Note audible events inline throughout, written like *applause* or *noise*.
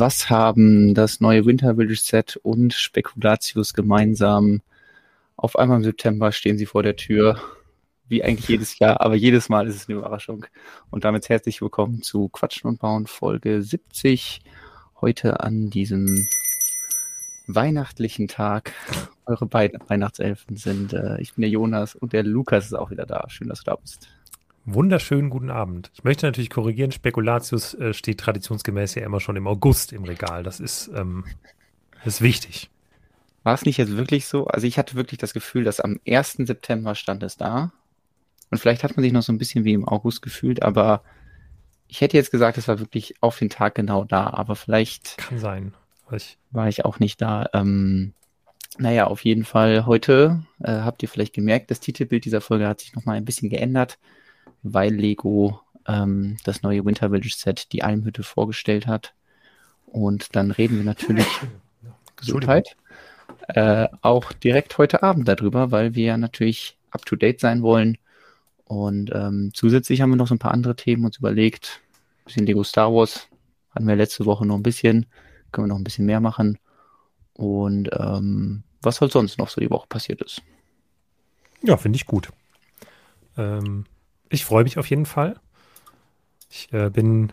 Was haben das neue Winter Village Set und Spekulatius gemeinsam? Auf einmal im September stehen sie vor der Tür, wie eigentlich jedes Jahr, aber jedes Mal ist es eine Überraschung. Und damit herzlich willkommen zu Quatschen und Bauen Folge 70. Heute an diesem weihnachtlichen Tag. Eure beiden Weihnachtselfen sind, äh, ich bin der Jonas und der Lukas ist auch wieder da. Schön, dass du da bist. Wunderschönen guten Abend. Ich möchte natürlich korrigieren, Spekulatius äh, steht traditionsgemäß ja immer schon im August im Regal. Das ist, ähm, ist wichtig. War es nicht jetzt wirklich so? Also ich hatte wirklich das Gefühl, dass am 1. September stand es da. Und vielleicht hat man sich noch so ein bisschen wie im August gefühlt, aber ich hätte jetzt gesagt, es war wirklich auf den Tag genau da, aber vielleicht. Kann sein. Ich war ich auch nicht da. Ähm, naja, auf jeden Fall heute äh, habt ihr vielleicht gemerkt, das Titelbild dieser Folge hat sich nochmal ein bisschen geändert weil Lego ähm, das neue Winter Village Set, die Almhütte, vorgestellt hat. Und dann reden wir natürlich *coughs* Gesundheit äh, auch direkt heute Abend darüber, weil wir ja natürlich up to date sein wollen. Und ähm, zusätzlich haben wir noch so ein paar andere Themen uns überlegt. Ein bisschen Lego Star Wars hatten wir letzte Woche noch ein bisschen, können wir noch ein bisschen mehr machen. Und ähm, was halt sonst noch so die Woche passiert ist. Ja, finde ich gut. Ähm, ich freue mich auf jeden Fall. Ich äh, bin,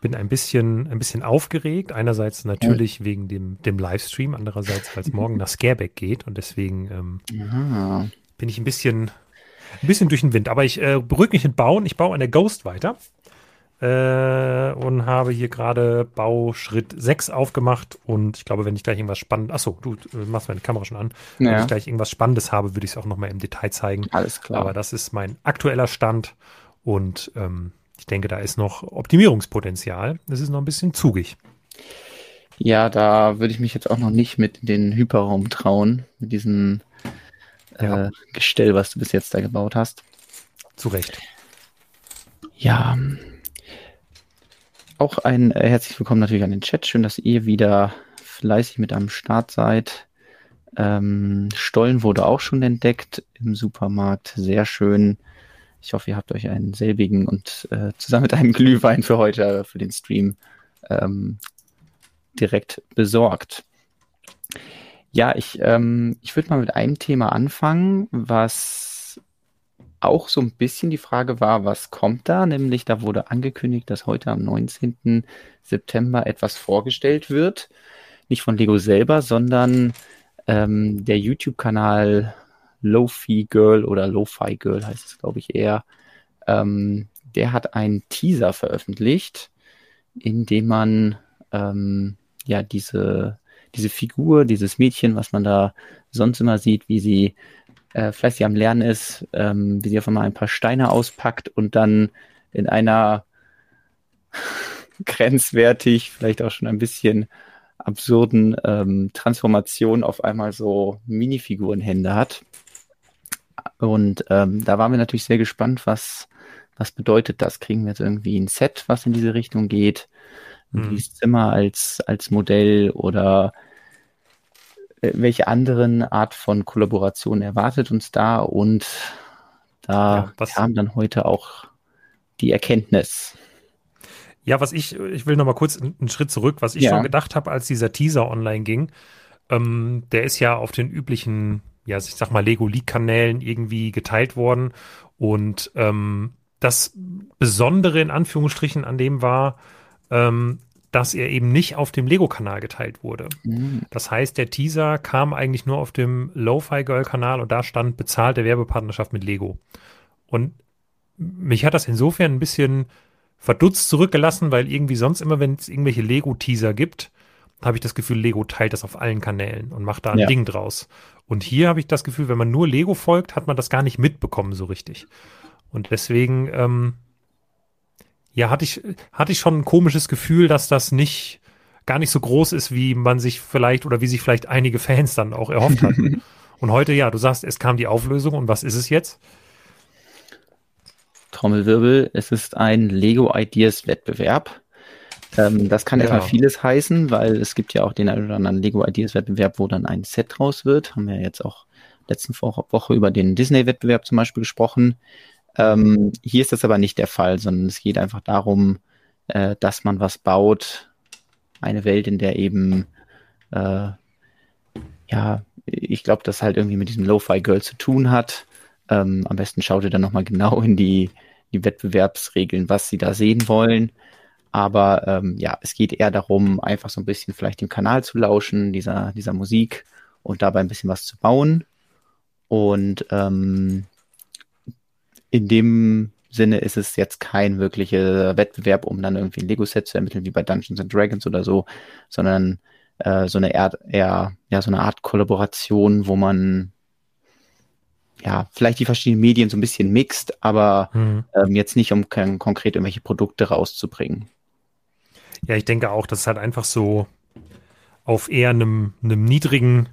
bin ein bisschen, ein bisschen aufgeregt. Einerseits natürlich ja. wegen dem, dem Livestream, andererseits, weil es morgen nach Scareback geht und deswegen ähm, bin ich ein bisschen, ein bisschen durch den Wind. Aber ich äh, beruhige mich mit Bauen. Ich baue an der Ghost weiter äh, und habe hier gerade Bauschritt 6 aufgemacht und ich glaube, wenn ich gleich irgendwas Spannendes, achso, du äh, machst meine Kamera schon an, ja. wenn ich gleich irgendwas Spannendes habe, würde ich es auch nochmal im Detail zeigen. Alles klar. Aber das ist mein aktueller Stand und ähm, ich denke, da ist noch Optimierungspotenzial. Es ist noch ein bisschen zugig. Ja, da würde ich mich jetzt auch noch nicht mit in den Hyperraum trauen, mit diesem ja. äh, Gestell, was du bis jetzt da gebaut hast. Zu Recht. Ja, auch ein äh, herzlich willkommen natürlich an den Chat. Schön, dass ihr wieder fleißig mit am Start seid. Ähm, Stollen wurde auch schon entdeckt im Supermarkt. Sehr schön. Ich hoffe, ihr habt euch einen selbigen und äh, zusammen mit einem Glühwein für heute, für den Stream, ähm, direkt besorgt. Ja, ich, ähm, ich würde mal mit einem Thema anfangen, was auch so ein bisschen die Frage war, was kommt da? Nämlich da wurde angekündigt, dass heute am 19. September etwas vorgestellt wird. Nicht von Lego selber, sondern ähm, der YouTube-Kanal Lo-Fi Girl oder Lo-Fi Girl heißt es, glaube ich, eher. Ähm, der hat einen Teaser veröffentlicht, in dem man ähm, ja diese, diese Figur, dieses Mädchen, was man da sonst immer sieht, wie sie äh, fleißig am Lernen ist, ähm, wie sie auf einmal ein paar Steine auspackt und dann in einer *laughs* grenzwertig, vielleicht auch schon ein bisschen absurden ähm, Transformation auf einmal so Minifigurenhände hat. Und ähm, da waren wir natürlich sehr gespannt, was, was bedeutet das? Kriegen wir jetzt irgendwie ein Set, was in diese Richtung geht? Hm. Zimmer als, als Modell oder welche anderen Art von Kollaboration erwartet uns da und da ja, kam dann heute auch die Erkenntnis. Ja, was ich, ich will noch mal kurz einen Schritt zurück, was ich ja. schon gedacht habe, als dieser Teaser online ging, ähm, der ist ja auf den üblichen, ja, ich sag mal, Lego League-Kanälen irgendwie geteilt worden und ähm, das Besondere in Anführungsstrichen an dem war, ähm, dass er eben nicht auf dem Lego-Kanal geteilt wurde. Mhm. Das heißt, der Teaser kam eigentlich nur auf dem Lo-Fi Girl-Kanal und da stand bezahlte Werbepartnerschaft mit Lego. Und mich hat das insofern ein bisschen verdutzt zurückgelassen, weil irgendwie sonst immer, wenn es irgendwelche Lego-Teaser gibt, habe ich das Gefühl, Lego teilt das auf allen Kanälen und macht da ein ja. Ding draus. Und hier habe ich das Gefühl, wenn man nur Lego folgt, hat man das gar nicht mitbekommen so richtig. Und deswegen ähm, ja, hatte ich, hatte ich schon ein komisches Gefühl, dass das nicht gar nicht so groß ist, wie man sich vielleicht oder wie sich vielleicht einige Fans dann auch erhofft hatten. *laughs* und heute, ja, du sagst, es kam die Auflösung und was ist es jetzt? Trommelwirbel, es ist ein Lego Ideas Wettbewerb. Ähm, das kann ja. erstmal vieles heißen, weil es gibt ja auch den einen oder anderen Lego Ideas Wettbewerb, wo dann ein Set draus wird. Haben wir jetzt auch letzten Woche über den Disney Wettbewerb zum Beispiel gesprochen. Ähm, hier ist das aber nicht der Fall, sondern es geht einfach darum, äh, dass man was baut, eine Welt, in der eben, äh, ja, ich glaube, das halt irgendwie mit diesem Lo-Fi Girl zu tun hat. Ähm, am besten schaut ihr dann nochmal genau in die, die Wettbewerbsregeln, was sie da sehen wollen. Aber ähm, ja, es geht eher darum, einfach so ein bisschen vielleicht dem Kanal zu lauschen, dieser, dieser Musik und dabei ein bisschen was zu bauen. Und ähm, in dem Sinne ist es jetzt kein wirklicher Wettbewerb, um dann irgendwie ein Lego-Set zu ermitteln, wie bei Dungeons and Dragons oder so, sondern äh, so eine eher, eher, ja, so eine Art Kollaboration, wo man ja, vielleicht die verschiedenen Medien so ein bisschen mixt, aber mhm. ähm, jetzt nicht, um konkret irgendwelche Produkte rauszubringen. Ja, ich denke auch, dass es halt einfach so auf eher einem, einem niedrigen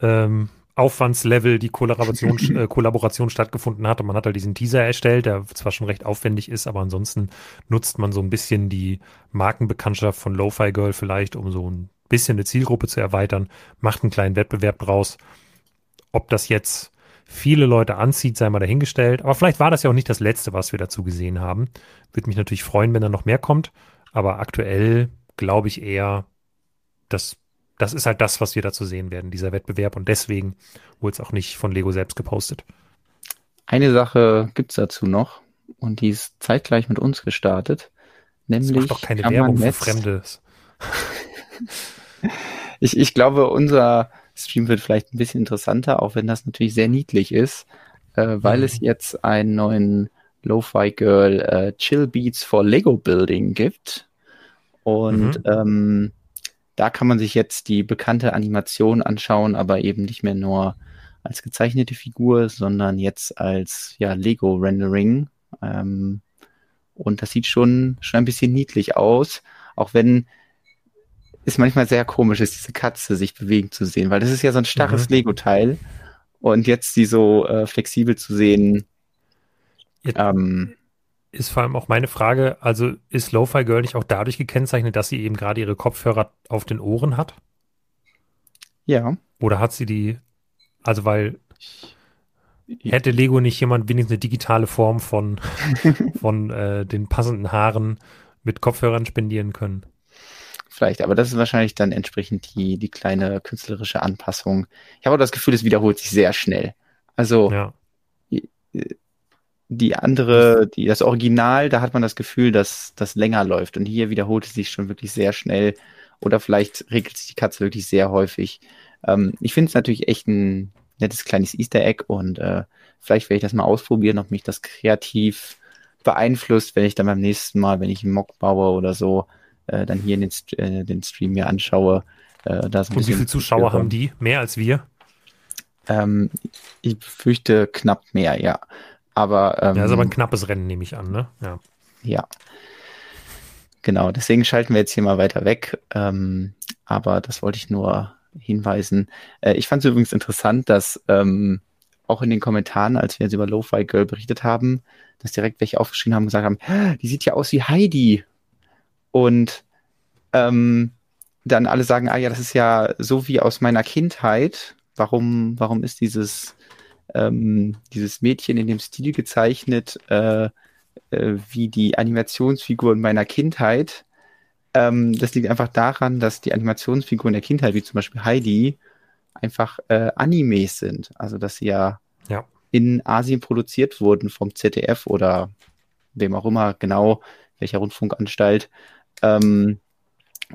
ähm, Aufwandslevel die Kollaboration, *laughs* äh, Kollaboration stattgefunden hat. Und man hat halt diesen Teaser erstellt, der zwar schon recht aufwendig ist, aber ansonsten nutzt man so ein bisschen die Markenbekanntschaft von Lo-Fi Girl vielleicht, um so ein bisschen eine Zielgruppe zu erweitern, macht einen kleinen Wettbewerb draus. Ob das jetzt viele Leute anzieht, sei mal dahingestellt. Aber vielleicht war das ja auch nicht das Letzte, was wir dazu gesehen haben. Würde mich natürlich freuen, wenn da noch mehr kommt. Aber aktuell glaube ich eher, dass das ist halt das, was wir dazu sehen werden, dieser Wettbewerb. Und deswegen wurde es auch nicht von Lego selbst gepostet. Eine Sache gibt es dazu noch und die ist zeitgleich mit uns gestartet. Nämlich das doch keine Werbung für Fremdes. *laughs* ich, ich glaube, unser Stream wird vielleicht ein bisschen interessanter, auch wenn das natürlich sehr niedlich ist, äh, weil mhm. es jetzt einen neuen Lo-Fi Girl äh, Chill Beats for Lego Building gibt. Und mhm. ähm, da kann man sich jetzt die bekannte Animation anschauen, aber eben nicht mehr nur als gezeichnete Figur, sondern jetzt als ja, Lego-Rendering. Ähm, und das sieht schon, schon ein bisschen niedlich aus, auch wenn es manchmal sehr komisch ist, diese Katze sich bewegen zu sehen, weil das ist ja so ein starres mhm. Lego-Teil. Und jetzt die so äh, flexibel zu sehen. ähm, ist vor allem auch meine Frage, also ist Lo-Fi Girl nicht auch dadurch gekennzeichnet, dass sie eben gerade ihre Kopfhörer auf den Ohren hat? Ja. Oder hat sie die, also weil hätte Lego nicht jemand wenigstens eine digitale Form von, *laughs* von äh, den passenden Haaren mit Kopfhörern spendieren können? Vielleicht, aber das ist wahrscheinlich dann entsprechend die, die kleine künstlerische Anpassung. Ich habe auch das Gefühl, es wiederholt sich sehr schnell. Also ja die andere, die, das Original, da hat man das Gefühl, dass das länger läuft. Und hier wiederholt es sich schon wirklich sehr schnell. Oder vielleicht regelt sich die Katze wirklich sehr häufig. Ähm, ich finde es natürlich echt ein nettes kleines Easter Egg und äh, vielleicht werde ich das mal ausprobieren, ob mich das kreativ beeinflusst, wenn ich dann beim nächsten Mal, wenn ich einen Mock baue oder so, äh, dann hier in den, äh, den Stream mir anschaue. Äh, da und wie viele Zuschauer haben die? Mehr als wir? Ähm, ich befürchte knapp mehr, ja. Aber, ähm, ja, ist aber ein knappes Rennen, nehme ich an, ne? Ja. Ja. Genau, deswegen schalten wir jetzt hier mal weiter weg. Ähm, aber das wollte ich nur hinweisen. Äh, ich fand es übrigens interessant, dass ähm, auch in den Kommentaren, als wir jetzt über Lo-Fi Girl berichtet haben, dass direkt welche aufgeschrieben haben und gesagt haben, die sieht ja aus wie Heidi. Und ähm, dann alle sagen, ah ja, das ist ja so wie aus meiner Kindheit. Warum, warum ist dieses ähm, dieses Mädchen in dem Stil gezeichnet, äh, äh, wie die Animationsfiguren meiner Kindheit. Ähm, das liegt einfach daran, dass die Animationsfiguren der Kindheit, wie zum Beispiel Heidi, einfach äh, Animes sind. Also dass sie ja, ja in Asien produziert wurden vom ZDF oder wem auch immer genau, welcher Rundfunkanstalt. Ähm,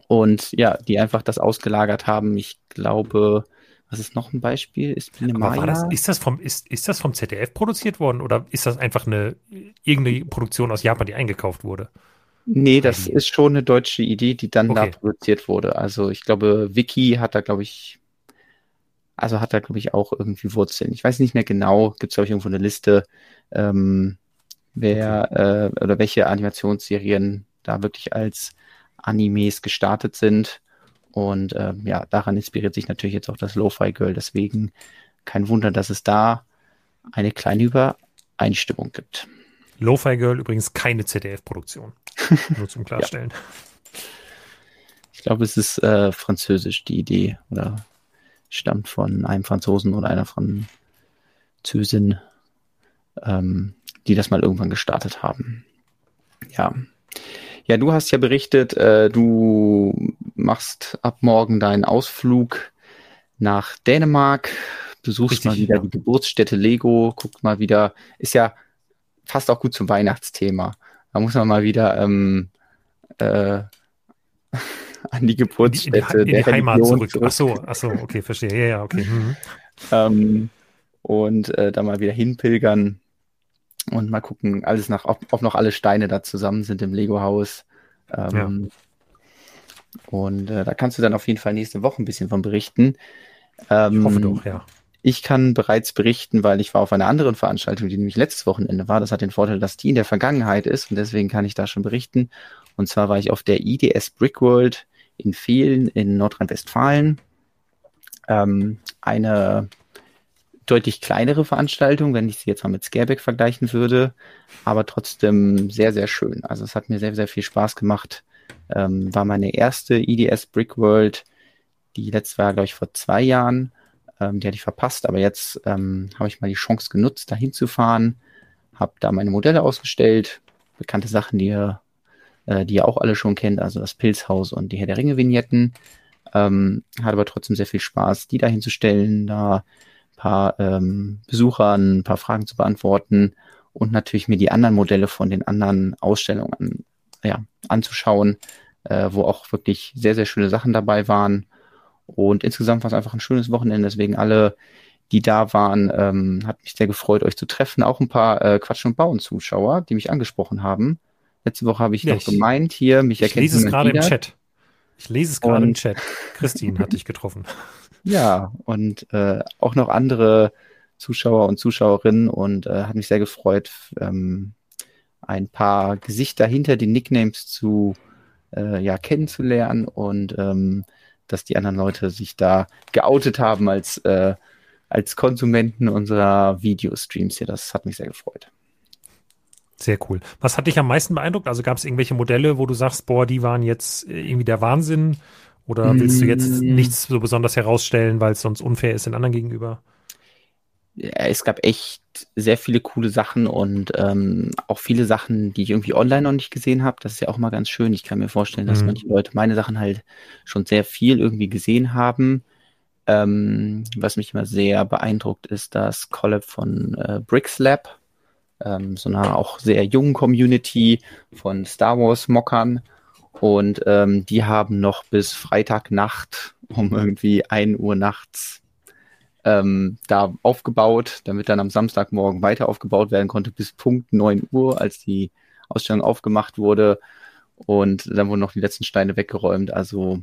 und ja, die einfach das ausgelagert haben. Ich glaube, was ist noch ein Beispiel? Ist Biene Maya? Das, ist, das vom, ist, ist das vom ZDF produziert worden oder ist das einfach eine irgendeine Produktion aus Japan, die eingekauft wurde? Nee, das ist schon eine deutsche Idee, die dann okay. da produziert wurde. Also ich glaube, Wiki hat da, glaube ich, also hat da, glaube ich, auch irgendwie Wurzeln. Ich weiß nicht mehr genau, gibt es, glaube ich, irgendwo eine Liste, ähm, wer okay. äh, oder welche Animationsserien da wirklich als Animes gestartet sind. Und äh, ja, daran inspiriert sich natürlich jetzt auch das Lo-Fi Girl. Deswegen kein Wunder, dass es da eine kleine Übereinstimmung gibt. Lo-Fi Girl übrigens keine ZDF-Produktion. *laughs* Nur zum Klarstellen. ja. Ich glaube, es ist äh, französisch, die Idee. Oder stammt von einem Franzosen oder einer Französin, ähm, die das mal irgendwann gestartet haben. Ja. Ja, du hast ja berichtet, äh, du machst ab morgen deinen Ausflug nach Dänemark, besuchst Richtig, mal wieder ja. die Geburtsstätte Lego, guckt mal wieder, ist ja fast auch gut zum Weihnachtsthema. Da muss man mal wieder ähm, äh, *laughs* an die Geburtsstätte in die, in die, in die Heimat zurück. zurück. Ach so, ach so, okay, verstehe. Ja, ja, okay. Mhm. ähm, und äh, da mal wieder hinpilgern und mal gucken, alles nach, ob, ob noch alle Steine da zusammen sind im Lego-Haus. Ähm, ja. Und äh, da kannst du dann auf jeden Fall nächste Woche ein bisschen von berichten. Ähm, ich hoffe doch, ja. Ich kann bereits berichten, weil ich war auf einer anderen Veranstaltung, die nämlich letztes Wochenende war. Das hat den Vorteil, dass die in der Vergangenheit ist und deswegen kann ich da schon berichten. Und zwar war ich auf der IDS Brickworld in Fehlen in Nordrhein-Westfalen. Ähm, eine deutlich kleinere Veranstaltung, wenn ich sie jetzt mal mit Scareback vergleichen würde, aber trotzdem sehr, sehr schön. Also es hat mir sehr, sehr viel Spaß gemacht. Ähm, war meine erste IDS Brickworld. Die letzte war, glaube ich, vor zwei Jahren. Ähm, die hatte ich verpasst, aber jetzt ähm, habe ich mal die Chance genutzt, da hinzufahren, habe da meine Modelle ausgestellt, bekannte Sachen, die ihr, äh, die ihr auch alle schon kennt, also das Pilzhaus und die Herr der Ringe-Vignetten. Ähm, hat aber trotzdem sehr viel Spaß, die da hinzustellen, da paar ähm, Besuchern ein paar Fragen zu beantworten und natürlich mir die anderen Modelle von den anderen Ausstellungen ja, anzuschauen, äh, wo auch wirklich sehr, sehr schöne Sachen dabei waren. Und insgesamt war es einfach ein schönes Wochenende. Deswegen alle, die da waren, ähm, hat mich sehr gefreut, euch zu treffen. Auch ein paar äh, Quatsch und Bauen Zuschauer, die mich angesprochen haben. Letzte Woche habe ich ja, noch ich, gemeint hier, mich ich lese es gerade im Chat. Ich lese es gerade im Chat. Christine hat dich getroffen. *laughs* Ja, und äh, auch noch andere Zuschauer und Zuschauerinnen und äh, hat mich sehr gefreut, ähm, ein paar Gesichter hinter den Nicknames zu äh, ja, kennenzulernen und ähm, dass die anderen Leute sich da geoutet haben als, äh, als Konsumenten unserer Videostreams hier. Das hat mich sehr gefreut. Sehr cool. Was hat dich am meisten beeindruckt? Also gab es irgendwelche Modelle, wo du sagst, boah, die waren jetzt irgendwie der Wahnsinn? Oder willst du jetzt mm. nichts so besonders herausstellen, weil es sonst unfair ist den anderen gegenüber? es gab echt sehr viele coole Sachen und ähm, auch viele Sachen, die ich irgendwie online noch nicht gesehen habe. Das ist ja auch mal ganz schön. Ich kann mir vorstellen, dass mhm. manche Leute meine Sachen halt schon sehr viel irgendwie gesehen haben. Ähm, was mich immer sehr beeindruckt, ist das Collab von äh, Bricks Lab, ähm, so einer auch sehr jungen Community von Star Wars Mockern. Und ähm, die haben noch bis Freitagnacht um irgendwie 1 Uhr nachts ähm, da aufgebaut, damit dann am Samstagmorgen weiter aufgebaut werden konnte bis Punkt 9 Uhr, als die Ausstellung aufgemacht wurde. Und dann wurden noch die letzten Steine weggeräumt. Also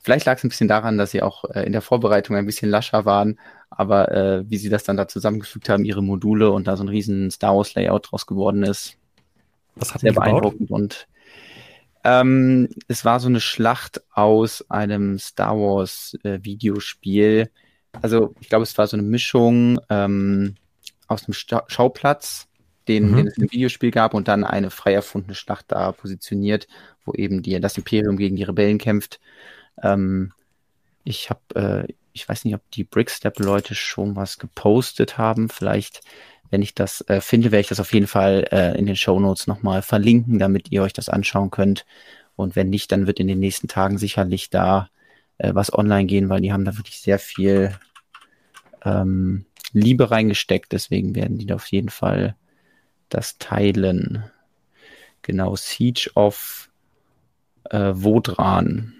vielleicht lag es ein bisschen daran, dass sie auch äh, in der Vorbereitung ein bisschen lascher waren, aber äh, wie sie das dann da zusammengefügt haben, ihre Module und da so ein riesen Star Wars Layout draus geworden ist. Was hat sehr beeindruckend gebaut? und ähm, es war so eine Schlacht aus einem Star Wars äh, Videospiel, also ich glaube, es war so eine Mischung ähm, aus einem Sta Schauplatz, den, mhm. den es im Videospiel gab, und dann eine frei erfundene Schlacht da positioniert, wo eben die, das Imperium gegen die Rebellen kämpft. Ähm, ich habe, äh, ich weiß nicht, ob die Brickstep-Leute schon was gepostet haben. Vielleicht, wenn ich das äh, finde, werde ich das auf jeden Fall äh, in den Show Notes nochmal verlinken, damit ihr euch das anschauen könnt. Und wenn nicht, dann wird in den nächsten Tagen sicherlich da äh, was online gehen, weil die haben da wirklich sehr viel ähm, Liebe reingesteckt. Deswegen werden die da auf jeden Fall das teilen. Genau, Siege of äh, Wodran.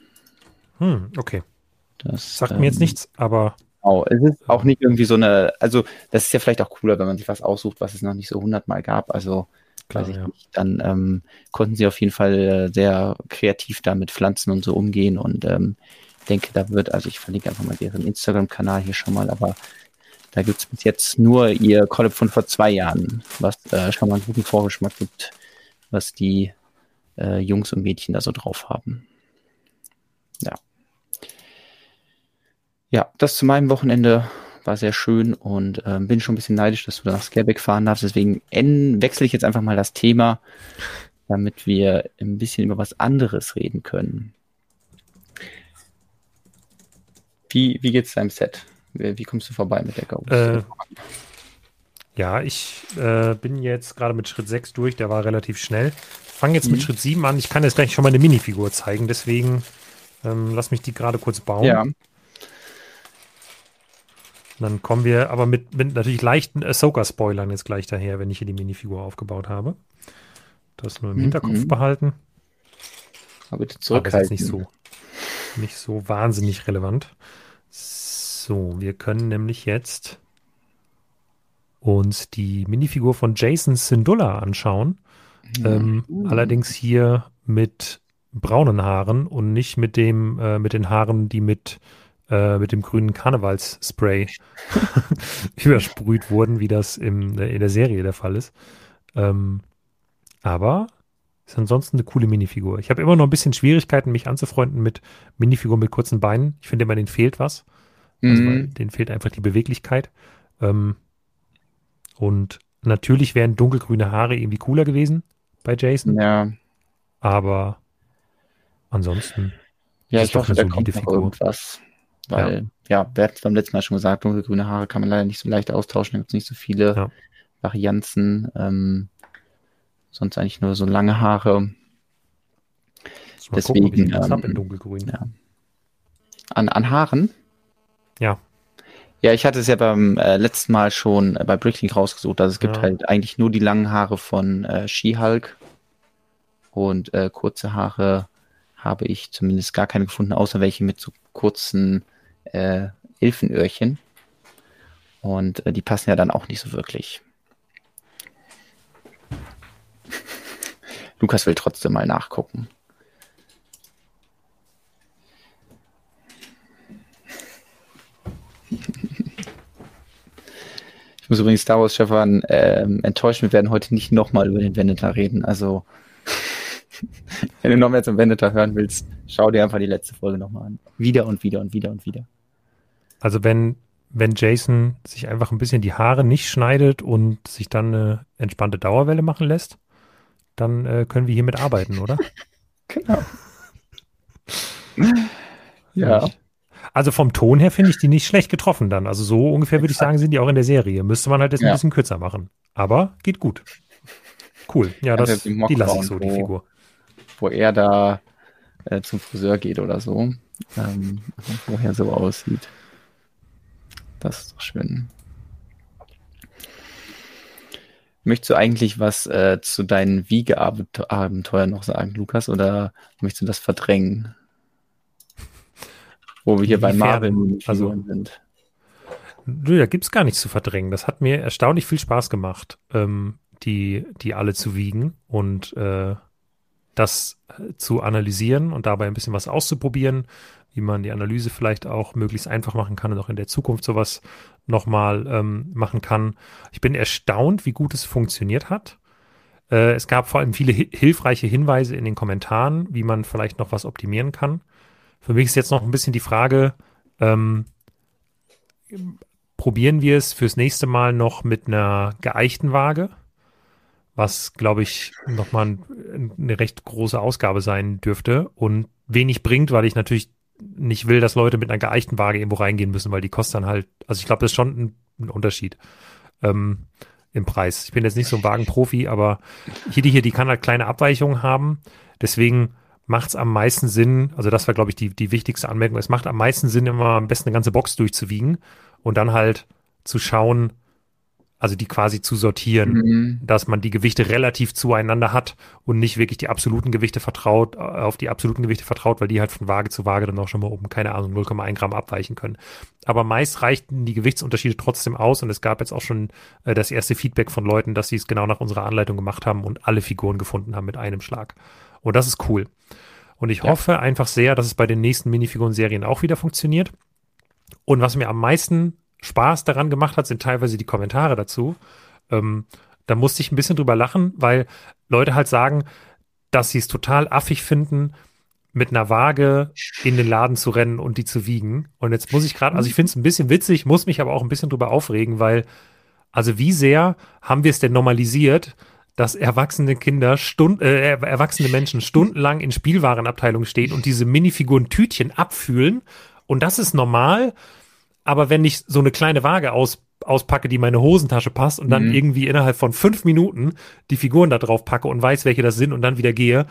Hm, okay. Das sagt ähm, mir jetzt ähm, nichts, aber. Genau, es ist auch nicht irgendwie so eine, also das ist ja vielleicht auch cooler, wenn man sich was aussucht, was es noch nicht so hundertmal gab. Also Klar, ja. nicht. Dann ähm, konnten sie auf jeden Fall äh, sehr kreativ da mit Pflanzen und so umgehen und ähm, denke, da wird, also ich verlinke einfach mal deren Instagram-Kanal hier schon mal, aber da gibt es bis jetzt nur ihr Collab von vor zwei Jahren, was äh, schon mal einen guten Vorgeschmack gibt, was die äh, Jungs und Mädchen da so drauf haben. Ja. Ja, das zu meinem Wochenende war sehr schön und äh, bin schon ein bisschen neidisch, dass du da nach Scareback fahren darfst. Deswegen wechsle ich jetzt einfach mal das Thema, damit wir ein bisschen über was anderes reden können. Wie, wie es deinem Set? Wie, wie, kommst du vorbei mit der Ghost? Äh, ja, ich äh, bin jetzt gerade mit Schritt 6 durch, der war relativ schnell. fange jetzt mhm. mit Schritt 7 an. Ich kann jetzt gleich schon mal eine Minifigur zeigen, deswegen ähm, lass mich die gerade kurz bauen. Ja. Dann kommen wir aber mit, mit natürlich leichten Ahsoka-Spoilern jetzt gleich daher, wenn ich hier die Minifigur aufgebaut habe. Das nur im mhm. Hinterkopf behalten. Aber bitte zurückhalten. Aber ist nicht so, nicht so wahnsinnig relevant. So, wir können nämlich jetzt uns die Minifigur von Jason Syndulla anschauen. Mhm. Ähm, uh. Allerdings hier mit braunen Haaren und nicht mit dem, äh, mit den Haaren, die mit, äh, mit dem grünen Karnevalsspray *laughs* übersprüht wurden, wie das im, äh, in der Serie der Fall ist. Ähm, aber ist ansonsten eine coole Minifigur. Ich habe immer noch ein bisschen Schwierigkeiten, mich anzufreunden mit Minifiguren mit kurzen Beinen. Ich finde immer, denen fehlt was. Also, mhm. denen fehlt einfach die Beweglichkeit. Ähm, und natürlich wären dunkelgrüne Haare irgendwie cooler gewesen bei Jason. Ja. Aber ansonsten. Ja, ich hoffe, da kommt Figur. irgendwas. Weil, ja, ja wer hat beim letzten Mal schon gesagt, dunkelgrüne Haare kann man leider nicht so leicht austauschen. Da gibt es nicht so viele ja. Varianzen. Ähm, sonst eigentlich nur so lange Haare. Deswegen. Gucken, ich ähm, in dunkelgrün. Ja. An, an Haaren? Ja. Ja, ich hatte es ja beim äh, letzten Mal schon äh, bei Bricklink rausgesucht. Also es gibt ja. halt eigentlich nur die langen Haare von äh, She-Hulk und äh, kurze Haare habe ich zumindest gar keine gefunden, außer welche mit so kurzen äh, Elfenöhrchen. Und äh, die passen ja dann auch nicht so wirklich. *laughs* Lukas will trotzdem mal nachgucken. Ich muss übrigens Star Wars Stefan ähm, enttäuschen, wir werden heute nicht nochmal über den Veneter reden. Also, *laughs* wenn du noch mehr zum Veneter hören willst, schau dir einfach die letzte Folge nochmal an. Wieder und wieder und wieder und wieder. Also, wenn, wenn Jason sich einfach ein bisschen die Haare nicht schneidet und sich dann eine entspannte Dauerwelle machen lässt, dann äh, können wir hiermit arbeiten, oder? *laughs* genau. ja. Also vom Ton her finde ich die nicht schlecht getroffen dann. Also so ungefähr würde ich sagen, sind die auch in der Serie. Müsste man halt jetzt ja. ein bisschen kürzer machen. Aber geht gut. Cool. Ja, das, die, lasse ich so, die Figur. Wo er da äh, zum Friseur geht oder so. Ähm, wo er so aussieht. Das ist doch schön. Möchtest du eigentlich was äh, zu deinen Wiegeabenteuern noch sagen, Lukas, oder möchtest du das verdrängen? *laughs* Wo wir hier bei Marvel also, sind. Nö, da gibt es gar nichts zu verdrängen. Das hat mir erstaunlich viel Spaß gemacht, ähm, die, die alle zu wiegen und äh, das zu analysieren und dabei ein bisschen was auszuprobieren, wie man die Analyse vielleicht auch möglichst einfach machen kann und auch in der Zukunft sowas nochmal ähm, machen kann. Ich bin erstaunt, wie gut es funktioniert hat. Äh, es gab vor allem viele hi hilfreiche Hinweise in den Kommentaren, wie man vielleicht noch was optimieren kann. Für mich ist jetzt noch ein bisschen die Frage, ähm, probieren wir es fürs nächste Mal noch mit einer geeichten Waage, was, glaube ich, nochmal ein, eine recht große Ausgabe sein dürfte und wenig bringt, weil ich natürlich nicht will, dass Leute mit einer geeichten Waage irgendwo reingehen müssen, weil die kostet dann halt, also ich glaube, das ist schon ein, ein Unterschied ähm, im Preis. Ich bin jetzt nicht so ein Wagenprofi, aber hier die hier, die kann halt kleine Abweichungen haben. Deswegen macht es am meisten Sinn, also das war, glaube ich, die, die wichtigste Anmerkung, es macht am meisten Sinn, immer am besten eine ganze Box durchzuwiegen und dann halt zu schauen, also die quasi zu sortieren, mhm. dass man die Gewichte relativ zueinander hat und nicht wirklich die absoluten Gewichte vertraut, äh, auf die absoluten Gewichte vertraut, weil die halt von Waage zu Waage dann auch schon mal oben, keine Ahnung, 0,1 Gramm abweichen können. Aber meist reichten die Gewichtsunterschiede trotzdem aus und es gab jetzt auch schon äh, das erste Feedback von Leuten, dass sie es genau nach unserer Anleitung gemacht haben und alle Figuren gefunden haben mit einem Schlag. Und das ist cool. Und ich ja. hoffe einfach sehr, dass es bei den nächsten Minifiguren-Serien auch wieder funktioniert. Und was mir am meisten Spaß daran gemacht hat, sind teilweise die Kommentare dazu. Ähm, da musste ich ein bisschen drüber lachen, weil Leute halt sagen, dass sie es total affig finden, mit einer Waage in den Laden zu rennen und die zu wiegen. Und jetzt muss ich gerade, also ich finde es ein bisschen witzig, muss mich aber auch ein bisschen drüber aufregen, weil, also wie sehr haben wir es denn normalisiert, dass erwachsene Kinder, Stund, äh, erwachsene Menschen stundenlang in Spielwarenabteilungen stehen und diese Minifiguren Tütchen abfühlen. Und das ist normal. Aber wenn ich so eine kleine Waage aus auspacke, die meine Hosentasche passt und dann mhm. irgendwie innerhalb von fünf Minuten die Figuren da drauf packe und weiß, welche das sind und dann wieder gehe,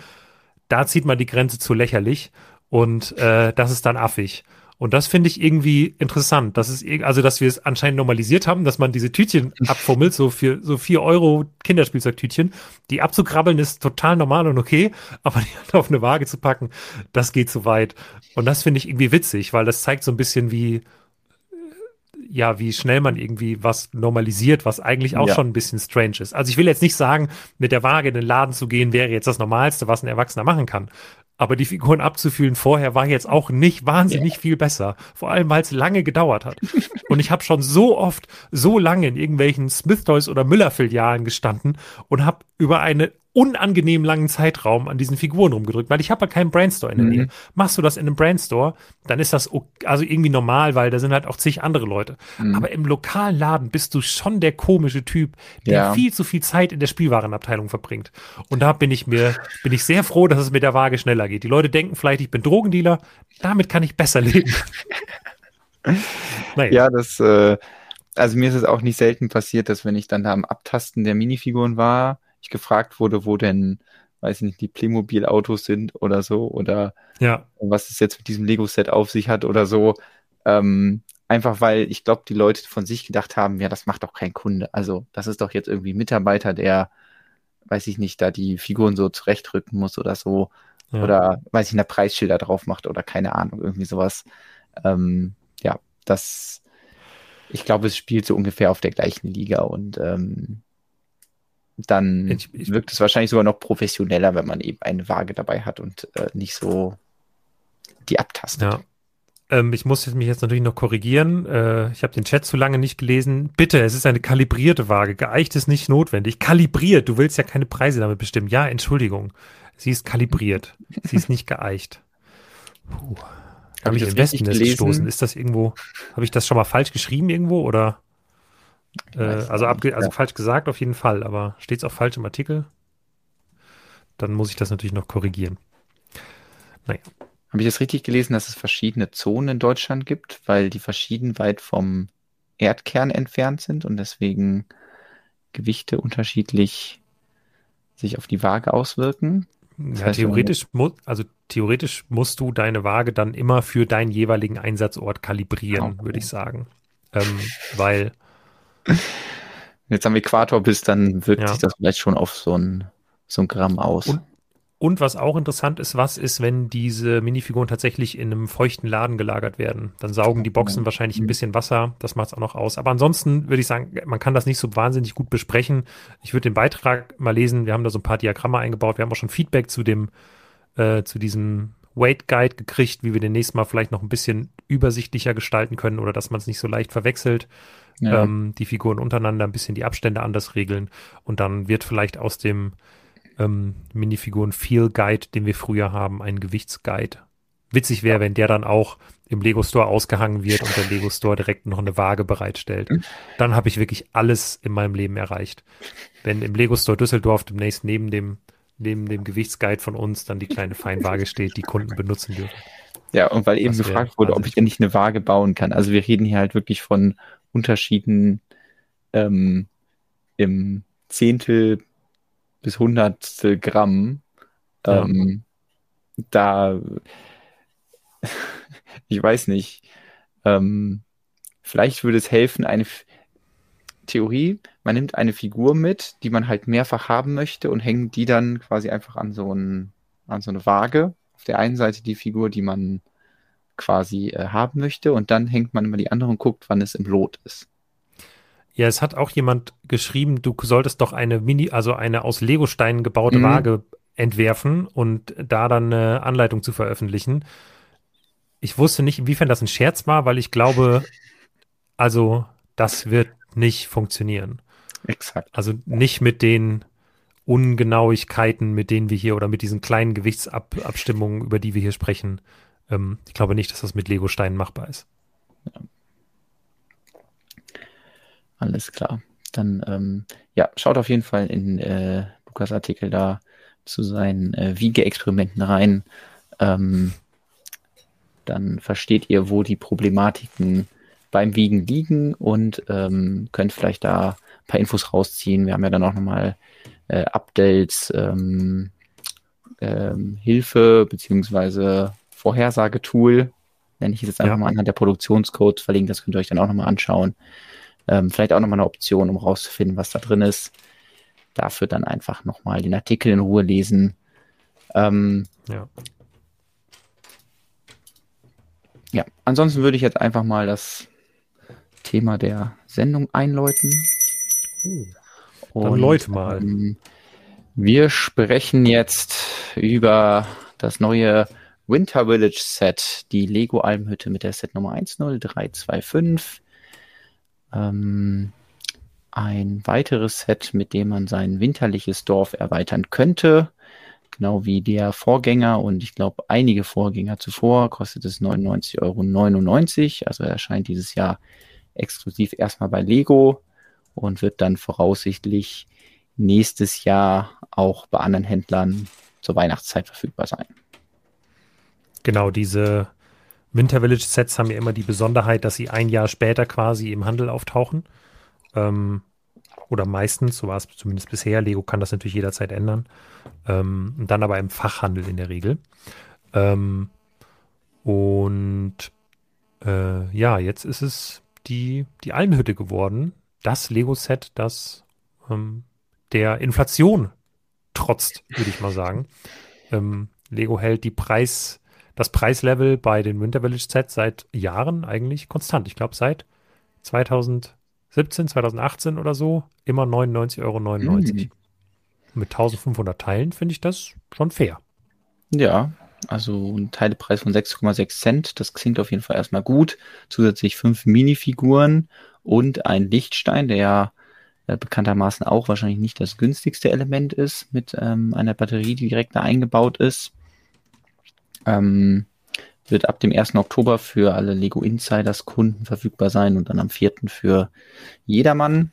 da zieht man die Grenze zu lächerlich und äh, das ist dann affig. Und das finde ich irgendwie interessant. Das ist, also, dass wir es anscheinend normalisiert haben, dass man diese Tütchen *laughs* abfummelt, so für so vier Euro Kinderspielzeugtütchen. Die abzukrabbeln ist total normal und okay, *laughs* aber die auf eine Waage zu packen, das geht zu weit. Und das finde ich irgendwie witzig, weil das zeigt so ein bisschen, wie, ja, wie schnell man irgendwie was normalisiert, was eigentlich auch ja. schon ein bisschen strange ist. Also ich will jetzt nicht sagen, mit der Waage in den Laden zu gehen, wäre jetzt das Normalste, was ein Erwachsener machen kann. Aber die Figuren abzufühlen vorher war jetzt auch nicht wahnsinnig yeah. viel besser. Vor allem, weil es lange gedauert hat. *laughs* und ich habe schon so oft, so lange in irgendwelchen Smith Toys oder Müller-Filialen gestanden und habe über eine unangenehm langen Zeitraum an diesen Figuren rumgedrückt, weil ich habe ja keinen Brandstore in der mhm. Nähe. Machst du das in einem Brandstore, dann ist das also irgendwie normal, weil da sind halt auch zig andere Leute. Mhm. Aber im lokalen Laden bist du schon der komische Typ, der ja. viel zu viel Zeit in der Spielwarenabteilung verbringt. Und da bin ich mir, bin ich sehr froh, dass es mit der Waage schneller geht. Die Leute denken vielleicht, ich bin Drogendealer, damit kann ich besser leben. *laughs* naja. Ja, das, äh, also mir ist es auch nicht selten passiert, dass wenn ich dann da am Abtasten der Minifiguren war, ich gefragt wurde, wo denn, weiß ich nicht, die Playmobil-Autos sind oder so oder ja. was es jetzt mit diesem Lego-Set auf sich hat oder so. Ähm, einfach weil ich glaube, die Leute von sich gedacht haben, ja, das macht doch kein Kunde. Also das ist doch jetzt irgendwie Mitarbeiter, der, weiß ich nicht, da die Figuren so zurechtrücken muss oder so. Ja. Oder weiß ich, eine Preisschilder drauf macht oder keine Ahnung, irgendwie sowas. Ähm, ja, das, ich glaube, es spielt so ungefähr auf der gleichen Liga und ähm, dann ich, ich, wirkt es wahrscheinlich sogar noch professioneller, wenn man eben eine Waage dabei hat und äh, nicht so die abtastet. Ja. Ähm, ich muss mich jetzt natürlich noch korrigieren. Äh, ich habe den Chat zu lange nicht gelesen. Bitte, es ist eine kalibrierte Waage. Geeicht ist nicht notwendig. Kalibriert. Du willst ja keine Preise damit bestimmen. Ja, Entschuldigung. Sie ist kalibriert. Sie ist nicht geeicht. Puh. Habe ich, ich im Wespennest gestoßen? Ist das irgendwo, habe ich das schon mal falsch geschrieben irgendwo oder? Äh, also abge also ja. falsch gesagt auf jeden Fall, aber steht es auch falsch im Artikel? Dann muss ich das natürlich noch korrigieren. Naja. Habe ich das richtig gelesen, dass es verschiedene Zonen in Deutschland gibt, weil die verschieden weit vom Erdkern entfernt sind und deswegen Gewichte unterschiedlich sich auf die Waage auswirken? Das ja, heißt, theoretisch, mu also theoretisch musst du deine Waage dann immer für deinen jeweiligen Einsatzort kalibrieren, okay. würde ich sagen. Ähm, weil jetzt am Äquator bist, dann wirkt ja. sich das vielleicht schon auf so ein, so ein Gramm aus. Und, und was auch interessant ist, was ist, wenn diese Minifiguren tatsächlich in einem feuchten Laden gelagert werden? Dann saugen die Boxen wahrscheinlich ein bisschen Wasser, das macht es auch noch aus. Aber ansonsten würde ich sagen, man kann das nicht so wahnsinnig gut besprechen. Ich würde den Beitrag mal lesen, wir haben da so ein paar Diagramme eingebaut, wir haben auch schon Feedback zu dem, äh, zu diesem Weight Guide gekriegt, wie wir den nächsten Mal vielleicht noch ein bisschen übersichtlicher gestalten können oder dass man es nicht so leicht verwechselt ja. ähm, die Figuren untereinander ein bisschen die Abstände anders regeln und dann wird vielleicht aus dem ähm, Minifiguren Feel Guide, den wir früher haben, ein Gewichtsguide. Witzig wäre, wenn der dann auch im Lego Store ausgehangen wird und der Lego Store direkt noch eine Waage bereitstellt. Dann habe ich wirklich alles in meinem Leben erreicht. Wenn im Lego Store Düsseldorf demnächst neben dem, neben dem Gewichtsguide von uns dann die kleine Feinwaage steht, die Kunden benutzen dürfen. Ja, und weil eben gefragt wurde, ob ich denn nicht eine Waage bauen kann. Also wir reden hier halt wirklich von Unterschieden ähm, im Zehntel bis Hundertstel Gramm. Ähm, ja. Da, *laughs* ich weiß nicht, ähm, vielleicht würde es helfen, eine F Theorie, man nimmt eine Figur mit, die man halt mehrfach haben möchte und hängt die dann quasi einfach an so, ein, an so eine Waage. Auf der einen Seite die Figur, die man quasi äh, haben möchte und dann hängt man immer die andere und guckt, wann es im Lot ist. Ja, es hat auch jemand geschrieben, du solltest doch eine Mini, also eine aus Legosteinen gebaute mhm. Waage entwerfen und da dann eine Anleitung zu veröffentlichen. Ich wusste nicht, inwiefern das ein Scherz war, weil ich glaube, *laughs* also das wird nicht funktionieren. Exakt. Also nicht mit den Ungenauigkeiten, mit denen wir hier oder mit diesen kleinen Gewichtsabstimmungen, über die wir hier sprechen, ähm, ich glaube nicht, dass das mit Lego-Steinen machbar ist. Ja. Alles klar. Dann ähm, ja, schaut auf jeden Fall in äh, Lukas Artikel da zu seinen äh, Wiege-Experimenten rein. Ähm, dann versteht ihr, wo die Problematiken beim Wiegen liegen und ähm, könnt vielleicht da ein paar Infos rausziehen. Wir haben ja dann auch nochmal äh, Updates, ähm, ähm, Hilfe beziehungsweise Vorhersagetool, nenne ich es jetzt einfach ja. mal anhand der Produktionscodes verlinken. Das könnt ihr euch dann auch nochmal anschauen. Ähm, vielleicht auch nochmal eine Option, um rauszufinden, was da drin ist. Dafür dann einfach nochmal den Artikel in Ruhe lesen. Ähm, ja. Ja, ansonsten würde ich jetzt einfach mal das Thema der Sendung einläuten. Oh, dann Und, läute mal. Ähm, wir sprechen jetzt über das neue Winter Village Set, die Lego Almhütte mit der Set Nummer 10325. Ähm, ein weiteres Set, mit dem man sein winterliches Dorf erweitern könnte. Genau wie der Vorgänger und ich glaube einige Vorgänger zuvor kostet es 99,99 Euro. Also erscheint dieses Jahr exklusiv erstmal bei Lego und wird dann voraussichtlich nächstes Jahr auch bei anderen Händlern zur Weihnachtszeit verfügbar sein. Genau, diese Winter Village Sets haben ja immer die Besonderheit, dass sie ein Jahr später quasi im Handel auftauchen. Ähm, oder meistens, so war es zumindest bisher. Lego kann das natürlich jederzeit ändern. Ähm, dann aber im Fachhandel in der Regel. Ähm, und äh, ja, jetzt ist es die, die Almhütte geworden. Das Lego-Set, das ähm, der Inflation trotzt, würde ich mal sagen. Ähm, Lego hält die Preis, das Preislevel bei den Winter Village Sets seit Jahren eigentlich konstant. Ich glaube, seit 2017, 2018 oder so immer 99,99 Euro. Mhm. Mit 1500 Teilen finde ich das schon fair. Ja, also ein Teilepreis von 6,6 Cent, das klingt auf jeden Fall erstmal gut. Zusätzlich fünf Minifiguren und ein Lichtstein, der ja äh, bekanntermaßen auch wahrscheinlich nicht das günstigste Element ist, mit ähm, einer Batterie, die direkt da eingebaut ist. Ähm, wird ab dem 1. Oktober für alle Lego Insiders Kunden verfügbar sein und dann am 4. für jedermann.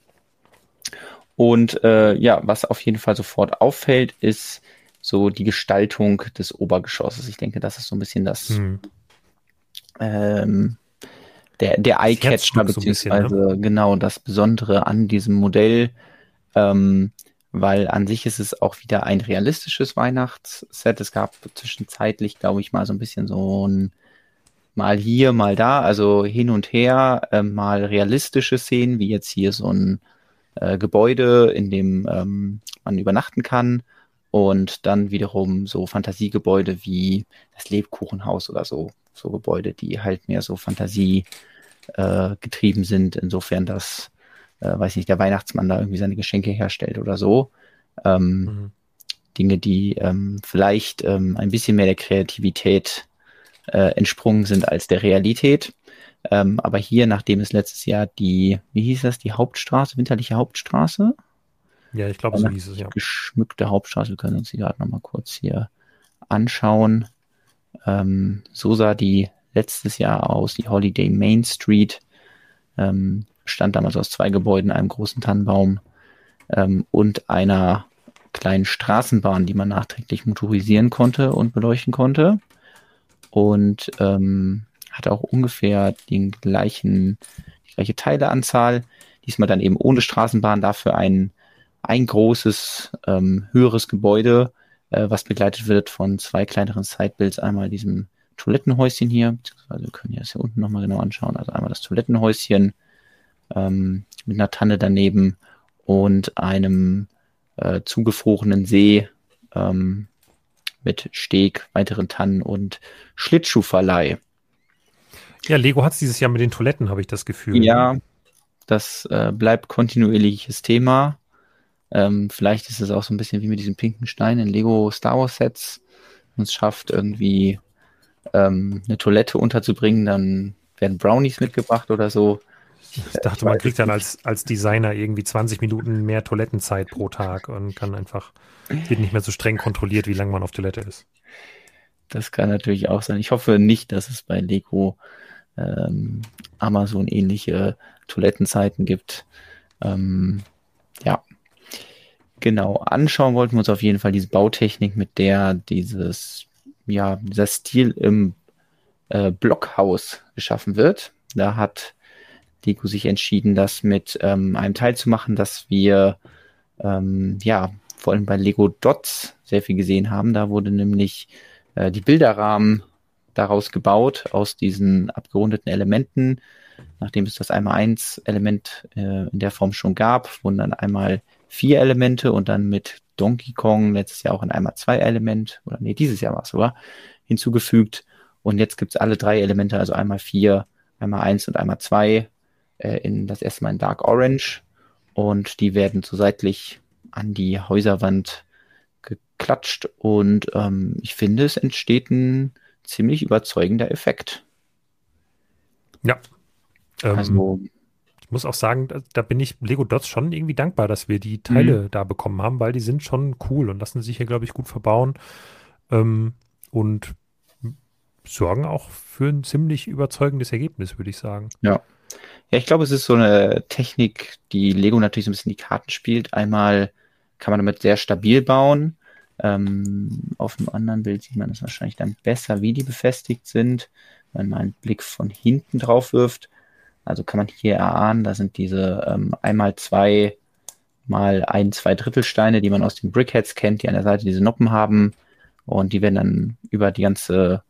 Und äh, ja, was auf jeden Fall sofort auffällt, ist so die Gestaltung des Obergeschosses. Ich denke, das ist so ein bisschen das hm. ähm, der, der Eye-Catcher, beziehungsweise so ne? genau das Besondere an diesem Modell, ähm, weil an sich ist es auch wieder ein realistisches Weihnachtsset. Es gab zwischenzeitlich, glaube ich, mal so ein bisschen so ein mal hier, mal da, also hin und her, äh, mal realistische Szenen, wie jetzt hier so ein äh, Gebäude, in dem ähm, man übernachten kann. Und dann wiederum so Fantasiegebäude wie das Lebkuchenhaus oder so, so Gebäude, die halt mehr so Fantasie äh, getrieben sind, insofern dass, äh, weiß nicht, der Weihnachtsmann da irgendwie seine Geschenke herstellt oder so. Ähm, mhm. Dinge, die ähm, vielleicht ähm, ein bisschen mehr der Kreativität äh, entsprungen sind als der Realität. Ähm, aber hier, nachdem es letztes Jahr die, wie hieß das, die Hauptstraße, winterliche Hauptstraße? Ja, ich glaube, so hieß es, ja. Geschmückte Hauptstraße, wir können uns die gerade nochmal kurz hier anschauen. Ähm, so sah die letztes Jahr aus, die Holiday Main Street. Ähm, stand damals aus zwei Gebäuden, einem großen Tannenbaum ähm, und einer kleinen Straßenbahn, die man nachträglich motorisieren konnte und beleuchten konnte. Und ähm, hatte auch ungefähr den gleichen, die gleiche Teileanzahl. Diesmal dann eben ohne Straßenbahn, dafür ein, ein großes, ähm, höheres Gebäude, äh, was begleitet wird von zwei kleineren Sidebuilds. Einmal diesem Toilettenhäuschen hier, beziehungsweise wir können das hier unten nochmal genau anschauen. Also einmal das Toilettenhäuschen ähm, mit einer Tanne daneben und einem äh, zugefrorenen See ähm, mit Steg, weiteren Tannen und Schlittschuhverleih. Ja, Lego hat es dieses Jahr mit den Toiletten, habe ich das Gefühl. Ja, das äh, bleibt kontinuierliches Thema. Ähm, vielleicht ist es auch so ein bisschen wie mit diesem pinken Stein in Lego Star Wars Sets. Und es schafft irgendwie ähm, eine Toilette unterzubringen, dann werden Brownies mitgebracht oder so. Ich dachte, man kriegt dann als, als Designer irgendwie 20 Minuten mehr Toilettenzeit pro Tag und kann einfach, wird nicht mehr so streng kontrolliert, wie lange man auf Toilette ist. Das kann natürlich auch sein. Ich hoffe nicht, dass es bei Lego ähm, Amazon ähnliche Toilettenzeiten gibt. Ähm, ja, genau. Anschauen wollten wir uns auf jeden Fall diese Bautechnik, mit der dieses ja, dieser Stil im äh, Blockhaus geschaffen wird. Da hat Lego sich entschieden, das mit ähm, einem Teil zu machen, dass wir ähm, ja vor allem bei Lego Dots sehr viel gesehen haben. Da wurde nämlich äh, die Bilderrahmen daraus gebaut, aus diesen abgerundeten Elementen. Nachdem es das einmal eins Element äh, in der Form schon gab, wurden dann einmal vier Elemente und dann mit Donkey Kong letztes Jahr auch ein einmal zwei Element, oder nee, dieses Jahr war es sogar, hinzugefügt. Und jetzt gibt es alle drei Elemente, also einmal vier, einmal eins und einmal zwei, äh, in das erste Mal in Dark Orange. Und die werden so seitlich an die Häuserwand geklatscht. Und ähm, ich finde, es entsteht ein ziemlich überzeugender Effekt. Ja. Ähm, also, ich muss auch sagen, da, da, bin ich Lego Dots schon irgendwie dankbar, dass wir die Teile mhm. da bekommen haben, weil die sind schon cool und lassen sich hier, glaube ich, gut verbauen. Ähm, und sorgen auch für ein ziemlich überzeugendes Ergebnis, würde ich sagen. Ja. Ja, ich glaube, es ist so eine Technik, die Lego natürlich so ein bisschen die Karten spielt. Einmal kann man damit sehr stabil bauen. Ähm, auf dem anderen Bild sieht man das wahrscheinlich dann besser, wie die befestigt sind, wenn man einen Blick von hinten drauf wirft. Also kann man hier erahnen, da sind diese ähm, einmal zwei mal ein, zwei Drittelsteine, die man aus den Brickheads kennt, die an der Seite diese Noppen haben. Und die werden dann über die ganze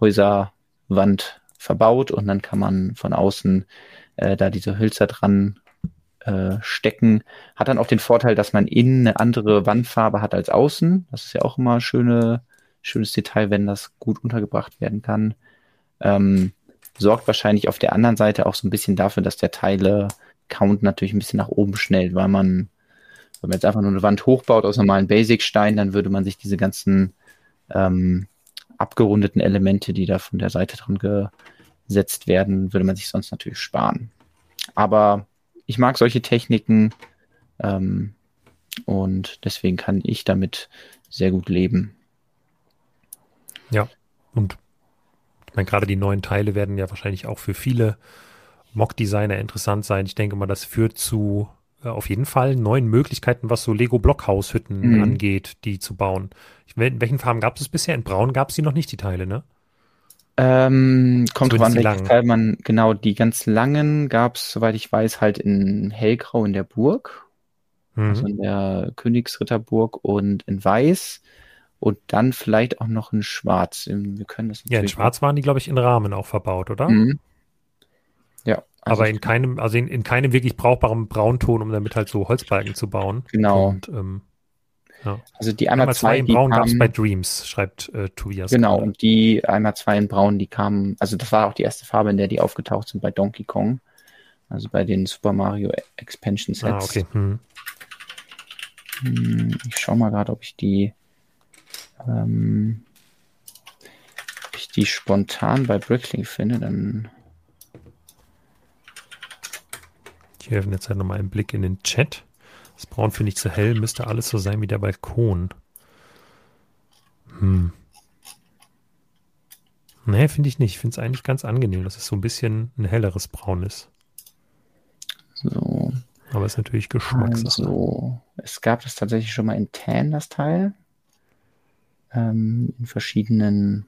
Häuserwand verbaut und dann kann man von außen äh, da diese Hülser dran äh, stecken. Hat dann auch den Vorteil, dass man innen eine andere Wandfarbe hat als außen. Das ist ja auch immer schöne, schönes Detail, wenn das gut untergebracht werden kann. Ähm, sorgt wahrscheinlich auf der anderen Seite auch so ein bisschen dafür, dass der Teile-Count natürlich ein bisschen nach oben schnellt, weil man, wenn man jetzt einfach nur eine Wand hochbaut aus normalen Basic-Steinen, dann würde man sich diese ganzen ähm, abgerundeten Elemente, die da von der Seite dran gesetzt werden, würde man sich sonst natürlich sparen. Aber ich mag solche Techniken ähm, und deswegen kann ich damit sehr gut leben. Ja, und ich meine, gerade die neuen Teile werden ja wahrscheinlich auch für viele Mock-Designer interessant sein. Ich denke mal, das führt zu auf jeden Fall neuen Möglichkeiten, was so Lego-Blockhaushütten mhm. angeht, die zu bauen. In welchen Farben gab es bisher? In Braun gab es die noch nicht, die Teile, ne? Ähm, kommt drauf an, welchen Teil man, genau, die ganz langen gab es, soweit ich weiß, halt in Hellgrau in der Burg. Mhm. Also in der Königsritterburg und in Weiß. Und dann vielleicht auch noch in Schwarz. Wir können das ja, in Schwarz waren die, glaube ich, in Rahmen auch verbaut, oder? Mhm. Ja. Also Aber in keinem, also in, in keinem wirklich brauchbaren Braunton, um damit halt so Holzbalken zu bauen. Genau. Und ähm, ja. Also die einmal, einmal zwei, zwei in Braun gab es bei Dreams, schreibt äh, Tobias. Genau, gerade. und die einmal zwei in Braun, die kamen, also das war auch die erste Farbe, in der die aufgetaucht sind bei Donkey Kong. Also bei den Super Mario Expansion Sets. Ah, okay. Hm. hm ich schau mal gerade, ob ich die ähm, ob ich die spontan bei Bricklink finde, dann ich werfe jetzt halt nochmal einen Blick in den Chat. Das Braun finde ich zu hell, müsste alles so sein wie der Balkon. Hm. Nee, finde ich nicht. Ich finde es eigentlich ganz angenehm, dass es so ein bisschen ein helleres Braun ist. So. Aber es ist natürlich Geschmackssache. Also, es gab das tatsächlich schon mal in Tan, das Teil. Ähm, in verschiedenen,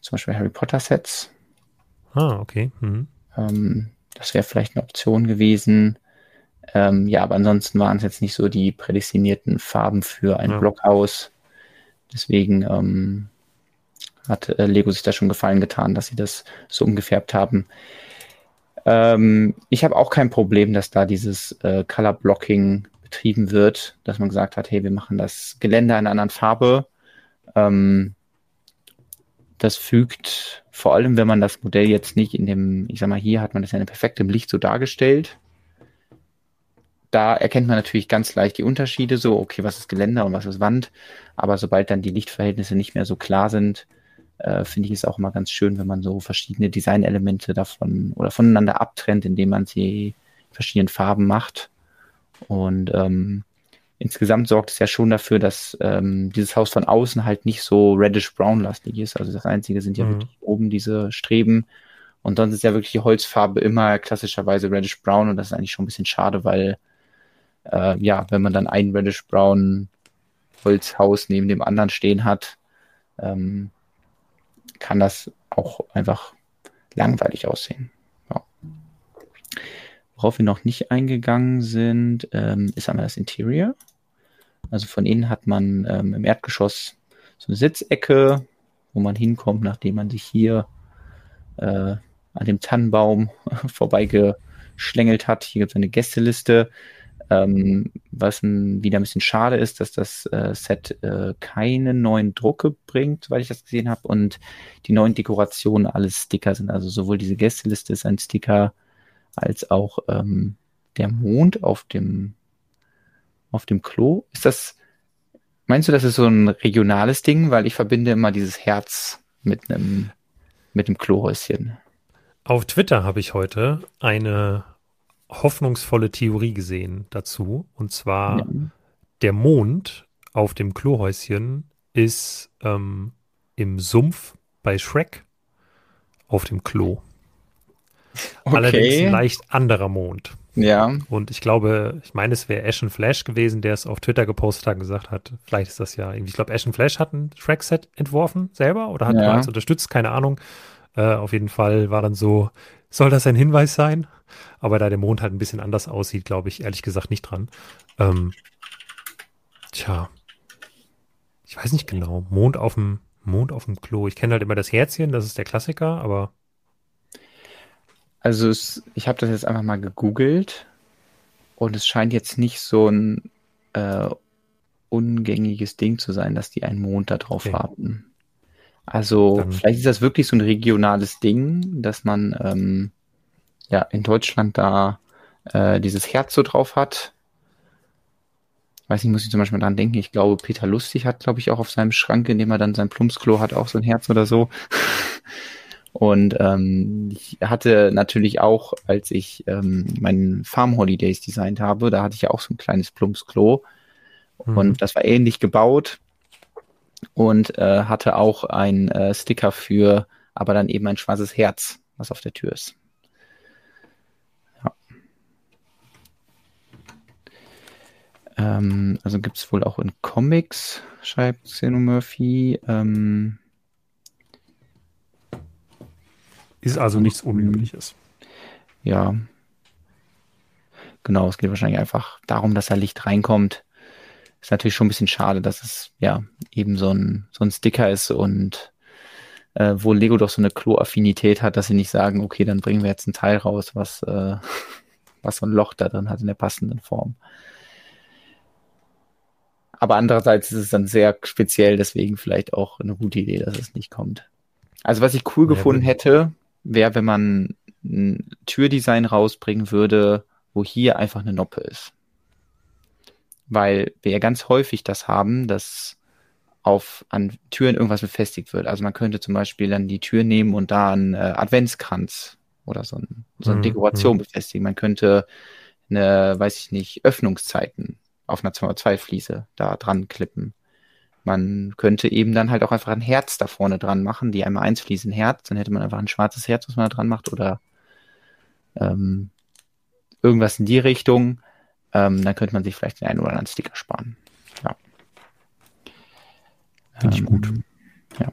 zum Beispiel Harry Potter Sets. Ah, okay. Mhm. Ähm, das wäre vielleicht eine Option gewesen. Ähm, ja, aber ansonsten waren es jetzt nicht so die prädestinierten Farben für ein ja. Blockhaus. Deswegen ähm, hat äh, Lego sich da schon gefallen getan, dass sie das so umgefärbt haben. Ähm, ich habe auch kein Problem, dass da dieses äh, Color Blocking betrieben wird, dass man gesagt hat, hey, wir machen das Gelände in einer anderen Farbe. Ähm, das fügt, vor allem wenn man das Modell jetzt nicht in dem, ich sag mal, hier hat man das ja in perfektem Licht so dargestellt da erkennt man natürlich ganz leicht die Unterschiede, so, okay, was ist Geländer und was ist Wand. Aber sobald dann die Lichtverhältnisse nicht mehr so klar sind, äh, finde ich es auch immer ganz schön, wenn man so verschiedene Designelemente davon oder voneinander abtrennt, indem man sie verschiedenen Farben macht. Und ähm, insgesamt sorgt es ja schon dafür, dass ähm, dieses Haus von außen halt nicht so reddish-brown-lastig ist. Also das Einzige sind ja mhm. wirklich oben diese Streben. Und sonst ist ja wirklich die Holzfarbe immer klassischerweise reddish-brown und das ist eigentlich schon ein bisschen schade, weil äh, ja, wenn man dann ein Reddish Brown Holzhaus neben dem anderen stehen hat, ähm, kann das auch einfach langweilig aussehen. Ja. Worauf wir noch nicht eingegangen sind, ähm, ist einmal das Interior. Also von innen hat man ähm, im Erdgeschoss so eine Sitzecke, wo man hinkommt, nachdem man sich hier äh, an dem Tannenbaum *laughs* vorbeigeschlängelt hat. Hier gibt es eine Gästeliste. Ähm, was ein, wieder ein bisschen schade ist, dass das äh, Set äh, keine neuen Drucke bringt, weil ich das gesehen habe, und die neuen Dekorationen alles Sticker sind. Also sowohl diese Gästeliste ist ein Sticker, als auch ähm, der Mond auf dem auf dem Klo. Ist das, meinst du, das ist so ein regionales Ding? Weil ich verbinde immer dieses Herz mit einem mit dem Klohäuschen. Auf Twitter habe ich heute eine hoffnungsvolle Theorie gesehen dazu. Und zwar, ja. der Mond auf dem Klohäuschen ist ähm, im Sumpf bei Shrek auf dem Klo. Okay. Allerdings ein leicht anderer Mond. Ja. Und ich glaube, ich meine, es wäre Ashen Flash gewesen, der es auf Twitter gepostet hat und gesagt hat, vielleicht ist das ja irgendwie, ich glaube, Ashen Flash hat ein Shrek-Set entworfen selber oder hat ja. unterstützt, keine Ahnung. Äh, auf jeden Fall war dann so, soll das ein Hinweis sein? Aber da der Mond halt ein bisschen anders aussieht, glaube ich ehrlich gesagt nicht dran. Ähm, tja. Ich weiß nicht genau. Mond auf dem, Mond auf dem Klo. Ich kenne halt immer das Herzchen, das ist der Klassiker, aber. Also es, ich habe das jetzt einfach mal gegoogelt und es scheint jetzt nicht so ein äh, ungängiges Ding zu sein, dass die einen Mond da drauf okay. haben. Also Dann, vielleicht ist das wirklich so ein regionales Ding, dass man ähm, ja in Deutschland da äh, dieses Herz so drauf hat. Weiß nicht, muss ich zum Beispiel dran denken. Ich glaube, Peter Lustig hat, glaube ich, auch auf seinem Schrank, in dem er dann sein Plumpsklo hat, auch so ein Herz oder so. *laughs* Und ähm, ich hatte natürlich auch, als ich ähm, meinen Farm Holidays designt habe, da hatte ich ja auch so ein kleines Plumpsklo. Mhm. Und das war ähnlich gebaut und äh, hatte auch ein äh, Sticker für, aber dann eben ein schwarzes Herz, was auf der Tür ist. Ja. Ähm, also gibt es wohl auch in Comics, schreibt Xeno Murphy. Ähm, ist also nichts Unübliches. Ja. Genau, es geht wahrscheinlich einfach darum, dass da Licht reinkommt ist natürlich schon ein bisschen schade, dass es ja eben so ein, so ein Sticker ist und äh, wo Lego doch so eine Klo-Affinität hat, dass sie nicht sagen, okay, dann bringen wir jetzt ein Teil raus, was, äh, *laughs* was so ein Loch da drin hat in der passenden Form. Aber andererseits ist es dann sehr speziell, deswegen vielleicht auch eine gute Idee, dass es nicht kommt. Also was ich cool ja, gefunden hätte, wäre, wenn man ein Türdesign rausbringen würde, wo hier einfach eine Noppe ist weil wir ja ganz häufig das haben, dass auf an Türen irgendwas befestigt wird. Also man könnte zum Beispiel dann die Tür nehmen und da einen äh, Adventskranz oder so, ein, so eine mhm. Dekoration mhm. befestigen. Man könnte eine, weiß ich nicht, Öffnungszeiten auf einer 2x2 Fliese da dran klippen. Man könnte eben dann halt auch einfach ein Herz da vorne dran machen, die einmal eins Fliesen Herz, dann hätte man einfach ein schwarzes Herz, was man da dran macht oder ähm, irgendwas in die Richtung. Ähm, dann könnte man sich vielleicht den einen oder anderen Sticker sparen. Ja. Finde ich gut. Ähm, ja.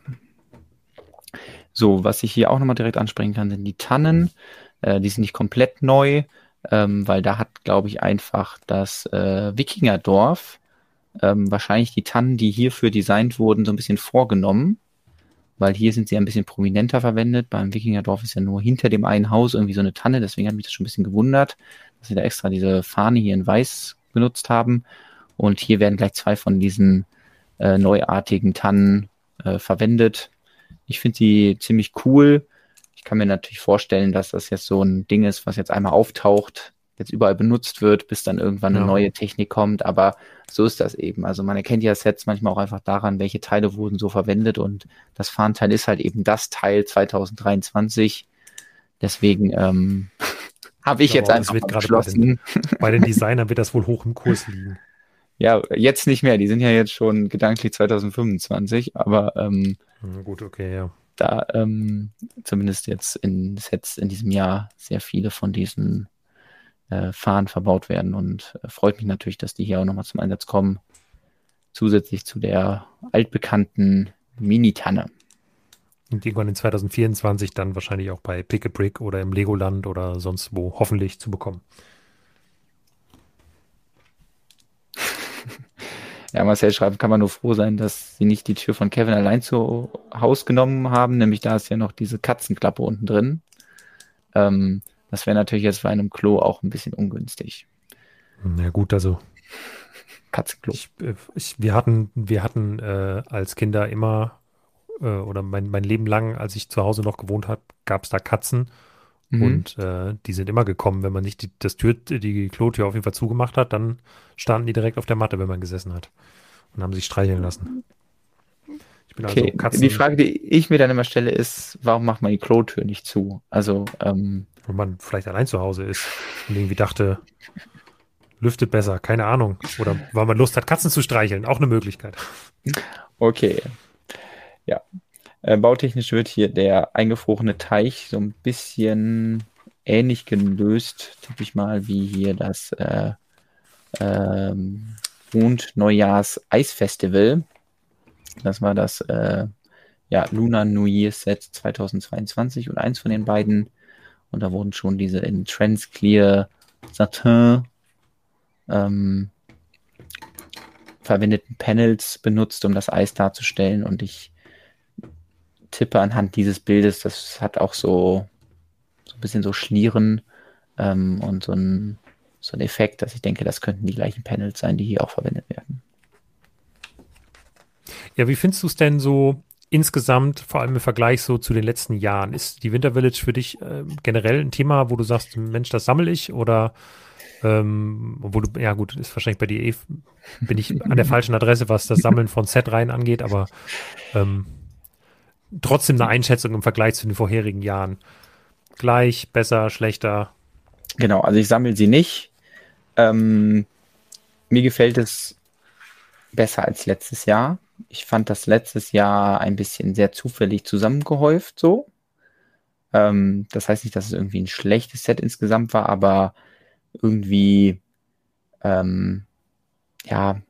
So, was ich hier auch nochmal direkt ansprechen kann, sind die Tannen. Äh, die sind nicht komplett neu, ähm, weil da hat, glaube ich, einfach das äh, Wikingerdorf ähm, wahrscheinlich die Tannen, die hierfür designt wurden, so ein bisschen vorgenommen. Weil hier sind sie ein bisschen prominenter verwendet. Beim Wikingerdorf ist ja nur hinter dem einen Haus irgendwie so eine Tanne, deswegen hat mich das schon ein bisschen gewundert dass sie da extra diese Fahne hier in weiß benutzt haben. Und hier werden gleich zwei von diesen äh, neuartigen Tannen äh, verwendet. Ich finde sie ziemlich cool. Ich kann mir natürlich vorstellen, dass das jetzt so ein Ding ist, was jetzt einmal auftaucht, jetzt überall benutzt wird, bis dann irgendwann eine ja. neue Technik kommt. Aber so ist das eben. Also man erkennt ja Sets manchmal auch einfach daran, welche Teile wurden so verwendet. Und das Fahnenteil ist halt eben das Teil 2023. Deswegen ähm, *laughs* Habe ich, ich jetzt einfach beschlossen. Bei den, bei den *laughs* Designern wird das wohl hoch im Kurs liegen. Ja, jetzt nicht mehr. Die sind ja jetzt schon gedanklich 2025, aber ähm, hm, gut, okay, ja. Da ähm, zumindest jetzt in Sets in diesem Jahr sehr viele von diesen äh, Fahnen verbaut werden und äh, freut mich natürlich, dass die hier auch nochmal zum Einsatz kommen. Zusätzlich zu der altbekannten Mini-Tanne. Und irgendwann in 2024 dann wahrscheinlich auch bei Pick a Brick oder im Legoland oder sonst wo hoffentlich zu bekommen. *laughs* Ja, Marcel schreibt, kann man nur froh sein, dass sie nicht die Tür von Kevin allein zu Haus genommen haben, nämlich da ist ja noch diese Katzenklappe unten drin. Ähm, das wäre natürlich jetzt bei einem Klo auch ein bisschen ungünstig. Na gut, also Katzenklo. Ich, äh, ich, wir hatten, wir hatten äh, als Kinder immer äh, oder mein, mein Leben lang, als ich zu Hause noch gewohnt habe, gab es da Katzen. Mhm. Und äh, die sind immer gekommen, wenn man nicht die, das Tür, die Klotür auf jeden Fall zugemacht hat, dann standen die direkt auf der Matte, wenn man gesessen hat. Und haben sich streicheln lassen. Ich bin also okay. also Katzen. Die Frage, die ich mir dann immer stelle, ist, warum macht man die Klotür nicht zu? Also, ähm, Wenn man vielleicht allein zu Hause ist und irgendwie dachte, lüftet besser, keine Ahnung. Oder weil man Lust hat, Katzen zu streicheln, auch eine Möglichkeit. Okay. Ja. Äh, bautechnisch wird hier der eingefrorene Teich so ein bisschen ähnlich gelöst, tippe ich mal, wie hier das äh, ähm, Mond Neujahrs Eisfestival. Das war das äh, ja, Lunar New Year Set 2022 und eins von den beiden. Und da wurden schon diese in Transclear Satin ähm, verwendeten Panels benutzt, um das Eis darzustellen. Und ich tippe anhand dieses Bildes, das hat auch so, so ein bisschen so Schlieren ähm, und so ein, so ein Effekt, dass ich denke, das könnten die gleichen Panels sein, die hier auch verwendet werden. Ja, wie findest du es denn so insgesamt, vor allem im Vergleich so zu den letzten Jahren? Ist die Winter Village für dich äh, generell ein Thema, wo du sagst, Mensch, das sammle ich oder ähm, obwohl du, ja gut, ist wahrscheinlich bei dir eh, bin ich an der falschen Adresse, was das Sammeln von Set-Reihen angeht, aber ähm, trotzdem eine Einschätzung im Vergleich zu den vorherigen Jahren. Gleich, besser, schlechter? Genau, also ich sammle sie nicht. Ähm, mir gefällt es besser als letztes Jahr. Ich fand das letztes Jahr ein bisschen sehr zufällig zusammengehäuft so. Ähm, das heißt nicht, dass es irgendwie ein schlechtes Set insgesamt war, aber irgendwie, ähm, ja,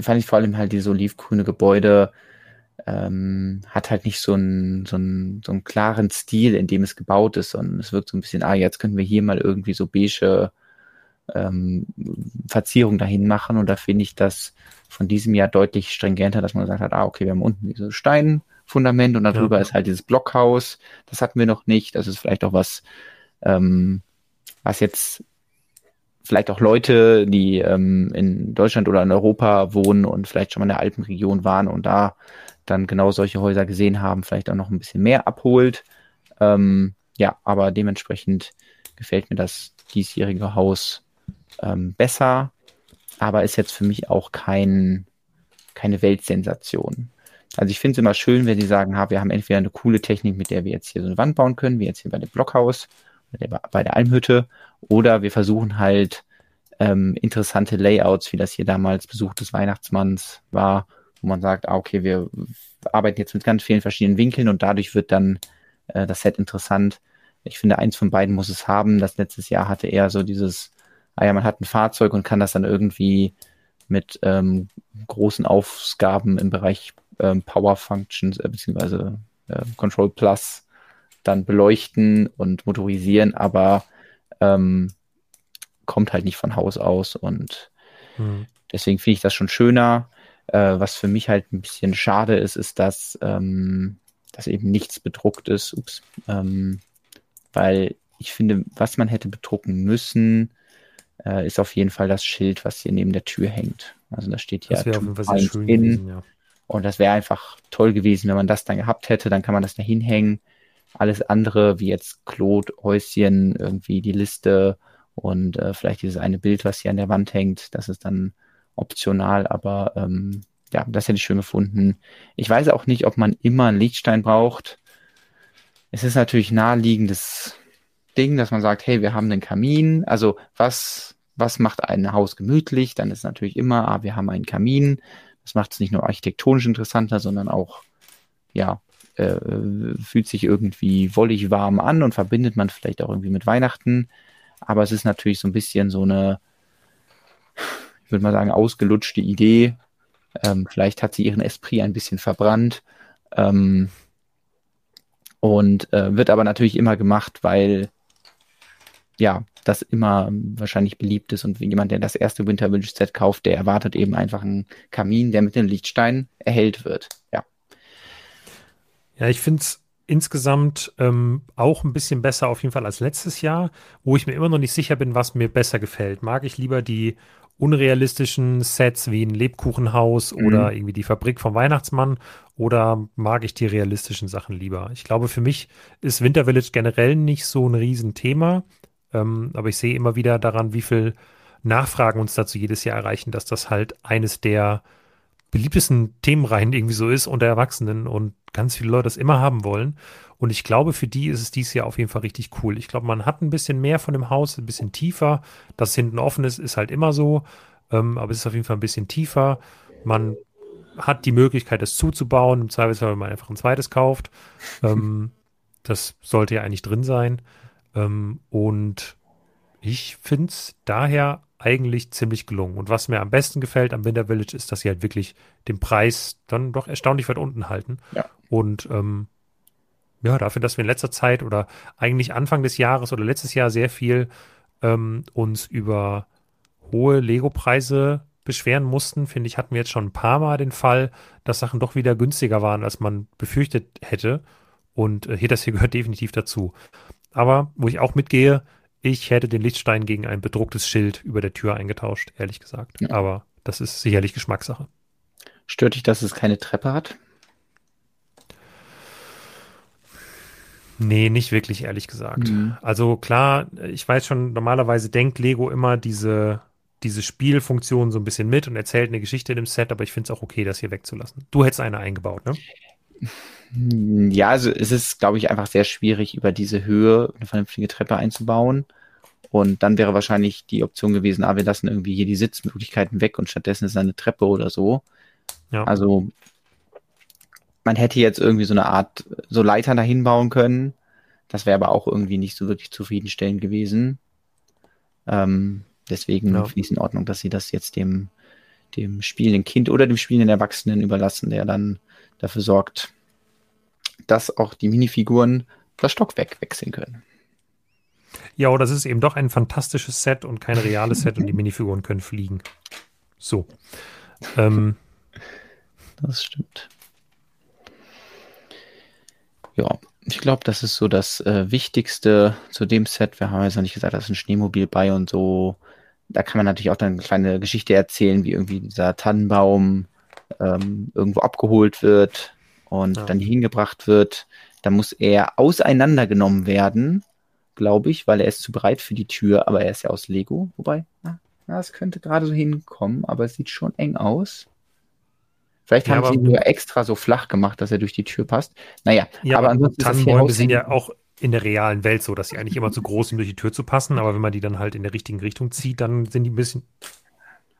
fand ich vor allem halt diese olivgrüne Gebäude ähm, hat halt nicht so einen, so, einen, so einen klaren Stil, in dem es gebaut ist, sondern es wirkt so ein bisschen, ah, jetzt können wir hier mal irgendwie so beige ähm, Verzierung dahin machen und da finde ich das von diesem Jahr deutlich stringenter, dass man gesagt hat, ah, okay, wir haben unten dieses Steinfundament und darüber ja. ist halt dieses Blockhaus, das hatten wir noch nicht, das ist vielleicht auch was, ähm, was jetzt vielleicht auch Leute, die ähm, in Deutschland oder in Europa wohnen und vielleicht schon mal in der Alpenregion waren und da dann genau solche Häuser gesehen haben, vielleicht auch noch ein bisschen mehr abholt. Ähm, ja, aber dementsprechend gefällt mir das diesjährige Haus ähm, besser, aber ist jetzt für mich auch kein, keine Weltsensation. Also ich finde es immer schön, wenn sie sagen, ha, wir haben entweder eine coole Technik, mit der wir jetzt hier so eine Wand bauen können, wie jetzt hier bei dem Blockhaus, bei der Almhütte, oder wir versuchen halt ähm, interessante Layouts, wie das hier damals Besuch des Weihnachtsmanns war, wo man sagt, ah, okay, wir arbeiten jetzt mit ganz vielen verschiedenen Winkeln und dadurch wird dann äh, das Set interessant. Ich finde, eins von beiden muss es haben. Das letztes Jahr hatte eher so dieses, ah ja, man hat ein Fahrzeug und kann das dann irgendwie mit ähm, großen Aufgaben im Bereich ähm, Power Functions äh, beziehungsweise äh, Control Plus dann beleuchten und motorisieren, aber ähm, kommt halt nicht von Haus aus und hm. deswegen finde ich das schon schöner. Äh, was für mich halt ein bisschen schade ist, ist, dass, ähm, dass eben nichts bedruckt ist. Ups, ähm, weil ich finde, was man hätte bedrucken müssen, äh, ist auf jeden Fall das Schild, was hier neben der Tür hängt. Also da steht ja schön in. Gewesen, ja. Und das wäre einfach toll gewesen, wenn man das dann gehabt hätte. Dann kann man das da hinhängen. Alles andere, wie jetzt Claude, Häuschen, irgendwie die Liste und äh, vielleicht dieses eine Bild, was hier an der Wand hängt, das ist dann optional, aber ähm, ja, das hätte ich schön gefunden. Ich weiß auch nicht, ob man immer einen Lichtstein braucht. Es ist natürlich naheliegendes Ding, dass man sagt, hey, wir haben einen Kamin. Also was, was macht ein Haus gemütlich? Dann ist natürlich immer, ah, wir haben einen Kamin. Das macht es nicht nur architektonisch interessanter, sondern auch, ja, äh, fühlt sich irgendwie wollig warm an und verbindet man vielleicht auch irgendwie mit Weihnachten. Aber es ist natürlich so ein bisschen so eine, ich würde mal sagen, ausgelutschte Idee. Ähm, vielleicht hat sie ihren Esprit ein bisschen verbrannt. Ähm, Und äh, wird aber natürlich immer gemacht, weil ja, das immer wahrscheinlich beliebt ist und jemand, der das erste Winter Village Set kauft, der erwartet eben einfach einen Kamin, der mit dem Lichtstein erhellt wird. Ja. Ja, ich finde es insgesamt ähm, auch ein bisschen besser auf jeden Fall als letztes Jahr, wo ich mir immer noch nicht sicher bin, was mir besser gefällt. Mag ich lieber die unrealistischen Sets wie ein Lebkuchenhaus mhm. oder irgendwie die Fabrik vom Weihnachtsmann oder mag ich die realistischen Sachen lieber? Ich glaube, für mich ist Winter Village generell nicht so ein Riesenthema, ähm, aber ich sehe immer wieder daran, wie viel Nachfragen uns dazu jedes Jahr erreichen, dass das halt eines der beliebtesten Themenreihen irgendwie so ist unter Erwachsenen und ganz viele Leute das immer haben wollen. Und ich glaube, für die ist es dieses Jahr auf jeden Fall richtig cool. Ich glaube, man hat ein bisschen mehr von dem Haus, ein bisschen tiefer. Dass hinten offen ist, ist halt immer so. Ähm, aber es ist auf jeden Fall ein bisschen tiefer. Man hat die Möglichkeit, es zuzubauen. Im Zweifelsfall, wenn man einfach ein zweites kauft. Ähm, das sollte ja eigentlich drin sein. Ähm, und ich finde es daher eigentlich ziemlich gelungen. Und was mir am besten gefällt am Winter Village ist, dass sie halt wirklich den Preis dann doch erstaunlich weit unten halten. Ja. Und ähm, ja, dafür, dass wir in letzter Zeit oder eigentlich Anfang des Jahres oder letztes Jahr sehr viel ähm, uns über hohe Lego-Preise beschweren mussten, finde ich, hatten wir jetzt schon ein paar Mal den Fall, dass Sachen doch wieder günstiger waren, als man befürchtet hätte. Und äh, hier, das hier gehört *laughs* definitiv dazu. Aber wo ich auch mitgehe, ich hätte den Lichtstein gegen ein bedrucktes Schild über der Tür eingetauscht, ehrlich gesagt. Ja. Aber das ist sicherlich Geschmackssache. Stört dich, dass es keine Treppe hat? Nee, nicht wirklich, ehrlich gesagt. Mhm. Also klar, ich weiß schon, normalerweise denkt Lego immer diese, diese Spielfunktion so ein bisschen mit und erzählt eine Geschichte in dem Set, aber ich finde es auch okay, das hier wegzulassen. Du hättest eine eingebaut, ne? Ja, also es ist, glaube ich, einfach sehr schwierig, über diese Höhe eine vernünftige Treppe einzubauen. Und dann wäre wahrscheinlich die Option gewesen, ah, wir lassen irgendwie hier die Sitzmöglichkeiten weg und stattdessen ist eine Treppe oder so. Ja. Also man hätte jetzt irgendwie so eine Art, so Leitern dahin bauen können. Das wäre aber auch irgendwie nicht so wirklich zufriedenstellend gewesen. Ähm, deswegen ja. finde ich es in Ordnung, dass sie das jetzt dem, dem spielenden Kind oder dem spielenden Erwachsenen überlassen, der dann dafür sorgt, dass auch die Minifiguren das Stockwerk wechseln können. Ja, oder es ist eben doch ein fantastisches Set und kein reales Set und die *laughs* Minifiguren können fliegen. So. Ähm. Das stimmt. Ja, ich glaube, das ist so das äh, Wichtigste zu dem Set. Wir haben jetzt noch nicht gesagt, da ist ein Schneemobil bei und so. Da kann man natürlich auch dann eine kleine Geschichte erzählen, wie irgendwie dieser Tannenbaum ähm, irgendwo abgeholt wird und ja. dann hingebracht wird. Da muss er auseinandergenommen werden, glaube ich, weil er ist zu breit für die Tür, aber er ist ja aus Lego. Wobei, na, es könnte gerade so hinkommen, aber es sieht schon eng aus. Vielleicht ja, haben sie ihn nur extra so flach gemacht, dass er durch die Tür passt. Naja, ja, aber ansonsten Tannenbäume sind ja auch in der realen Welt so, dass sie eigentlich immer zu groß sind, durch die Tür zu passen, aber wenn man die dann halt in der richtigen Richtung zieht, dann sind die ein bisschen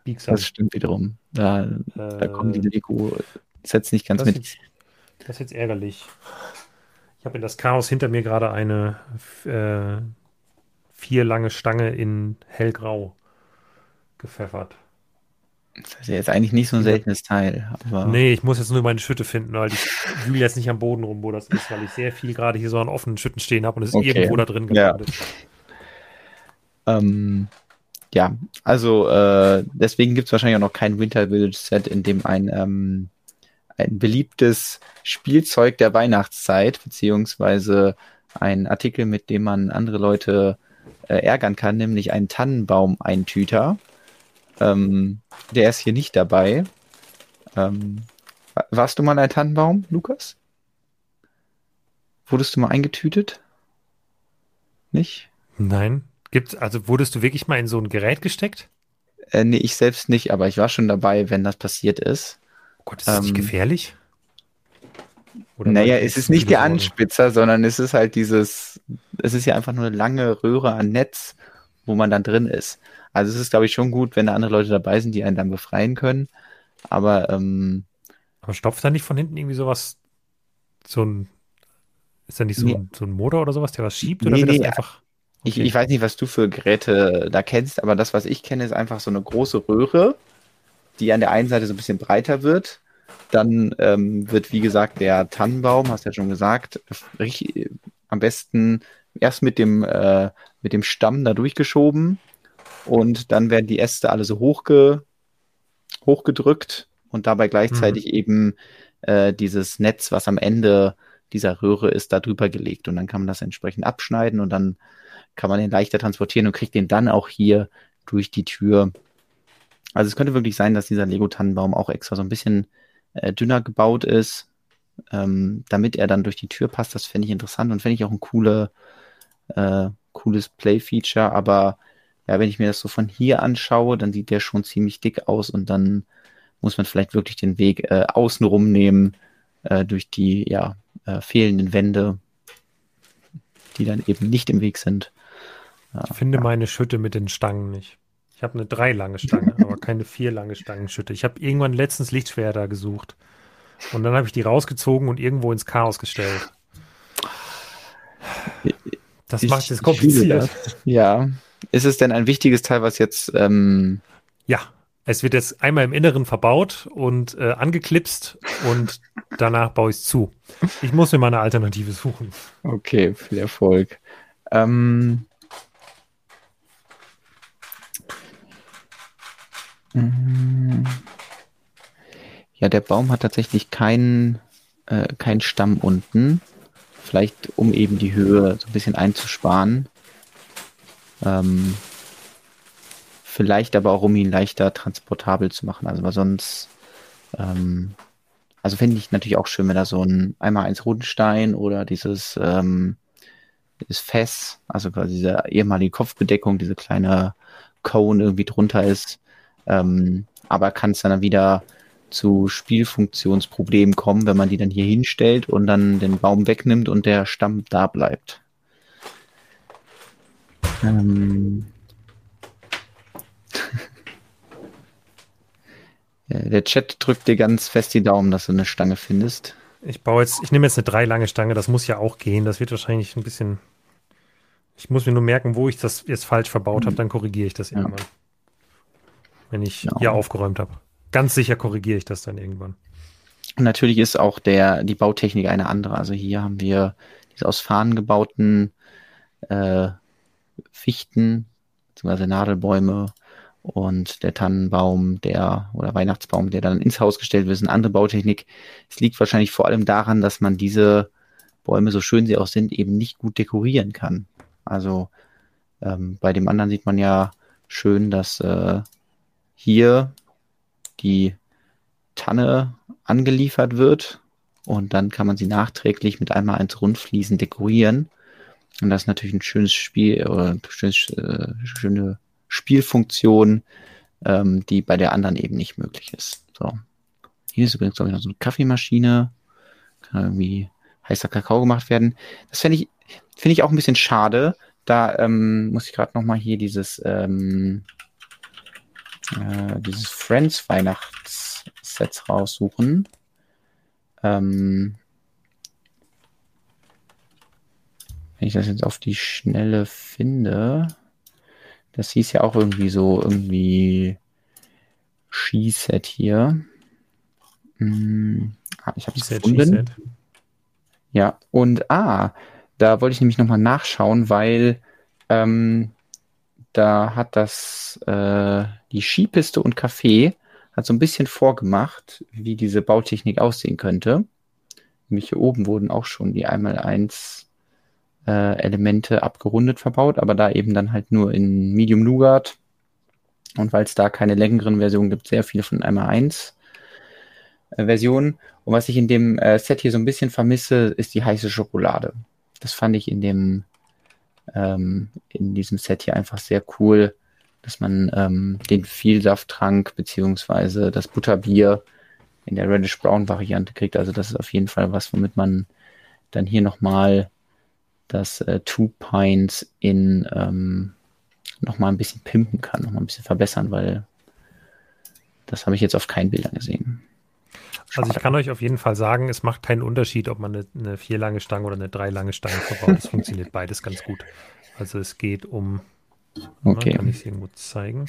biegsam. Das stimmt wiederum. Da, äh, da kommen die Lego-Sets nicht ganz mit. Jetzt, das ist jetzt ärgerlich. Ich habe in das Chaos hinter mir gerade eine äh, vier lange Stange in hellgrau gepfeffert. Das ist ja jetzt eigentlich nicht so ein seltenes Teil. Aber nee, ich muss jetzt nur meine Schütte finden, weil ich wühle jetzt nicht am Boden rum, wo das ist, weil ich sehr viel gerade hier so an offenen Schütten stehen habe und es ist okay. irgendwo da drin gelandet. Ja, ähm, ja also äh, deswegen gibt es wahrscheinlich auch noch kein Winter Village Set, in dem ein, ähm, ein beliebtes Spielzeug der Weihnachtszeit, beziehungsweise ein Artikel, mit dem man andere Leute äh, ärgern kann, nämlich ein Tannenbaum-Eintüter. Ähm, der ist hier nicht dabei. Ähm, warst du mal ein Tannenbaum, Lukas? Wurdest du mal eingetütet? Nicht? Nein. Gibt, also wurdest du wirklich mal in so ein Gerät gesteckt? Äh, nee, ich selbst nicht, aber ich war schon dabei, wenn das passiert ist. Oh Gott, ist das ähm, nicht gefährlich? Oder naja, es ist nicht der Anspitzer, sondern es ist halt dieses, es ist ja einfach nur eine lange Röhre an Netz, wo man dann drin ist. Also es ist, glaube ich, schon gut, wenn da andere Leute dabei sind, die einen dann befreien können. Aber, ähm, Aber stopft da nicht von hinten irgendwie sowas, so ein, ist da nicht so, nee. ein, so ein Motor oder sowas, der was schiebt? Oder nee, wird das einfach. Ich, ich weiß nicht, was du für Geräte da kennst, aber das, was ich kenne, ist einfach so eine große Röhre, die an der einen Seite so ein bisschen breiter wird Dann ähm, wird, wie gesagt, der Tannenbaum, hast du ja schon gesagt, richtig, am besten erst mit dem, äh, mit dem Stamm da durchgeschoben und dann werden die Äste alle so hochge, hochgedrückt und dabei gleichzeitig mhm. eben äh, dieses Netz, was am Ende dieser Röhre ist, da drüber gelegt. Und dann kann man das entsprechend abschneiden und dann kann man den leichter transportieren und kriegt den dann auch hier durch die Tür. Also es könnte wirklich sein, dass dieser Lego-Tannenbaum auch extra so ein bisschen äh, dünner gebaut ist, ähm, damit er dann durch die Tür passt. Das fände ich interessant und fände ich auch ein coole, äh, cooles Play-Feature. Aber ja, wenn ich mir das so von hier anschaue, dann sieht der schon ziemlich dick aus und dann muss man vielleicht wirklich den Weg äh, außenrum nehmen äh, durch die ja, äh, fehlenden Wände, die dann eben nicht im Weg sind. Ja, ich finde ja. meine Schütte mit den Stangen nicht. Ich habe eine drei lange Stange, *laughs* aber keine vier lange Stangenschütte. Ich habe irgendwann letztens Lichtschwerter gesucht. Und dann habe ich die rausgezogen und irgendwo ins Chaos gestellt. Das ich, macht es kompliziert. Ja. Ist es denn ein wichtiges Teil, was jetzt. Ähm ja, es wird jetzt einmal im Inneren verbaut und äh, angeklipst und danach baue ich es zu. Ich muss mir mal eine Alternative suchen. Okay, viel Erfolg. Ähm, ja, der Baum hat tatsächlich keinen äh, kein Stamm unten. Vielleicht um eben die Höhe so ein bisschen einzusparen. Ähm, vielleicht aber auch, um ihn leichter transportabel zu machen. Also, weil sonst, ähm, also finde ich natürlich auch schön, wenn da so ein einmal eins Rundstein oder dieses, ähm, dieses Fess, also quasi diese ehemalige Kopfbedeckung, diese kleine Cone irgendwie drunter ist. Ähm, aber kann es dann wieder zu Spielfunktionsproblemen kommen, wenn man die dann hier hinstellt und dann den Baum wegnimmt und der Stamm da bleibt. Ähm, *laughs* Der Chat drückt dir ganz fest die Daumen, dass du eine Stange findest. Ich baue jetzt, ich nehme jetzt eine drei lange Stange, das muss ja auch gehen. Das wird wahrscheinlich ein bisschen. Ich muss mir nur merken, wo ich das jetzt falsch verbaut habe, dann korrigiere ich das ja. irgendwann. Wenn ich ja. hier aufgeräumt habe. Ganz sicher korrigiere ich das dann irgendwann. Und natürlich ist auch der, die Bautechnik eine andere. Also hier haben wir diese aus Fahnen gebauten äh, Fichten, beziehungsweise Nadelbäume und der Tannenbaum, der oder Weihnachtsbaum, der dann ins Haus gestellt wird, ist eine andere Bautechnik. Es liegt wahrscheinlich vor allem daran, dass man diese Bäume, so schön sie auch sind, eben nicht gut dekorieren kann. Also ähm, bei dem anderen sieht man ja schön, dass äh, hier die Tanne angeliefert wird und dann kann man sie nachträglich mit einmal eins Rundfliesen dekorieren. Und das ist natürlich ein schönes Spiel oder eine äh, schöne Spielfunktion, ähm, die bei der anderen eben nicht möglich ist. So. Hier ist übrigens, glaube ich, noch so eine Kaffeemaschine. Kann irgendwie heißer Kakao gemacht werden. Das finde ich, finde ich auch ein bisschen schade. Da ähm, muss ich gerade noch mal hier dieses, ähm, äh, dieses Friends Weihnachtssets raussuchen. Ähm, wenn ich das jetzt auf die Schnelle finde. Das hieß ja auch irgendwie so, irgendwie Skiset hier. Hm, ah, ich habe es gefunden. Ja, und ah, da wollte ich nämlich nochmal nachschauen, weil ähm, da hat das äh, die Skipiste und Café hat so ein bisschen vorgemacht, wie diese Bautechnik aussehen könnte. Nämlich hier oben wurden auch schon die einmal eins äh, Elemente abgerundet verbaut, aber da eben dann halt nur in Medium Nougat. Und weil es da keine längeren Versionen gibt, sehr viele von einmal 1 äh, Versionen. Und was ich in dem äh, Set hier so ein bisschen vermisse, ist die heiße Schokolade. Das fand ich in dem ähm, in diesem Set hier einfach sehr cool, dass man ähm, den Vielsafttrank beziehungsweise das Butterbier in der Reddish Brown Variante kriegt. Also das ist auf jeden Fall was, womit man dann hier nochmal dass äh, Two Pines in ähm, nochmal ein bisschen pimpen kann, nochmal ein bisschen verbessern, weil das habe ich jetzt auf keinen Bildern gesehen. Schade. Also ich kann euch auf jeden Fall sagen, es macht keinen Unterschied, ob man eine, eine vier lange Stange oder eine drei lange Stange verbaut. Es funktioniert beides ganz gut. Also es geht um, okay. kann ich es irgendwo zeigen?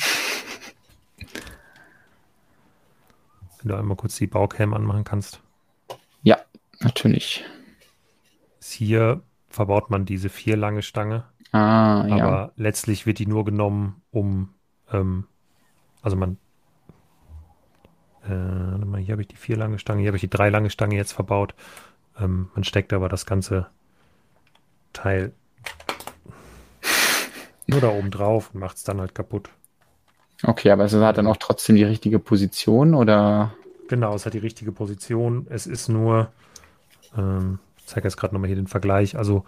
wenn du einmal kurz die Baucam anmachen kannst. Ja, natürlich. Hier verbaut man diese vier lange Stange. Ah, ja. Aber letztlich wird die nur genommen, um, ähm, also man, äh, hier habe ich die vier lange Stange, hier habe ich die drei lange Stange jetzt verbaut. Ähm, man steckt aber das ganze Teil nur da oben drauf und macht es dann halt kaputt. Okay, aber es hat dann auch trotzdem die richtige Position oder? Genau, es hat die richtige Position. Es ist nur, ähm, ich zeige jetzt gerade nochmal hier den Vergleich, also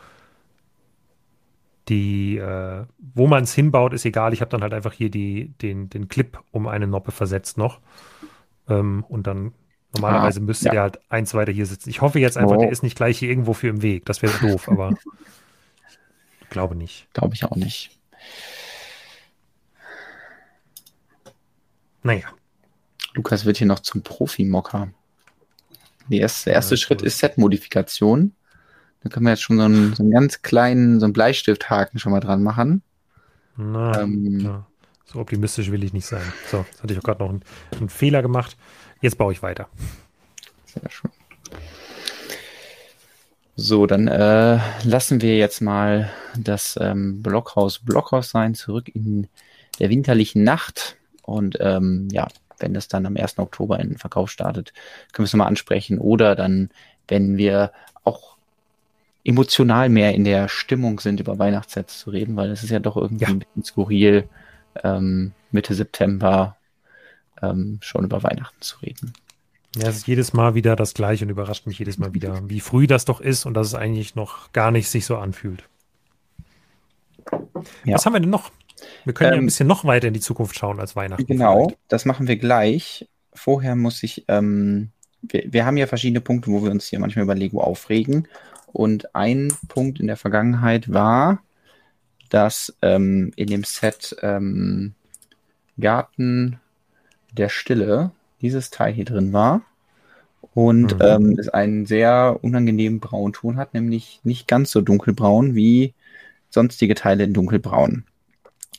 die, äh, wo man es hinbaut, ist egal. Ich habe dann halt einfach hier die, den, den Clip um eine Noppe versetzt noch. Ähm, und dann normalerweise ah, müsste ja. der halt eins weiter hier sitzen. Ich hoffe jetzt einfach, oh. der ist nicht gleich hier irgendwo für im Weg. Das wäre doof, aber *laughs* glaube nicht. Glaube ich auch nicht. Naja. Lukas wird hier noch zum Profi-Mocker. Der erste, der erste ja, Schritt ist Set-Modifikation. Da können wir jetzt schon so einen, so einen ganz kleinen, so einen Bleistifthaken schon mal dran machen. Na, ähm, ja. So optimistisch will ich nicht sein. So, jetzt hatte ich auch gerade noch einen, einen, Fehler gemacht. Jetzt baue ich weiter. Sehr schön. So, dann äh, lassen wir jetzt mal das ähm, Blockhaus Blockhaus sein, zurück in der winterlichen Nacht. Und ähm, ja, wenn das dann am 1. Oktober in den Verkauf startet, können wir es nochmal ansprechen. Oder dann, wenn wir auch emotional mehr in der Stimmung sind, über Weihnachtssets zu reden, weil es ist ja doch irgendwie ja. ein bisschen skurril, ähm, Mitte September ähm, schon über Weihnachten zu reden. Ja, es ist jedes Mal wieder das gleiche und überrascht mich jedes Mal wieder, wie früh das doch ist und dass es eigentlich noch gar nicht sich so anfühlt. Ja. Was haben wir denn noch? Wir können ähm, ja ein ähm, bisschen noch weiter in die Zukunft schauen als Weihnachten. Genau, vielleicht. das machen wir gleich. Vorher muss ich, ähm, wir, wir haben ja verschiedene Punkte, wo wir uns hier manchmal über Lego aufregen. Und ein Punkt in der Vergangenheit war, dass ähm, in dem Set ähm, Garten der Stille dieses Teil hier drin war und mhm. ähm, es einen sehr unangenehmen Braunton hat, nämlich nicht ganz so dunkelbraun wie sonstige Teile in dunkelbraun.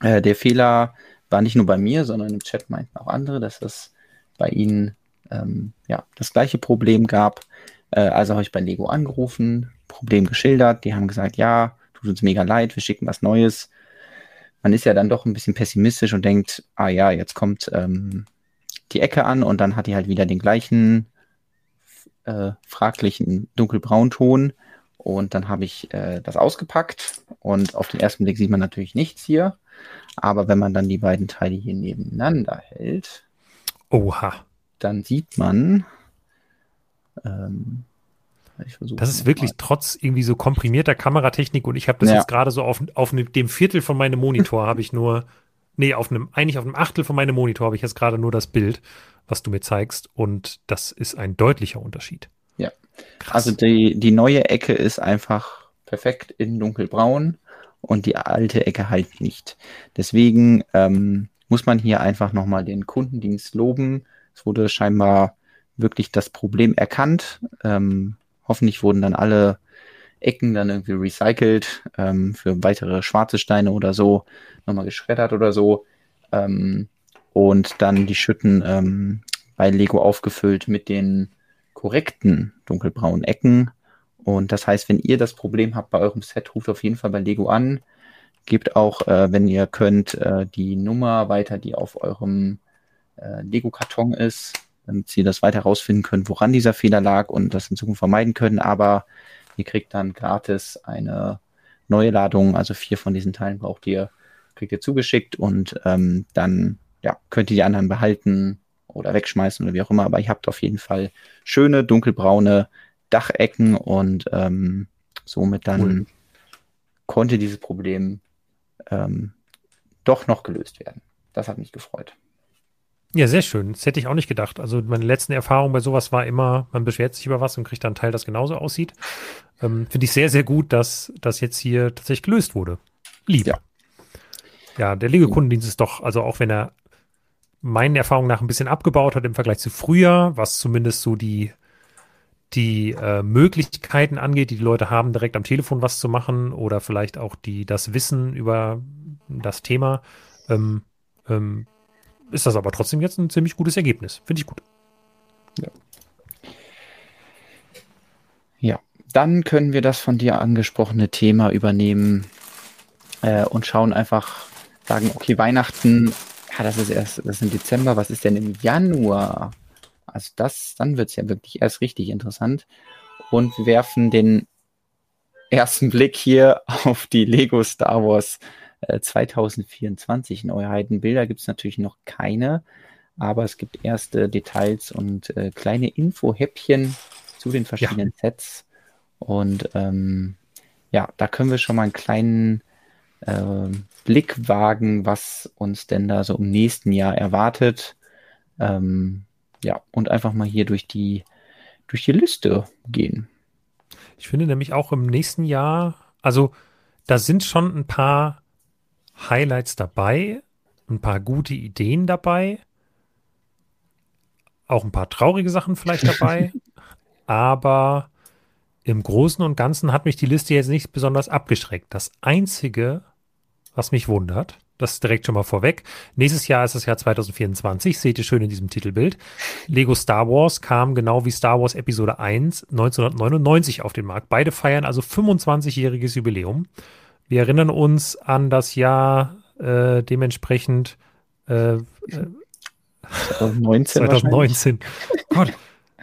Äh, der Fehler war nicht nur bei mir, sondern im Chat meinten auch andere, dass es bei ihnen ähm, ja, das gleiche Problem gab. Äh, also habe ich bei Lego angerufen, Problem geschildert. Die haben gesagt, ja, tut uns mega leid, wir schicken was Neues. Man ist ja dann doch ein bisschen pessimistisch und denkt, ah ja, jetzt kommt ähm, die Ecke an und dann hat die halt wieder den gleichen äh, fraglichen dunkelbraunton. Und dann habe ich äh, das ausgepackt und auf den ersten Blick sieht man natürlich nichts hier. Aber wenn man dann die beiden Teile hier nebeneinander hält, Oha. dann sieht man, ähm, das ist wirklich mal. trotz irgendwie so komprimierter Kameratechnik und ich habe das ja. jetzt gerade so auf, auf dem Viertel von meinem Monitor habe ich nur, nee, auf einem, eigentlich auf einem Achtel von meinem Monitor habe ich jetzt gerade nur das Bild, was du mir zeigst und das ist ein deutlicher Unterschied. Ja. Krass. Also die, die neue Ecke ist einfach perfekt in dunkelbraun und die alte Ecke halt nicht. Deswegen ähm, muss man hier einfach nochmal den Kundendienst loben. Es wurde scheinbar wirklich das Problem erkannt. Ähm, hoffentlich wurden dann alle Ecken dann irgendwie recycelt ähm, für weitere schwarze Steine oder so, nochmal geschreddert oder so. Ähm, und dann die Schütten ähm, bei Lego aufgefüllt mit den korrekten dunkelbraunen Ecken und das heißt, wenn ihr das Problem habt bei eurem Set, ruft auf jeden Fall bei Lego an. Gebt auch, äh, wenn ihr könnt, äh, die Nummer weiter, die auf eurem äh, Lego-Karton ist, damit sie das weiter herausfinden können, woran dieser Fehler lag und das in Zukunft vermeiden können. Aber ihr kriegt dann gratis eine neue Ladung, also vier von diesen Teilen braucht ihr, kriegt ihr zugeschickt und ähm, dann ja, könnt ihr die anderen behalten oder wegschmeißen oder wie auch immer. Aber ihr habt auf jeden Fall schöne dunkelbraune Dachecken und ähm, somit dann cool. konnte dieses Problem ähm, doch noch gelöst werden. Das hat mich gefreut. Ja, sehr schön. Das hätte ich auch nicht gedacht. Also meine letzten Erfahrungen bei sowas war immer, man beschwert sich über was und kriegt dann einen Teil, das genauso aussieht. Ähm, Finde ich sehr, sehr gut, dass das jetzt hier tatsächlich gelöst wurde. Lieb. Ja, ja der Lego-Kundendienst ist doch, also auch wenn er meinen Erfahrungen nach ein bisschen abgebaut hat im Vergleich zu früher, was zumindest so die die äh, Möglichkeiten angeht, die die Leute haben, direkt am Telefon was zu machen oder vielleicht auch die das Wissen über das Thema, ähm, ähm, ist das aber trotzdem jetzt ein ziemlich gutes Ergebnis. Finde ich gut. Ja. ja, dann können wir das von dir angesprochene Thema übernehmen äh, und schauen einfach, sagen, okay, Weihnachten, ja, das ist erst, das ist im Dezember, was ist denn im Januar? Also das, dann wird es ja wirklich erst richtig interessant. Und wir werfen den ersten Blick hier auf die Lego Star Wars 2024. Neuheiten. Bilder gibt es natürlich noch keine, aber es gibt erste Details und äh, kleine Info-Häppchen zu den verschiedenen ja. Sets. Und ähm, ja, da können wir schon mal einen kleinen äh, Blick wagen, was uns denn da so im nächsten Jahr erwartet. Ähm, ja, und einfach mal hier durch die, durch die Liste gehen. Ich finde nämlich auch im nächsten Jahr, also da sind schon ein paar Highlights dabei, ein paar gute Ideen dabei, auch ein paar traurige Sachen vielleicht dabei, *laughs* aber im Großen und Ganzen hat mich die Liste jetzt nicht besonders abgeschreckt. Das Einzige, was mich wundert, das ist direkt schon mal vorweg. Nächstes Jahr ist das Jahr 2024, seht ihr schön in diesem Titelbild. Lego Star Wars kam genau wie Star Wars Episode 1 1999 auf den Markt. Beide feiern also 25-jähriges Jubiläum. Wir erinnern uns an das Jahr äh, dementsprechend äh, 2019. 2019. Gott,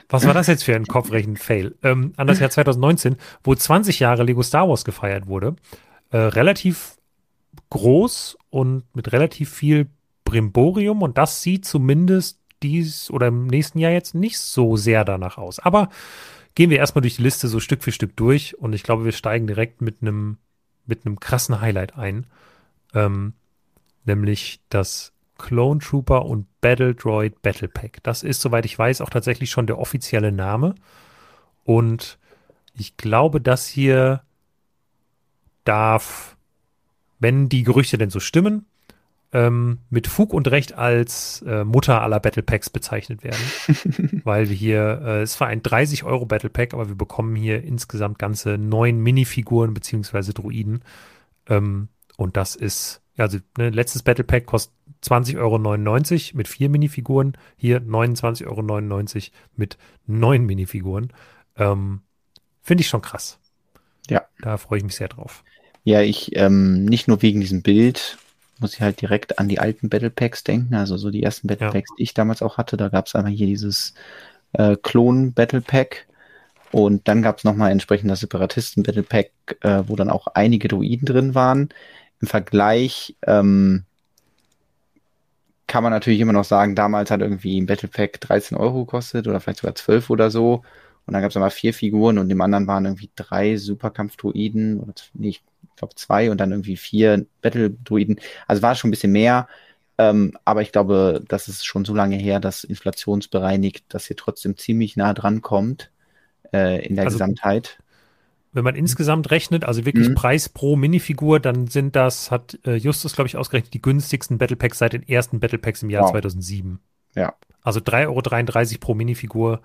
was war das jetzt für ein Kopfrechen-Fail? Ähm, an das Jahr 2019, wo 20 Jahre Lego Star Wars gefeiert wurde. Äh, relativ groß und mit relativ viel Brimborium und das sieht zumindest dies oder im nächsten Jahr jetzt nicht so sehr danach aus. Aber gehen wir erstmal durch die Liste so Stück für Stück durch und ich glaube, wir steigen direkt mit einem mit einem krassen Highlight ein, ähm, nämlich das Clone Trooper und Battle Droid Battle Pack. Das ist, soweit ich weiß, auch tatsächlich schon der offizielle Name. Und ich glaube, das hier darf, wenn die Gerüchte denn so stimmen, ähm, mit Fug und Recht als äh, Mutter aller Battle Packs bezeichnet werden. *laughs* weil wir hier, äh, es war ein 30 Euro Battle Pack, aber wir bekommen hier insgesamt ganze neun Minifiguren beziehungsweise Druiden. Ähm, und das ist, also ne, letztes Battle Pack kostet 20,99 Euro mit vier Minifiguren. Hier 29,99 Euro mit neun Minifiguren. Ähm, Finde ich schon krass. Ja. Da freue ich mich sehr drauf. Ja, ich ähm, nicht nur wegen diesem Bild, muss ich halt direkt an die alten Battle Packs denken. Also so die ersten Battle Packs, ja. die ich damals auch hatte. Da gab es einmal hier dieses äh, Klon Battle Pack. Und dann gab es nochmal entsprechend das Separatisten Battle Pack, äh, wo dann auch einige Druiden drin waren. Im Vergleich ähm, kann man natürlich immer noch sagen, damals hat irgendwie ein Battle Pack 13 Euro gekostet oder vielleicht sogar 12 oder so. Und dann gab es immer vier Figuren und dem anderen waren irgendwie drei Superkampf-Druiden oder nee, ich glaube zwei und dann irgendwie vier Battle-Druiden. Also war schon ein bisschen mehr. Ähm, aber ich glaube, das ist schon so lange her, dass inflationsbereinigt, dass hier trotzdem ziemlich nah dran kommt äh, in der also, Gesamtheit. Wenn man insgesamt rechnet, also wirklich mhm. Preis pro Minifigur, dann sind das, hat äh, Justus, glaube ich, ausgerechnet, die günstigsten Battle Packs seit den ersten Battle Packs im Jahr wow. 2007. Ja. Also 3,33 Euro pro Minifigur,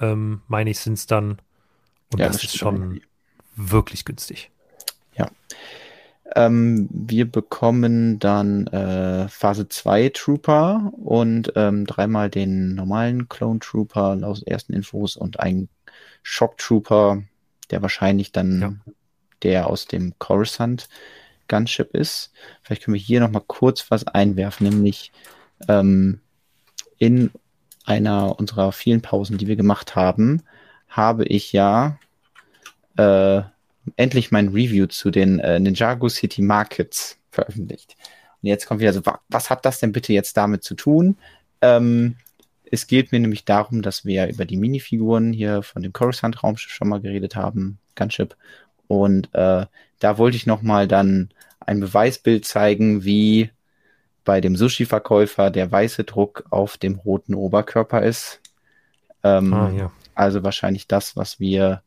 ähm, meine ich, sind es dann. Und ja, das, das ist schon irgendwie. wirklich günstig. Ja. Ähm, wir bekommen dann äh, Phase 2 Trooper und ähm, dreimal den normalen Clone Trooper aus ersten Infos und einen Shock Trooper der wahrscheinlich dann ja. der aus dem Coruscant Gunship ist. Vielleicht können wir hier nochmal kurz was einwerfen, nämlich ähm, in einer unserer vielen Pausen, die wir gemacht haben, habe ich ja äh, endlich mein Review zu den äh, Ninjago City Markets veröffentlicht. Und jetzt kommt wieder so, was hat das denn bitte jetzt damit zu tun? Ähm, es geht mir nämlich darum, dass wir über die Minifiguren hier von dem Coruscant-Raumschiff schon mal geredet haben, Gunship. Und äh, da wollte ich nochmal dann ein Beweisbild zeigen, wie bei dem Sushi-Verkäufer der weiße Druck auf dem roten Oberkörper ist. Ähm, ah, ja. Also wahrscheinlich das, was wir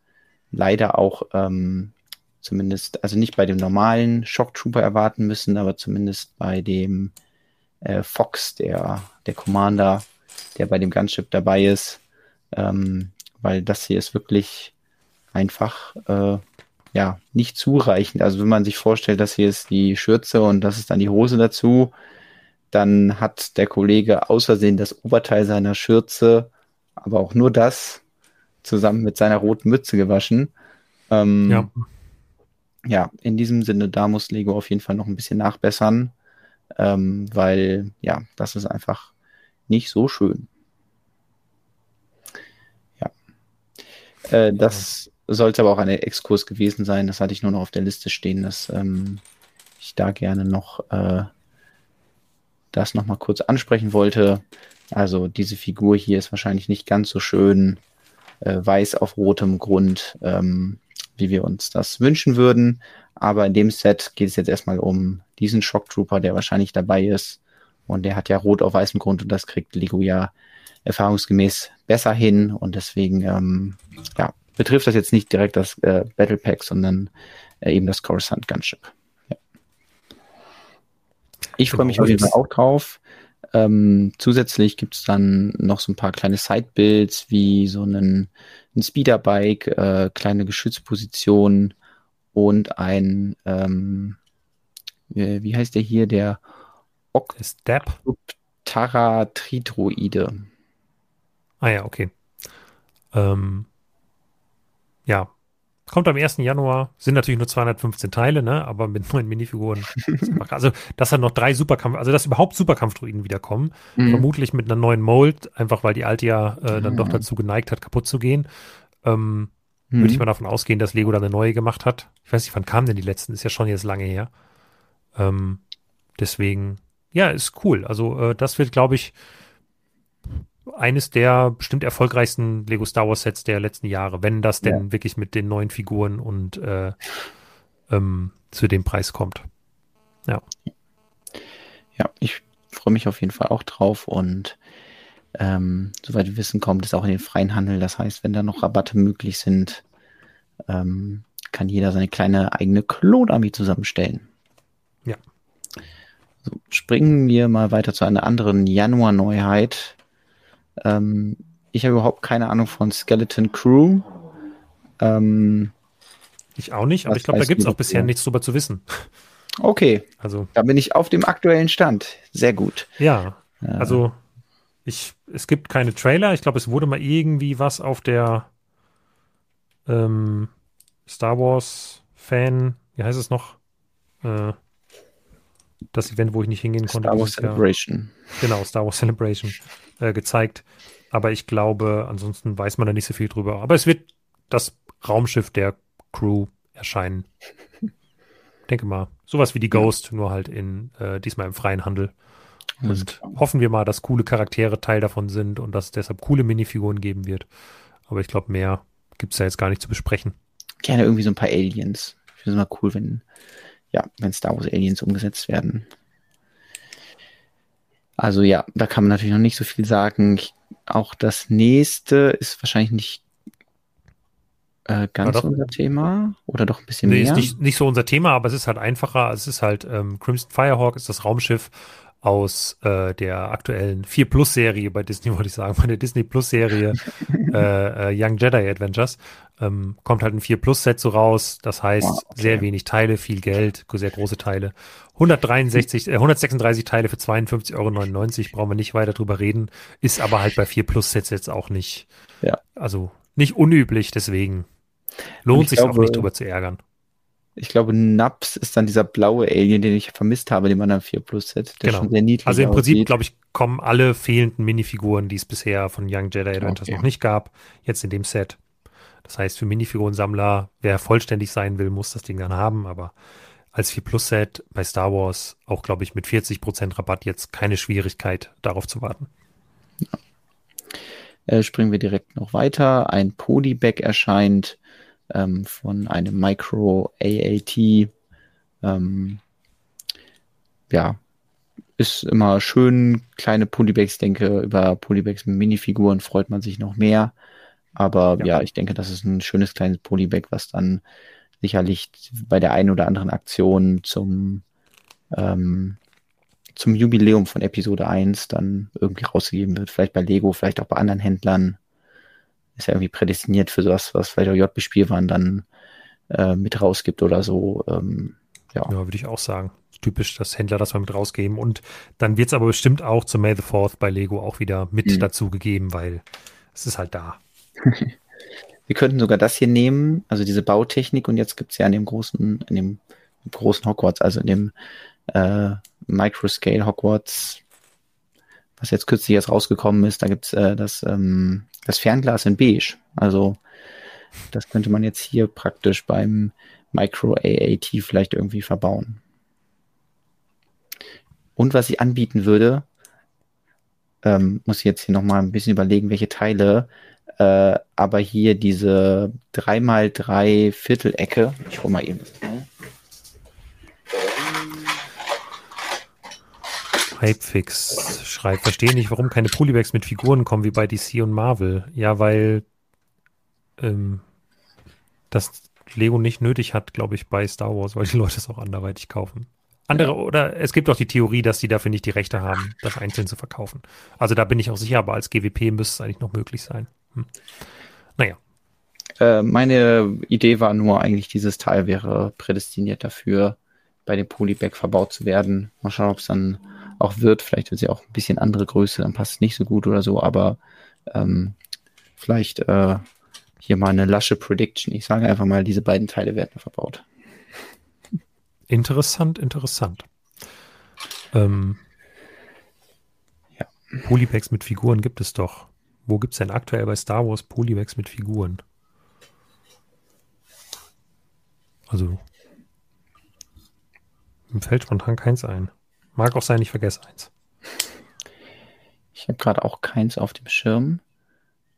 leider auch ähm, zumindest, also nicht bei dem normalen Shock Trooper erwarten müssen, aber zumindest bei dem äh, Fox, der, der Commander, der bei dem Gunship dabei ist, ähm, weil das hier ist wirklich einfach äh, ja nicht zureichend. Also wenn man sich vorstellt, das hier ist die Schürze und das ist dann die Hose dazu, dann hat der Kollege außersehen das Oberteil seiner Schürze, aber auch nur das zusammen mit seiner roten Mütze gewaschen. Ähm, ja. ja, in diesem Sinne, da muss Lego auf jeden Fall noch ein bisschen nachbessern, ähm, weil ja, das ist einfach nicht so schön. Ja. Äh, das sollte aber auch ein Exkurs gewesen sein. Das hatte ich nur noch auf der Liste stehen, dass ähm, ich da gerne noch äh, das nochmal kurz ansprechen wollte. Also diese Figur hier ist wahrscheinlich nicht ganz so schön äh, weiß auf rotem Grund, ähm, wie wir uns das wünschen würden. Aber in dem Set geht es jetzt erstmal um diesen Shock Trooper, der wahrscheinlich dabei ist. Und der hat ja rot auf weißem Grund und das kriegt Lego ja erfahrungsgemäß besser hin. Und deswegen ähm, ja, betrifft das jetzt nicht direkt das äh, Battle Pack, sondern äh, eben das Coruscant Gunship. Ja. Ich freue genau, mich auf jeden Fall auch drauf. Ähm, zusätzlich gibt es dann noch so ein paar kleine Side-Builds wie so einen, ein Speederbike, äh, kleine Geschützposition und ein, ähm, wie, wie heißt der hier, der Octara Tridroide. Ah ja, okay. Ähm, ja, Kommt am 1. Januar, sind natürlich nur 215 Teile, ne? aber mit neuen Minifiguren. also, dass dann noch drei Superkampf, also dass überhaupt Superkampfdruiden wiederkommen. Mhm. Vermutlich mit einer neuen Mold, einfach weil die alte ja äh, dann mhm. doch dazu geneigt hat, kaputt zu gehen. Ähm, mhm. Würde ich mal davon ausgehen, dass Lego da eine neue gemacht hat. Ich weiß nicht, wann kamen denn die letzten? Ist ja schon jetzt lange her. Ähm, deswegen, ja, ist cool. Also, äh, das wird, glaube ich, eines der bestimmt erfolgreichsten Lego Star Wars Sets der letzten Jahre, wenn das denn ja. wirklich mit den neuen Figuren und äh, ähm, zu dem Preis kommt. Ja. Ja, ich freue mich auf jeden Fall auch drauf und ähm, soweit wir wissen, kommt es auch in den freien Handel. Das heißt, wenn da noch Rabatte möglich sind, ähm, kann jeder seine kleine eigene Klonarmee zusammenstellen. Ja. So, springen wir mal weiter zu einer anderen Januar-Neuheit. Ähm, ich habe überhaupt keine Ahnung von Skeleton Crew. Ähm, ich auch nicht, aber ich glaube, da gibt es auch bisher nichts drüber zu wissen. Okay. Also. Da bin ich auf dem aktuellen Stand. Sehr gut. Ja. Äh, also, ich, es gibt keine Trailer. Ich glaube, es wurde mal irgendwie was auf der ähm, Star Wars Fan, wie heißt es noch? Äh, das Event, wo ich nicht hingehen konnte. Star Wars Celebration. Jahr. Genau, Star Wars Celebration äh, gezeigt. Aber ich glaube, ansonsten weiß man da nicht so viel drüber. Aber es wird das Raumschiff der Crew erscheinen. denke mal, sowas wie die Ghost, nur halt in äh, diesmal im freien Handel. Und hoffen wir mal, dass coole Charaktere Teil davon sind und dass es deshalb coole Minifiguren geben wird. Aber ich glaube, mehr gibt es da jetzt gar nicht zu besprechen. Gerne irgendwie so ein paar Aliens. Ich finde es mal cool, wenn, ja, wenn Star Wars Aliens umgesetzt werden. Also ja, da kann man natürlich noch nicht so viel sagen. Ich, auch das nächste ist wahrscheinlich nicht äh, ganz ja, unser Thema oder doch ein bisschen nee, mehr. Ist nicht, nicht so unser Thema, aber es ist halt einfacher. Es ist halt ähm, Crimson Firehawk ist das Raumschiff aus äh, der aktuellen 4 Plus Serie bei Disney, *laughs* wollte ich sagen, bei der Disney Plus Serie *laughs* äh, äh, Young Jedi Adventures. Ähm, kommt halt ein 4 Plus Set so raus. Das heißt, wow, okay. sehr wenig Teile, viel Geld, sehr große Teile. 163, äh, 136 Teile für 52,99 Euro. Brauchen wir nicht weiter drüber reden. Ist aber halt bei 4 Plus Sets jetzt auch nicht, ja. also nicht unüblich, deswegen lohnt sich auch nicht drüber zu ärgern. Ich glaube, Naps ist dann dieser blaue Alien, den ich vermisst habe, dem anderen 4 Plus Set. Der genau. schon sehr niedlich Also im Prinzip, glaube ich, kommen alle fehlenden Minifiguren, die es bisher von Young Jedi Adventures okay. noch nicht gab, jetzt in dem Set. Das heißt, für Minifigurensammler, wer vollständig sein will, muss das Ding dann haben, aber als 4 Plus Set bei Star Wars auch, glaube ich, mit 40% Rabatt jetzt keine Schwierigkeit, darauf zu warten. Ja. Äh, springen wir direkt noch weiter. Ein Polybag erscheint ähm, von einem Micro AAT. Ähm, ja, ist immer schön. Kleine Polybags, denke, über Polybags mit Minifiguren freut man sich noch mehr. Aber ja. ja, ich denke, das ist ein schönes kleines Polybag, was dann sicherlich bei der einen oder anderen Aktion zum, ähm, zum Jubiläum von Episode 1 dann irgendwie rausgegeben wird. Vielleicht bei Lego, vielleicht auch bei anderen Händlern ist ja irgendwie prädestiniert für sowas, was vielleicht auch JB-Spielwaren dann äh, mit rausgibt oder so. Ähm, ja. ja, würde ich auch sagen. Typisch, dass Händler das mal mit rausgeben. Und dann wird es aber bestimmt auch zu May the Fourth bei Lego auch wieder mit mhm. dazu gegeben, weil es ist halt da. *laughs* wir könnten sogar das hier nehmen, also diese Bautechnik, und jetzt gibt's ja in dem großen, in dem großen Hogwarts, also in dem äh, Microscale Hogwarts, was jetzt kürzlich erst rausgekommen ist, da gibt's äh, das, ähm, das Fernglas in Beige. Also das könnte man jetzt hier praktisch beim Micro AAT vielleicht irgendwie verbauen. Und was ich anbieten würde, ähm, muss ich jetzt hier nochmal ein bisschen überlegen, welche Teile, äh, aber hier diese 3x3 Viertelecke, ich hole mal eben das Teil. Hypefix schreibt, verstehe nicht, warum keine Polybags mit Figuren kommen wie bei DC und Marvel. Ja, weil ähm, das Lego nicht nötig hat, glaube ich, bei Star Wars, weil die Leute es auch anderweitig kaufen. Andere, ja. oder es gibt auch die Theorie, dass die dafür nicht die Rechte haben, das einzeln zu verkaufen. Also da bin ich auch sicher, aber als GWP müsste es eigentlich noch möglich sein. Hm. Naja. Äh, meine Idee war nur eigentlich, dieses Teil wäre prädestiniert dafür, bei dem Polybag verbaut zu werden. Mal schauen, ob es dann auch wird. Vielleicht wird sie auch ein bisschen andere Größe, dann passt es nicht so gut oder so, aber ähm, vielleicht äh, hier mal eine lasche Prediction. Ich sage einfach mal, diese beiden Teile werden verbaut. Interessant, interessant. Ähm, ja. Polybags mit Figuren gibt es doch. Wo gibt es denn aktuell bei Star Wars Polybags mit Figuren? Also, im fällt spontan keins ein. Mag auch sein, ich vergesse eins. Ich habe gerade auch keins auf dem Schirm.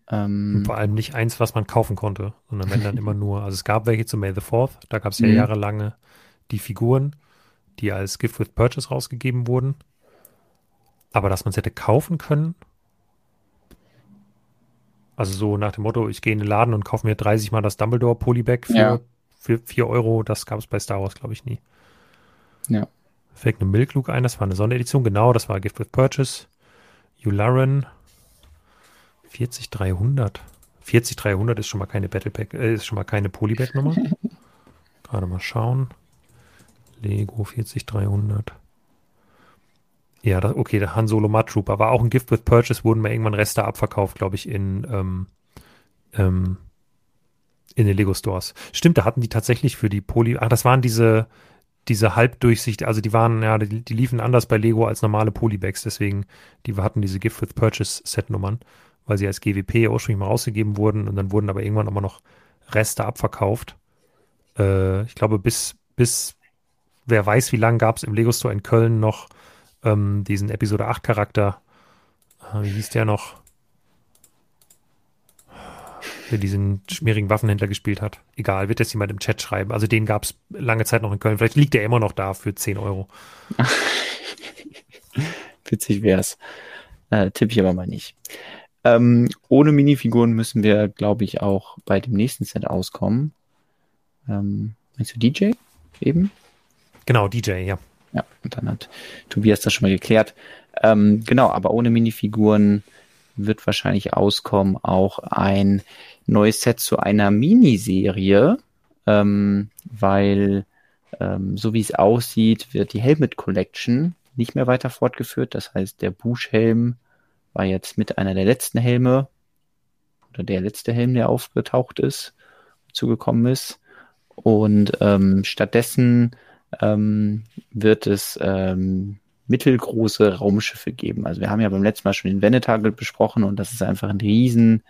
Ähm, Vor allem nicht eins, was man kaufen konnte, sondern wenn dann immer nur, also es gab welche zu May the Fourth, da gab es ja mhm. jahrelange die Figuren, die als Gift with Purchase rausgegeben wurden. Aber dass man es hätte kaufen können, also so nach dem Motto, ich gehe in den Laden und kaufe mir 30 Mal das Dumbledore Polybag für, ja. für 4 Euro, das gab es bei Star Wars, glaube ich, nie. Ja. Fällt eine Milk Luke ein, das war eine Sonderedition, genau, das war Gift with Purchase. Yularen 40300. 40300 ist schon mal keine Battle Pack, äh, ist schon mal keine Polybag Nummer. *laughs* Gerade mal schauen. Lego 40300. Ja, das, okay, der Han Solo Mud Trooper war auch ein Gift with Purchase, wurden mal irgendwann Reste abverkauft, glaube ich, in, ähm, ähm, in den Lego Stores. Stimmt, da hatten die tatsächlich für die Poly, ach, das waren diese, diese Halbdurchsicht, also die waren, ja, die, die liefen anders bei Lego als normale Polybags, deswegen, die hatten diese Gift with Purchase Set-Nummern, weil sie als GWP ursprünglich mal rausgegeben wurden und dann wurden aber irgendwann immer noch Reste abverkauft. Äh, ich glaube, bis, bis wer weiß, wie lange gab es im Lego Store in Köln noch ähm, diesen Episode 8 Charakter. Äh, wie hieß der noch? Der diesen schmierigen Waffenhändler gespielt hat. Egal, wird jetzt jemand im Chat schreiben. Also den gab es lange Zeit noch in Köln. Vielleicht liegt der immer noch da für 10 Euro. *laughs* Witzig wär's. Äh, tippe ich aber mal nicht. Ähm, ohne Minifiguren müssen wir, glaube ich, auch bei dem nächsten Set auskommen. Ähm, meinst du DJ eben? Genau, DJ, ja. Ja, und dann hat Tobias das schon mal geklärt. Ähm, genau, aber ohne Minifiguren wird wahrscheinlich auskommen auch ein neues Set zu einer Miniserie, ähm, weil ähm, so wie es aussieht, wird die Helmet Collection nicht mehr weiter fortgeführt. Das heißt, der Busch-Helm war jetzt mit einer der letzten Helme oder der letzte Helm, der aufgetaucht ist, zugekommen ist. Und ähm, stattdessen ähm, wird es ähm, mittelgroße Raumschiffe geben. Also wir haben ja beim letzten Mal schon den Venetagel besprochen und das ist einfach ein riesen,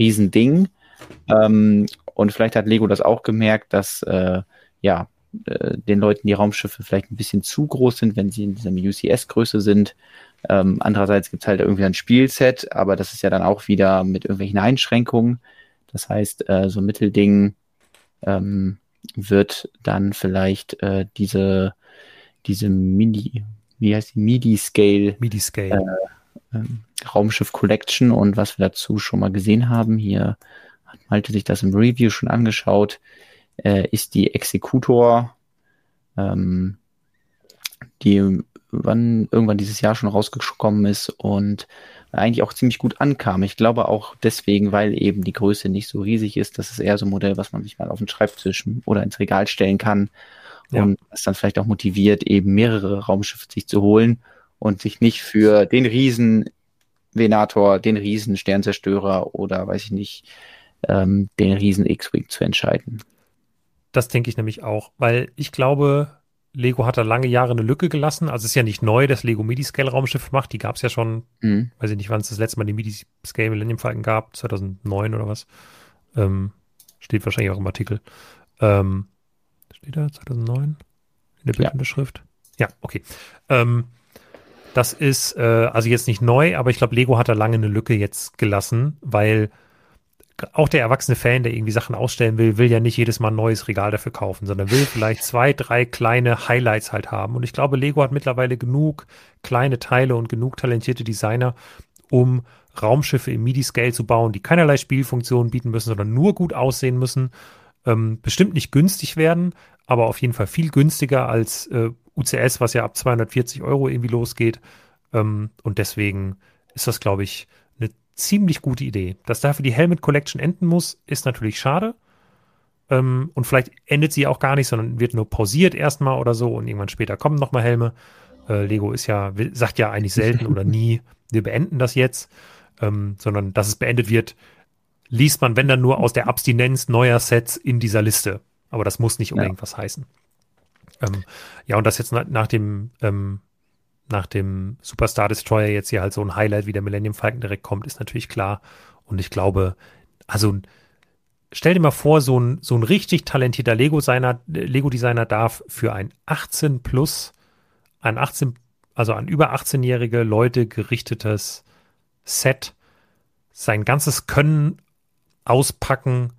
riesen Ding. Ähm, und vielleicht hat Lego das auch gemerkt, dass äh, ja äh, den Leuten die Raumschiffe vielleicht ein bisschen zu groß sind, wenn sie in dieser UCS-Größe sind. Ähm, andererseits gibt es halt irgendwie ein Spielset, aber das ist ja dann auch wieder mit irgendwelchen Einschränkungen. Das heißt, äh, so ein Mittelding ähm, wird dann vielleicht äh, diese, diese Mini, wie heißt die, MIDI-Scale, MIDI-Scale. Äh, äh, Raumschiff Collection und was wir dazu schon mal gesehen haben, hier hat Malte sich das im Review schon angeschaut, äh, ist die Executor, ähm, die wann irgendwann dieses Jahr schon rausgekommen ist und eigentlich auch ziemlich gut ankam. Ich glaube auch deswegen, weil eben die Größe nicht so riesig ist, dass es eher so ein Modell, was man sich mal auf den Schreibtisch oder ins Regal stellen kann ja. und es dann vielleicht auch motiviert, eben mehrere Raumschiffe sich zu holen und sich nicht für den Riesen Venator, den Riesen Sternzerstörer oder weiß ich nicht, ähm, den riesen X-Wing zu entscheiden. Das denke ich nämlich auch, weil ich glaube, Lego hat da lange Jahre eine Lücke gelassen. Also es ist ja nicht neu, dass Lego Midi-Scale-Raumschiffe macht. Die gab es ja schon, mhm. weiß ich nicht, wann es das letzte Mal die Midi-Scale Millennium Falcon gab, 2009 oder was. Ähm, steht wahrscheinlich auch im Artikel. Ähm, steht da 2009 in der Bildunterschrift? Ja. ja, okay. Ähm, das ist äh, also jetzt nicht neu, aber ich glaube, Lego hat da lange eine Lücke jetzt gelassen, weil auch der erwachsene Fan, der irgendwie Sachen ausstellen will, will ja nicht jedes Mal ein neues Regal dafür kaufen, sondern will vielleicht zwei, drei kleine Highlights halt haben. Und ich glaube, Lego hat mittlerweile genug kleine Teile und genug talentierte Designer, um Raumschiffe im MIDI-Scale zu bauen, die keinerlei Spielfunktionen bieten müssen, sondern nur gut aussehen müssen. Ähm, bestimmt nicht günstig werden, aber auf jeden Fall viel günstiger als äh, UCS, was ja ab 240 Euro irgendwie losgeht. Ähm, und deswegen ist das, glaube ich, ziemlich gute Idee. Dass dafür die Helmet Collection enden muss, ist natürlich schade. Ähm, und vielleicht endet sie auch gar nicht, sondern wird nur pausiert erstmal oder so und irgendwann später kommen nochmal Helme. Äh, Lego ist ja, sagt ja eigentlich selten oder nie, *laughs* wir beenden das jetzt, ähm, sondern dass es beendet wird, liest man, wenn dann nur aus der Abstinenz neuer Sets in dieser Liste. Aber das muss nicht unbedingt ja. was heißen. Ähm, ja, und das jetzt nach, nach dem ähm, nach dem Superstar Destroyer jetzt hier halt so ein Highlight wie der Millennium Falcon direkt kommt, ist natürlich klar. Und ich glaube, also stell dir mal vor, so ein, so ein richtig talentierter Lego-Designer Lego -Designer darf für ein 18 plus, ein 18, also an über 18-jährige Leute gerichtetes Set sein ganzes Können auspacken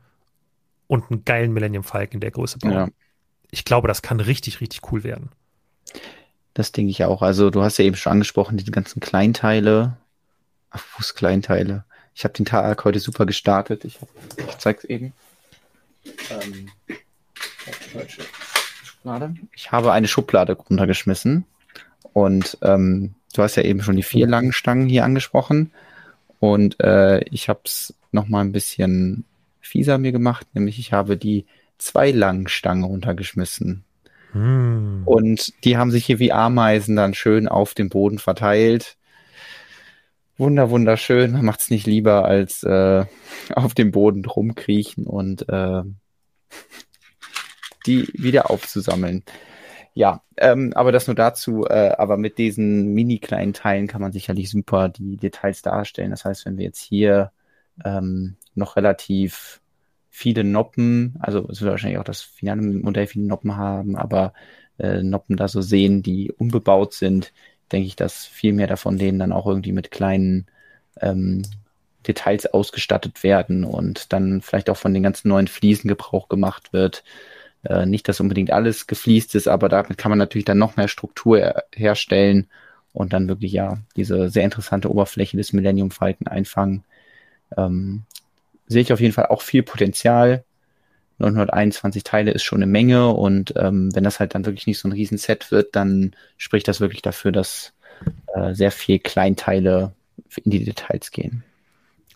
und einen geilen Millennium Falcon in der Größe bauen. Ja. Ich glaube, das kann richtig, richtig cool werden. Das denke ich auch. Also du hast ja eben schon angesprochen, diese ganzen Kleinteile. Ach, wo ist Kleinteile? Ich habe den Tag heute super gestartet. Ich, ich zeig's eben. Ähm, Schublade. Ich habe eine Schublade runtergeschmissen. Und ähm, du hast ja eben schon die vier langen Stangen hier angesprochen. Und äh, ich habe es nochmal ein bisschen fieser mir gemacht, nämlich ich habe die zwei langen Stangen runtergeschmissen. Hm. Und die haben sich hier wie Ameisen dann schön auf dem Boden verteilt. Wunder, wunderschön. Man macht es nicht lieber, als äh, auf dem Boden rumkriechen und äh, die wieder aufzusammeln. Ja, ähm, aber das nur dazu. Äh, aber mit diesen mini kleinen Teilen kann man sicherlich super die Details darstellen. Das heißt, wenn wir jetzt hier ähm, noch relativ viele Noppen, also es wird wahrscheinlich auch das finale Modell viele Noppen haben, aber äh, Noppen da so sehen, die unbebaut sind, denke ich, dass viel mehr davon denen dann auch irgendwie mit kleinen ähm, Details ausgestattet werden und dann vielleicht auch von den ganzen neuen Fliesen Gebrauch gemacht wird. Äh, nicht, dass unbedingt alles gefliest ist, aber damit kann man natürlich dann noch mehr Struktur herstellen und dann wirklich ja diese sehr interessante Oberfläche des Millennium Falcon einfangen. Ähm, sehe ich auf jeden Fall auch viel Potenzial. 921 Teile ist schon eine Menge und ähm, wenn das halt dann wirklich nicht so ein Riesenset wird, dann spricht das wirklich dafür, dass äh, sehr viel Kleinteile in die Details gehen.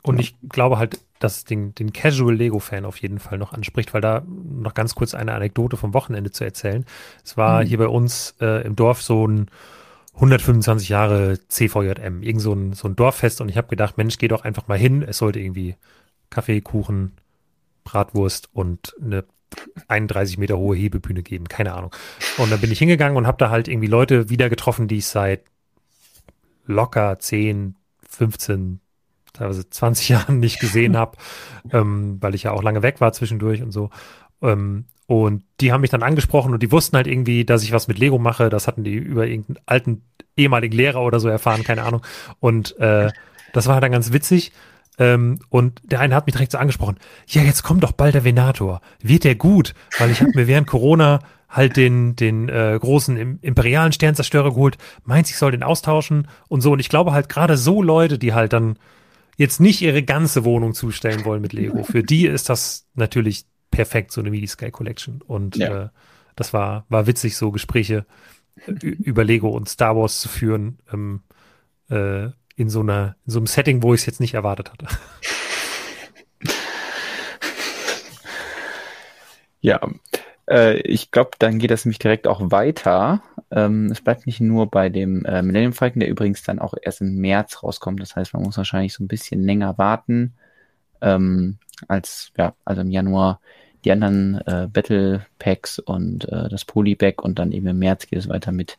Und ich glaube halt, dass es den, den Casual Lego-Fan auf jeden Fall noch anspricht, weil da noch ganz kurz eine Anekdote vom Wochenende zu erzählen. Es war mhm. hier bei uns äh, im Dorf so ein 125 Jahre CVJM, irgend so ein, so ein Dorffest und ich habe gedacht, Mensch, geh doch einfach mal hin. Es sollte irgendwie Kaffee, Kuchen, Bratwurst und eine 31 Meter hohe Hebebühne geben, keine Ahnung. Und dann bin ich hingegangen und habe da halt irgendwie Leute wieder getroffen, die ich seit locker 10, 15, teilweise 20 *laughs* Jahren nicht gesehen habe, ähm, weil ich ja auch lange weg war zwischendurch und so. Ähm, und die haben mich dann angesprochen und die wussten halt irgendwie, dass ich was mit Lego mache. Das hatten die über irgendeinen alten ehemaligen Lehrer oder so erfahren, keine Ahnung. Und äh, das war dann ganz witzig. Ähm, und der eine hat mich direkt so angesprochen, ja, jetzt kommt doch bald der Venator. Wird der gut? Weil ich habe mir während Corona halt den, den äh, großen imperialen Sternzerstörer geholt, meint, ich soll den austauschen und so. Und ich glaube halt gerade so Leute, die halt dann jetzt nicht ihre ganze Wohnung zustellen wollen mit Lego, für die ist das natürlich perfekt, so eine Midi-Sky Collection. Und ja. äh, das war, war witzig, so Gespräche äh, über Lego und Star Wars zu führen. Ähm, äh, in so einer, in so einem Setting, wo ich es jetzt nicht erwartet hatte. Ja, äh, ich glaube, dann geht das nämlich direkt auch weiter. Ähm, es bleibt nicht nur bei dem äh, Millennium Falcon, der übrigens dann auch erst im März rauskommt. Das heißt, man muss wahrscheinlich so ein bisschen länger warten. Ähm, als, ja, also im Januar die anderen äh, Battle Packs und äh, das Polybag und dann eben im März geht es weiter mit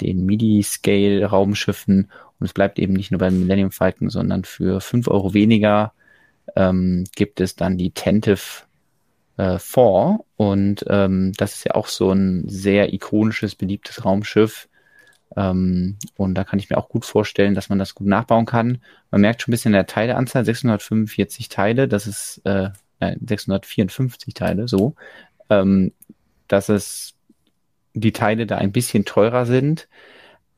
den MIDI-Scale-Raumschiffen und es bleibt eben nicht nur beim Millennium Falcon, sondern für fünf Euro weniger ähm, gibt es dann die Tentive äh, 4 und ähm, das ist ja auch so ein sehr ikonisches, beliebtes Raumschiff. Ähm, und da kann ich mir auch gut vorstellen, dass man das gut nachbauen kann. Man merkt schon ein bisschen in der Teileanzahl, 645 Teile, das ist äh, 654 Teile, so, ähm, dass es die Teile da ein bisschen teurer sind,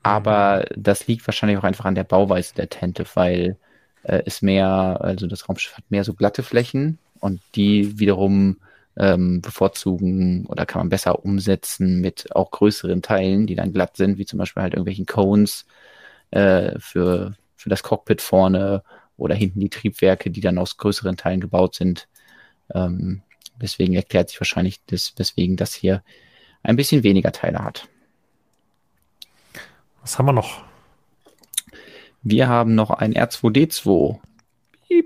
aber das liegt wahrscheinlich auch einfach an der Bauweise der Tente, weil äh, es mehr, also das Raumschiff hat mehr so glatte Flächen und die wiederum ähm, bevorzugen oder kann man besser umsetzen mit auch größeren Teilen, die dann glatt sind, wie zum Beispiel halt irgendwelchen Cones äh, für, für das Cockpit vorne oder hinten die Triebwerke, die dann aus größeren Teilen gebaut sind. Ähm, deswegen erklärt sich wahrscheinlich, das, weswegen das hier ein bisschen weniger Teile hat. Was haben wir noch? Wir haben noch ein R2D2.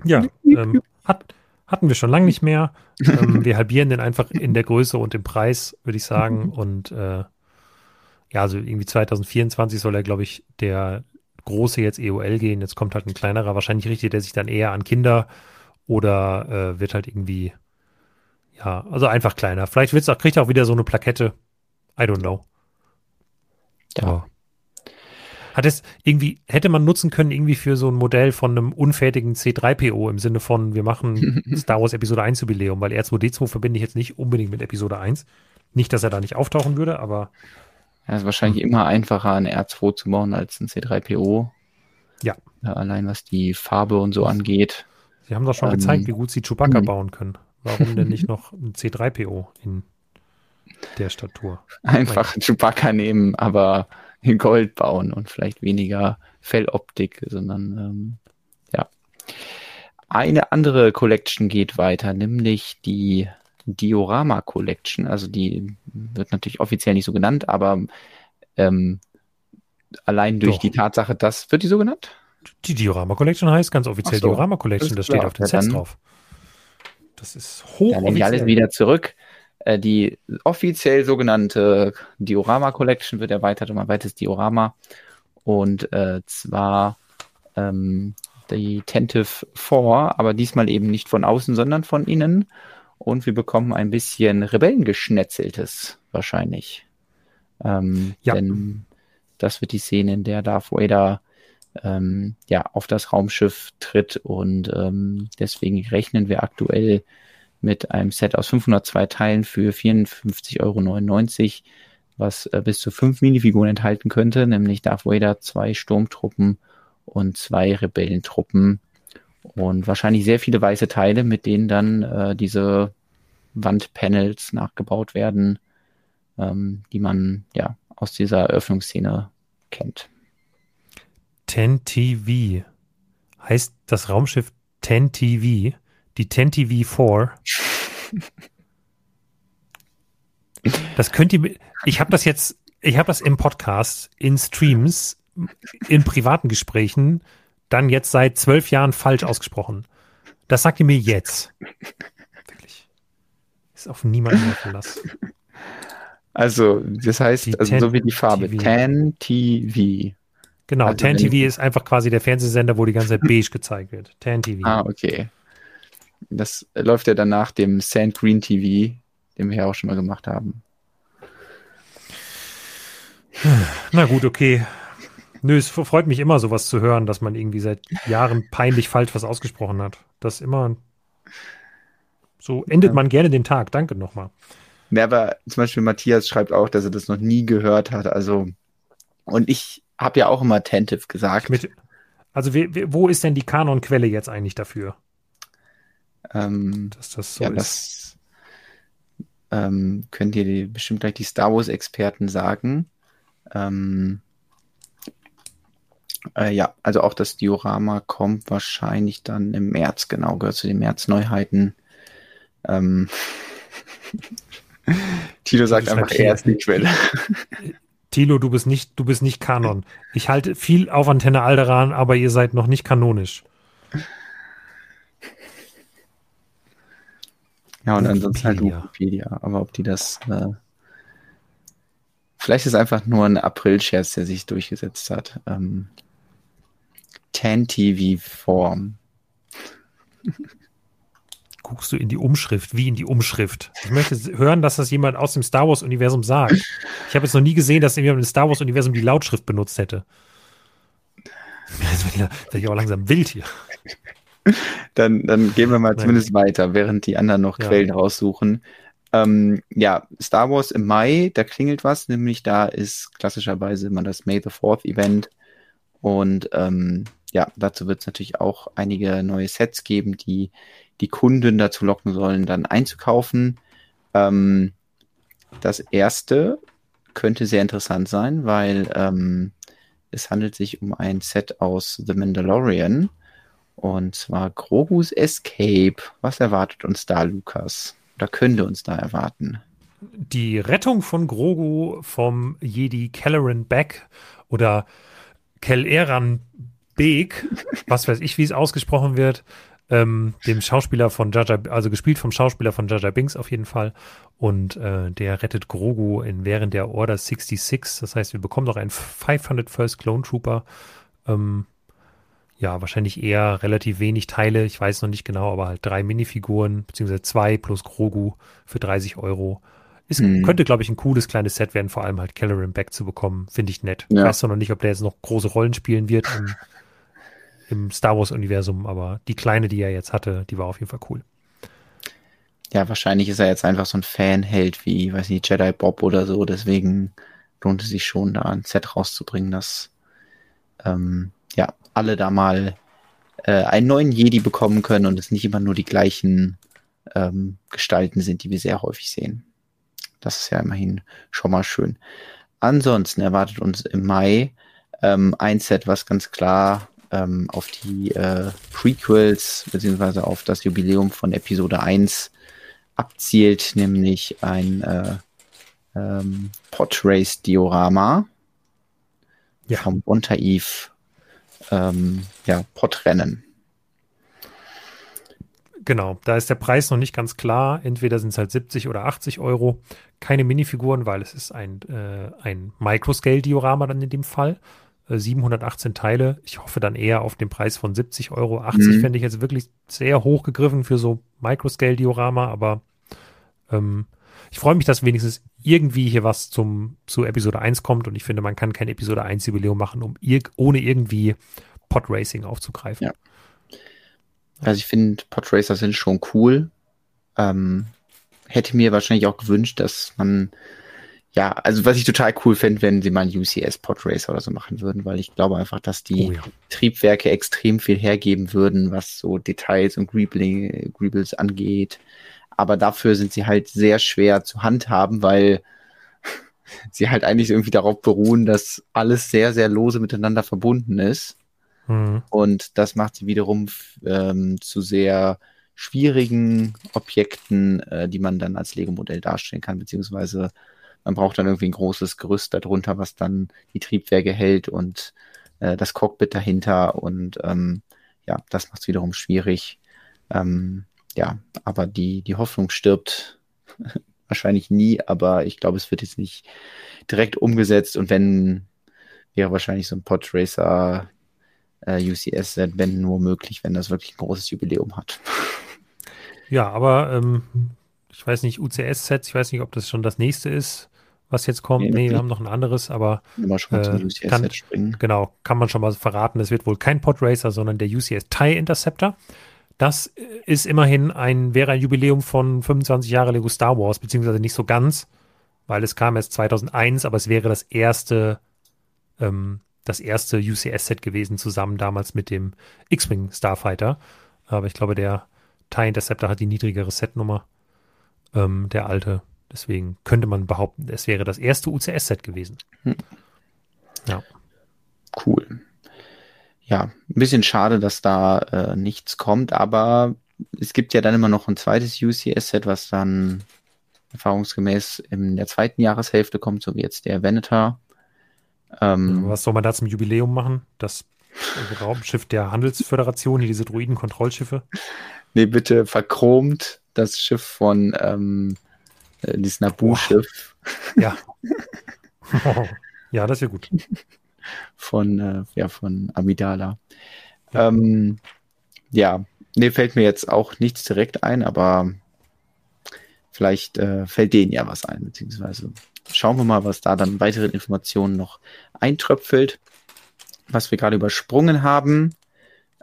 Ja, ähm, hat, hatten wir schon lange nicht mehr. ähm, wir halbieren den einfach in der Größe und im Preis, würde ich sagen. Und äh, ja, also irgendwie 2024 soll er, glaube ich, der große jetzt EOL gehen. Jetzt kommt halt ein kleinerer. Wahrscheinlich richtet er sich dann eher an Kinder oder äh, wird halt irgendwie, ja, also einfach kleiner. Vielleicht wird's auch, kriegt er auch wieder so eine Plakette. I don't know. Ja. Aber hat es irgendwie, hätte man nutzen können, irgendwie für so ein Modell von einem unfertigen C3PO im Sinne von, wir machen *laughs* Star Wars Episode 1 Jubiläum, weil R2D2 verbinde ich jetzt nicht unbedingt mit Episode 1. Nicht, dass er da nicht auftauchen würde, aber. Ja, ist wahrscheinlich immer einfacher, ein R2 zu bauen als ein C3PO. Ja. ja. Allein was die Farbe und so angeht. Sie haben doch schon ähm, gezeigt, wie gut sie Chewbacca mhm. bauen können. Warum denn nicht noch ein C3PO in der Statur? Einfach Chewbacca nehmen, aber in Gold bauen und vielleicht weniger Felloptik, sondern ähm, ja. Eine andere Collection geht weiter, nämlich die Diorama Collection. Also die wird natürlich offiziell nicht so genannt, aber ähm, allein durch Doch. die Tatsache, dass wird die so genannt? Die Diorama Collection heißt ganz offiziell so, Diorama Collection, das, das steht auf den Sets drauf. Das ist hoch. Dann nehme ich alles wieder zurück. Äh, die offiziell sogenannte Diorama Collection wird erweitert um ein weiteres Diorama. Und äh, zwar ähm, die Tentive 4, aber diesmal eben nicht von außen, sondern von innen. Und wir bekommen ein bisschen Rebellengeschnetzeltes wahrscheinlich. Ähm, ja. Denn das wird die Szene, in der Darth Vader ähm, ja, auf das Raumschiff tritt und ähm, deswegen rechnen wir aktuell mit einem Set aus 502 Teilen für 54,99 Euro, was äh, bis zu fünf Minifiguren enthalten könnte, nämlich Darth Vader, zwei Sturmtruppen und zwei Rebellentruppen und wahrscheinlich sehr viele weiße Teile, mit denen dann äh, diese Wandpanels nachgebaut werden, ähm, die man ja aus dieser Eröffnungsszene kennt. 10 TV. Heißt das Raumschiff 10 TV? Die 10 TV 4. Das könnt ihr, ich habe das jetzt, ich habe das im Podcast, in Streams, in privaten Gesprächen, dann jetzt seit zwölf Jahren falsch ausgesprochen. Das sagt ihr mir jetzt. Wirklich. Ist auf niemanden mehr Verlass. Also, das heißt, also so wie die Farbe. TV. 10 TV. Genau, also Tan TV ist einfach quasi der Fernsehsender, wo die ganze Zeit beige gezeigt wird. Tan TV. Ah, okay. Das läuft ja dann nach dem Sand Green TV, den wir ja auch schon mal gemacht haben. Na gut, okay. Nö, es freut mich immer, sowas zu hören, dass man irgendwie seit Jahren peinlich falsch was ausgesprochen hat. Das immer. So endet ja. man gerne den Tag. Danke nochmal. Ja, aber zum Beispiel Matthias schreibt auch, dass er das noch nie gehört hat. Also, und ich habe ja auch immer attentive gesagt. Mit, also wo ist denn die Kanonquelle jetzt eigentlich dafür? Ähm, dass das so ja, ist. Das ähm, könnt ihr bestimmt gleich die Star Wars-Experten sagen. Ähm, äh, ja, also auch das Diorama kommt wahrscheinlich dann im März, genau, gehört zu den März-Neuheiten. Ähm, *laughs* Tilo sagt einfach, er ist die Quelle. *laughs* Tilo, du bist nicht, du bist nicht Kanon. Ich halte viel auf Antenne Alderan, aber ihr seid noch nicht kanonisch. Ja, und ansonsten halt Wikipedia. Aber ob die das. Äh, vielleicht ist es einfach nur ein April-Scherz, der sich durchgesetzt hat. Ähm, 10 TV Form. *laughs* Guckst du in die Umschrift, wie in die Umschrift. Ich möchte hören, dass das jemand aus dem Star Wars-Universum sagt. Ich habe jetzt noch nie gesehen, dass jemand im Star Wars-Universum die Lautschrift benutzt hätte. *laughs* Jetzt werde ich auch langsam wild hier. *laughs* Dann, dann gehen wir mal Nein. zumindest weiter, während die anderen noch ja. Quellen raussuchen. Ähm, ja, Star Wars im Mai, da klingelt was, nämlich da ist klassischerweise immer das May the Fourth Event. Und ähm, ja, dazu wird es natürlich auch einige neue Sets geben, die die Kunden dazu locken sollen, dann einzukaufen. Ähm, das erste könnte sehr interessant sein, weil ähm, es handelt sich um ein Set aus The Mandalorian. Und zwar Grogu's Escape. Was erwartet uns da, Lukas? Oder könnte uns da erwarten? Die Rettung von Grogu vom Jedi Kelleran Beck oder Kelleran Beek, *laughs* was weiß ich, wie es ausgesprochen wird, ähm, dem Schauspieler von Jaja, also gespielt vom Schauspieler von Jaja Binks auf jeden Fall. Und äh, der rettet Grogu in während der Order 66. Das heißt, wir bekommen noch einen 500 First Clone Trooper. Ähm, ja, wahrscheinlich eher relativ wenig Teile. Ich weiß noch nicht genau, aber halt drei Minifiguren, beziehungsweise zwei plus Grogu für 30 Euro. Es mhm. könnte, glaube ich, ein cooles kleines Set werden, vor allem halt Kelleran Back zu bekommen. Finde ich nett. Ja. Ich weiß noch nicht, ob der jetzt noch große Rollen spielen wird im, im Star Wars-Universum, aber die kleine, die er jetzt hatte, die war auf jeden Fall cool. Ja, wahrscheinlich ist er jetzt einfach so ein Fanheld wie, weiß nicht, Jedi Bob oder so. Deswegen lohnt es sich schon, da ein Set rauszubringen, das ähm, ja alle da mal äh, einen neuen Jedi bekommen können und es nicht immer nur die gleichen ähm, Gestalten sind, die wir sehr häufig sehen. Das ist ja immerhin schon mal schön. Ansonsten erwartet uns im Mai ähm, ein Set, was ganz klar ähm, auf die äh, Prequels beziehungsweise auf das Jubiläum von Episode 1 abzielt, nämlich ein äh, ähm, Podrace-Diorama ja. vom Bontaif ähm, ja, Podrennen. Genau, da ist der Preis noch nicht ganz klar. Entweder sind es halt 70 oder 80 Euro. Keine Minifiguren, weil es ist ein, äh, ein Microscale-Diorama dann in dem Fall. Äh, 718 Teile. Ich hoffe dann eher auf den Preis von 70 Euro. 80 mhm. fände ich jetzt wirklich sehr hoch gegriffen für so Microscale-Diorama, aber ähm, ich freue mich, dass wenigstens irgendwie hier was zum, zu Episode 1 kommt und ich finde, man kann kein Episode 1 Jubiläum machen, um irg ohne irgendwie Podracing aufzugreifen. Ja. Also ich finde, Podracer sind schon cool. Ähm, hätte mir wahrscheinlich auch gewünscht, dass man, ja, also was ich total cool fände, wenn sie mal einen UCS Podracer oder so machen würden, weil ich glaube einfach, dass die oh ja. Triebwerke extrem viel hergeben würden, was so Details und Greebles angeht. Aber dafür sind sie halt sehr schwer zu handhaben, weil *laughs* sie halt eigentlich irgendwie darauf beruhen, dass alles sehr, sehr lose miteinander verbunden ist. Mhm. Und das macht sie wiederum ähm, zu sehr schwierigen Objekten, äh, die man dann als Lego-Modell darstellen kann, beziehungsweise man braucht dann irgendwie ein großes Gerüst darunter, was dann die Triebwerke hält und äh, das Cockpit dahinter und ähm, ja, das macht es wiederum schwierig. Ähm, ja, aber die, die Hoffnung stirbt *laughs* wahrscheinlich nie, aber ich glaube, es wird jetzt nicht direkt umgesetzt und wenn, wäre wahrscheinlich so ein Podracer äh, UCS-Set, wenn nur möglich, wenn das wirklich ein großes Jubiläum hat. *laughs* Ja, aber ähm, ich weiß nicht, UCS-Sets, ich weiß nicht, ob das schon das nächste ist, was jetzt kommt. Nee, nee wir haben noch ein anderes, aber äh, kann, genau, kann man schon mal verraten, es wird wohl kein Podracer, sondern der UCS TIE Interceptor. Das ist immerhin ein, wäre ein Jubiläum von 25 Jahre Lego Star Wars, beziehungsweise nicht so ganz, weil es kam erst 2001, aber es wäre das erste, ähm, das erste UCS-Set gewesen, zusammen damals mit dem X-Wing Starfighter. Aber ich glaube, der TIE Interceptor hat die niedrigere Setnummer, ähm, der alte. Deswegen könnte man behaupten, es wäre das erste UCS-Set gewesen. Hm. Ja. Cool ja, ein bisschen schade, dass da äh, nichts kommt, aber es gibt ja dann immer noch ein zweites UCS-Set, was dann erfahrungsgemäß in der zweiten Jahreshälfte kommt, so wie jetzt der Venator. Ähm, was soll man da zum Jubiläum machen? Das Raumschiff der Handelsföderation, diese Druiden-Kontrollschiffe? *laughs* Nee, bitte verchromt, das Schiff von ähm, äh, dieses Nabu-Schiff. Ja. *laughs* *laughs* ja, das wäre gut. Von, äh, ja, von Amidala. Ja. Ähm, ja, nee, fällt mir jetzt auch nichts direkt ein, aber vielleicht äh, fällt denen ja was ein, beziehungsweise schauen wir mal, was da dann weitere Informationen noch eintröpfelt. Was wir gerade übersprungen haben,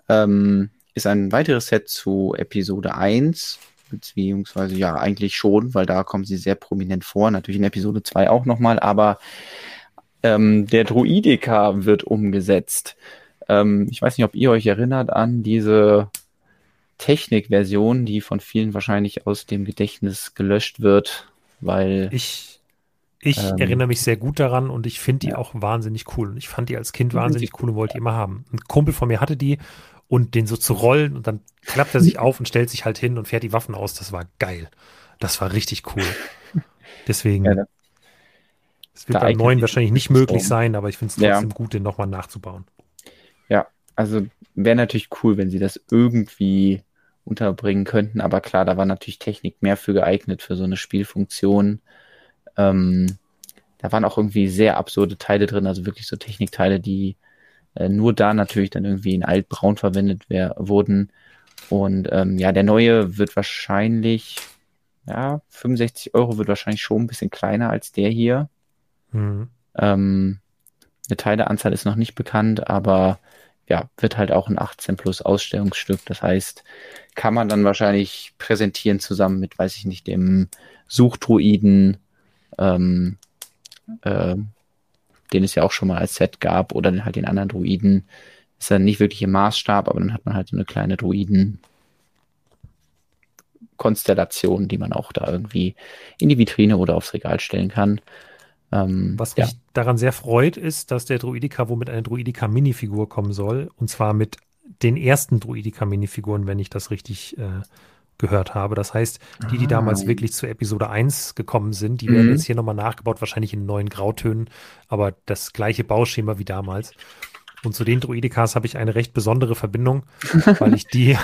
ähm, ist ein weiteres Set zu Episode 1, beziehungsweise ja, eigentlich schon, weil da kommen sie sehr prominent vor, natürlich in Episode 2 auch nochmal, aber ähm, der Druidika wird umgesetzt. Ähm, ich weiß nicht, ob ihr euch erinnert an diese Technik-Version, die von vielen wahrscheinlich aus dem Gedächtnis gelöscht wird, weil. Ich, ich ähm, erinnere mich sehr gut daran und ich finde die ja. auch wahnsinnig cool. Und ich fand die als Kind wahnsinnig cool und wollte die immer haben. Ein Kumpel von mir hatte die und den so zu rollen und dann klappt er sich *laughs* auf und stellt sich halt hin und fährt die Waffen aus. Das war geil. Das war richtig cool. *laughs* Deswegen. Ja, es wird beim neuen wahrscheinlich nicht möglich sein, aber ich finde es trotzdem ja. gut, den nochmal nachzubauen. Ja, also wäre natürlich cool, wenn sie das irgendwie unterbringen könnten, aber klar, da war natürlich Technik mehr für geeignet für so eine Spielfunktion. Ähm, da waren auch irgendwie sehr absurde Teile drin, also wirklich so Technikteile, die äh, nur da natürlich dann irgendwie in altbraun verwendet wer wurden. Und ähm, ja, der neue wird wahrscheinlich, ja, 65 Euro wird wahrscheinlich schon ein bisschen kleiner als der hier. Mhm. Ähm, eine Teileanzahl ist noch nicht bekannt, aber ja, wird halt auch ein 18 plus Ausstellungsstück. Das heißt, kann man dann wahrscheinlich präsentieren zusammen mit, weiß ich nicht, dem Suchdruiden, ähm, äh, den es ja auch schon mal als Set gab, oder halt den anderen Druiden. Ist dann nicht wirklich im Maßstab, aber dann hat man halt so eine kleine Druiden. Konstellation, die man auch da irgendwie in die Vitrine oder aufs Regal stellen kann. Ähm, Was mich daran sehr freut, ist, dass der Druidika womit eine Druidika-Minifigur kommen soll. Und zwar mit den ersten Druidika-Minifiguren, wenn ich das richtig äh, gehört habe. Das heißt, die, die ah. damals wirklich zu Episode 1 gekommen sind, die mhm. werden jetzt hier nochmal nachgebaut, wahrscheinlich in neuen Grautönen, aber das gleiche Bauschema wie damals. Und zu den Druidikas habe ich eine recht besondere Verbindung, *laughs* weil ich die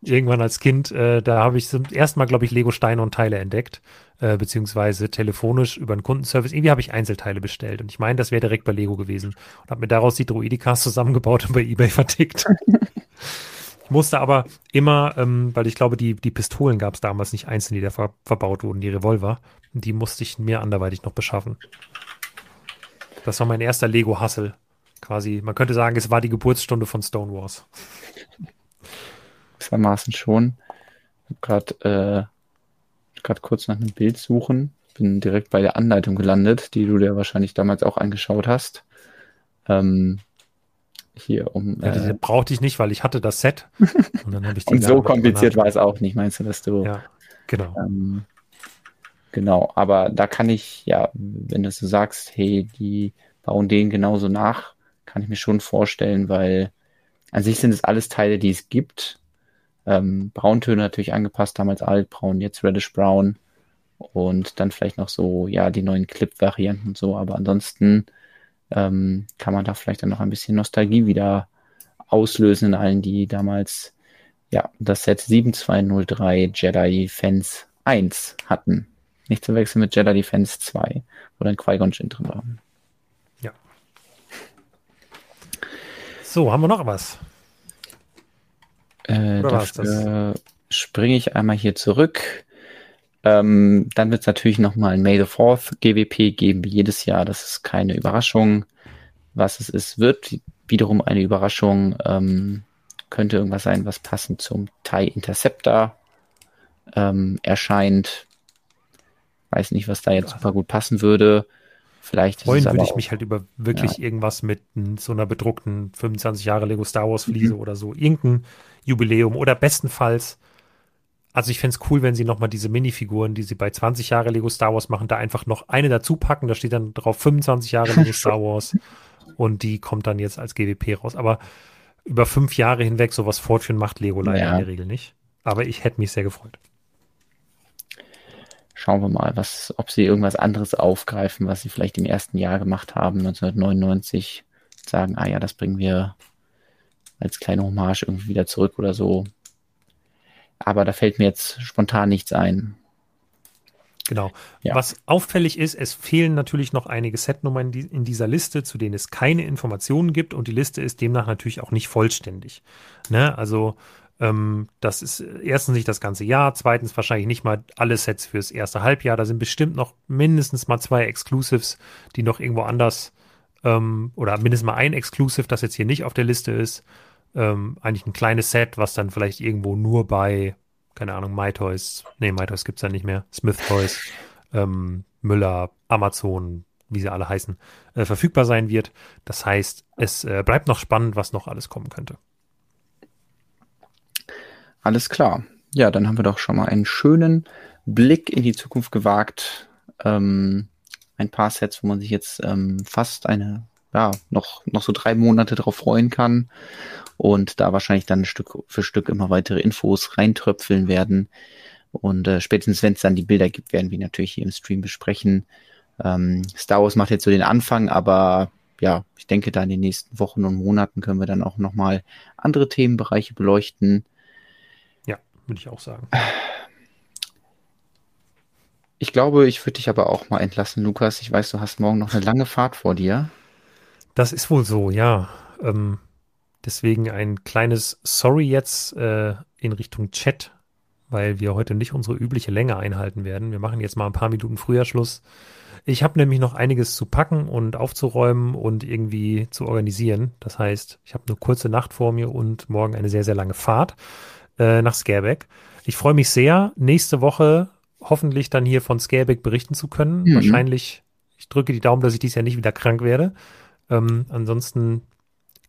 irgendwann als Kind, äh, da habe ich zum ersten Mal, glaube ich, Lego Steine und Teile entdeckt, äh, beziehungsweise telefonisch über einen Kundenservice. Irgendwie habe ich Einzelteile bestellt und ich meine, das wäre direkt bei Lego gewesen und habe mir daraus die Druidikas zusammengebaut und bei eBay vertickt. *laughs* ich musste aber immer, ähm, weil ich glaube, die, die Pistolen gab es damals nicht einzeln, die da ver verbaut wurden, die Revolver, die musste ich mir anderweitig noch beschaffen. Das war mein erster Lego-Hassel quasi, man könnte sagen, es war die Geburtsstunde von Stone Wars. *laughs* Gewissermaßen schon. Ich habe gerade äh, kurz nach einem Bild suchen, bin direkt bei der Anleitung gelandet, die du dir wahrscheinlich damals auch angeschaut hast. Ähm, hier um. Ja, diese äh, brauchte ich nicht, weil ich hatte das Set. *laughs* Und, dann ich die und so kompliziert war es auch nicht, meinst du, dass du. Ja, genau. Ähm, genau, aber da kann ich, ja, wenn du so sagst, hey, die bauen den genauso nach, kann ich mir schon vorstellen, weil an sich sind es alles Teile, die es gibt. Ähm, Brauntöne natürlich angepasst, damals altbraun, jetzt reddish brown und dann vielleicht noch so, ja, die neuen Clip-Varianten und so, aber ansonsten ähm, kann man da vielleicht dann noch ein bisschen Nostalgie wieder auslösen in allen, die damals ja das Set 7203 Jedi Defense 1 hatten. Nicht zu wechseln mit Jedi Defense 2, wo dann Qui-Gon drin war. So, haben wir noch was? Äh, dafür springe ich einmal hier zurück. Ähm, dann wird es natürlich nochmal ein May the 4th GWP geben, wie jedes Jahr. Das ist keine Überraschung. Was es ist, wird wiederum eine Überraschung. Ähm, könnte irgendwas sein, was passend zum TIE Interceptor ähm, erscheint. Weiß nicht, was da jetzt super gut passen würde. Vielleicht Freuen würde ich mich halt über wirklich ja. irgendwas mit so einer bedruckten 25 Jahre Lego Star Wars Fliese mhm. oder so. Irgendein Jubiläum oder bestenfalls, also ich fände es cool, wenn sie nochmal diese Minifiguren, die sie bei 20 Jahre Lego Star Wars machen, da einfach noch eine dazu packen. Da steht dann drauf 25 Jahre Lego Star Wars *laughs* und die kommt dann jetzt als GWP raus. Aber über fünf Jahre hinweg sowas fortführen macht Lego leider ja. in der Regel nicht. Aber ich hätte mich sehr gefreut schauen wir mal, was, ob sie irgendwas anderes aufgreifen, was sie vielleicht im ersten Jahr gemacht haben, 1999, sagen, ah ja, das bringen wir als kleine Hommage irgendwie wieder zurück oder so. aber da fällt mir jetzt spontan nichts ein. Genau. Ja. Was auffällig ist, es fehlen natürlich noch einige Setnummern in, die, in, dieser Liste, zu denen es keine Informationen gibt und die Liste ist demnach natürlich auch nicht vollständig. Ne? Also ähm, das ist erstens nicht das ganze Jahr, zweitens wahrscheinlich nicht mal alle Sets fürs erste Halbjahr. Da sind bestimmt noch mindestens mal zwei Exclusives, die noch irgendwo anders ähm, oder mindestens mal ein Exclusive, das jetzt hier nicht auf der Liste ist. Ähm, eigentlich ein kleines Set, was dann vielleicht irgendwo nur bei keine Ahnung, MyToys, nee, MyToys gibt's ja nicht mehr, Smith Toys, ähm, Müller, Amazon, wie sie alle heißen, äh, verfügbar sein wird. Das heißt, es äh, bleibt noch spannend, was noch alles kommen könnte. Alles klar. Ja, dann haben wir doch schon mal einen schönen Blick in die Zukunft gewagt. Ähm, ein paar Sets, wo man sich jetzt ähm, fast eine, ja, noch, noch so drei Monate drauf freuen kann und da wahrscheinlich dann Stück für Stück immer weitere Infos reintröpfeln werden. Und äh, spätestens, wenn es dann die Bilder gibt, werden wir natürlich hier im Stream besprechen. Ähm, Star Wars macht jetzt so den Anfang, aber ja, ich denke, da in den nächsten Wochen und Monaten können wir dann auch nochmal andere Themenbereiche beleuchten. Würde ich auch sagen. Ich glaube, ich würde dich aber auch mal entlassen, Lukas. Ich weiß, du hast morgen noch eine lange Fahrt vor dir. Das ist wohl so, ja. Ähm, Deswegen ein kleines Sorry jetzt äh, in Richtung Chat, weil wir heute nicht unsere übliche Länge einhalten werden. Wir machen jetzt mal ein paar Minuten früher Schluss. Ich habe nämlich noch einiges zu packen und aufzuräumen und irgendwie zu organisieren. Das heißt, ich habe eine kurze Nacht vor mir und morgen eine sehr, sehr lange Fahrt äh, nach Scareback. Ich freue mich sehr, nächste Woche hoffentlich dann hier von Scareback berichten zu können. Mhm. Wahrscheinlich, ich drücke die Daumen, dass ich dies Jahr nicht wieder krank werde. Ähm, ansonsten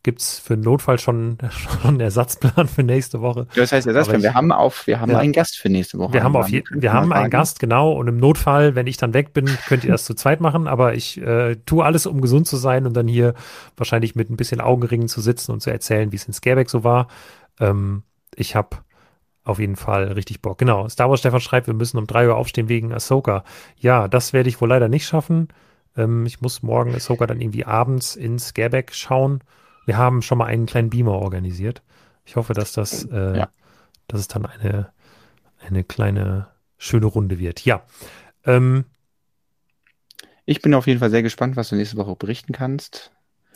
gibt es für einen Notfall schon, *laughs* schon einen Ersatzplan für nächste Woche. Das heißt Ersatzplan, wir haben auf, wir haben ja, einen Gast für nächste Woche. Wir haben auf je, wir haben einen Gast, genau, und im Notfall, wenn ich dann weg bin, könnt ihr das zu zweit machen, aber ich äh, tue alles, um gesund zu sein und dann hier wahrscheinlich mit ein bisschen Augenringen zu sitzen und zu erzählen, wie es in Scareback so war. Ähm, ich habe auf jeden Fall richtig Bock. Genau, Star Wars Stefan schreibt, wir müssen um drei Uhr aufstehen wegen Ahsoka. Ja, das werde ich wohl leider nicht schaffen. Ähm, ich muss morgen Ahsoka dann irgendwie abends in Scareback schauen wir haben schon mal einen kleinen Beamer organisiert. Ich hoffe, dass das, äh, ja. dass es dann eine, eine kleine schöne Runde wird. Ja. Ähm, ich bin auf jeden Fall sehr gespannt, was du nächste Woche berichten kannst.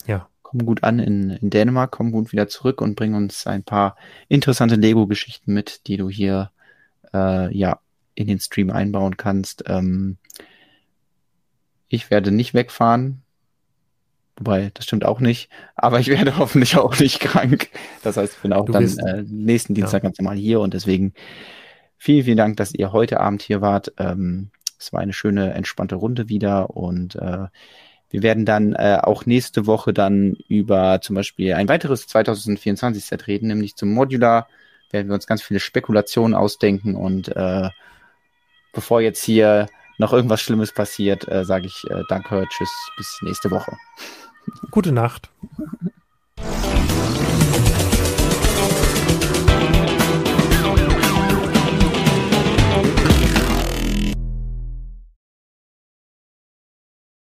Ja. Komm gut an in, in Dänemark, komm gut wieder zurück und bring uns ein paar interessante Lego-Geschichten mit, die du hier äh, ja in den Stream einbauen kannst. Ähm, ich werde nicht wegfahren. Wobei, das stimmt auch nicht. Aber ich werde *laughs* hoffentlich auch nicht krank. Das heißt, ich bin auch du dann bist, äh, nächsten Dienstag ja. ganz normal hier und deswegen vielen, vielen Dank, dass ihr heute Abend hier wart. Ähm, es war eine schöne, entspannte Runde wieder und äh, wir werden dann äh, auch nächste Woche dann über zum Beispiel ein weiteres 2024-Set reden, nämlich zum Modular. Werden wir uns ganz viele Spekulationen ausdenken und äh, bevor jetzt hier noch irgendwas Schlimmes passiert, äh, sage ich äh, danke, tschüss, bis nächste Woche. Gute Nacht.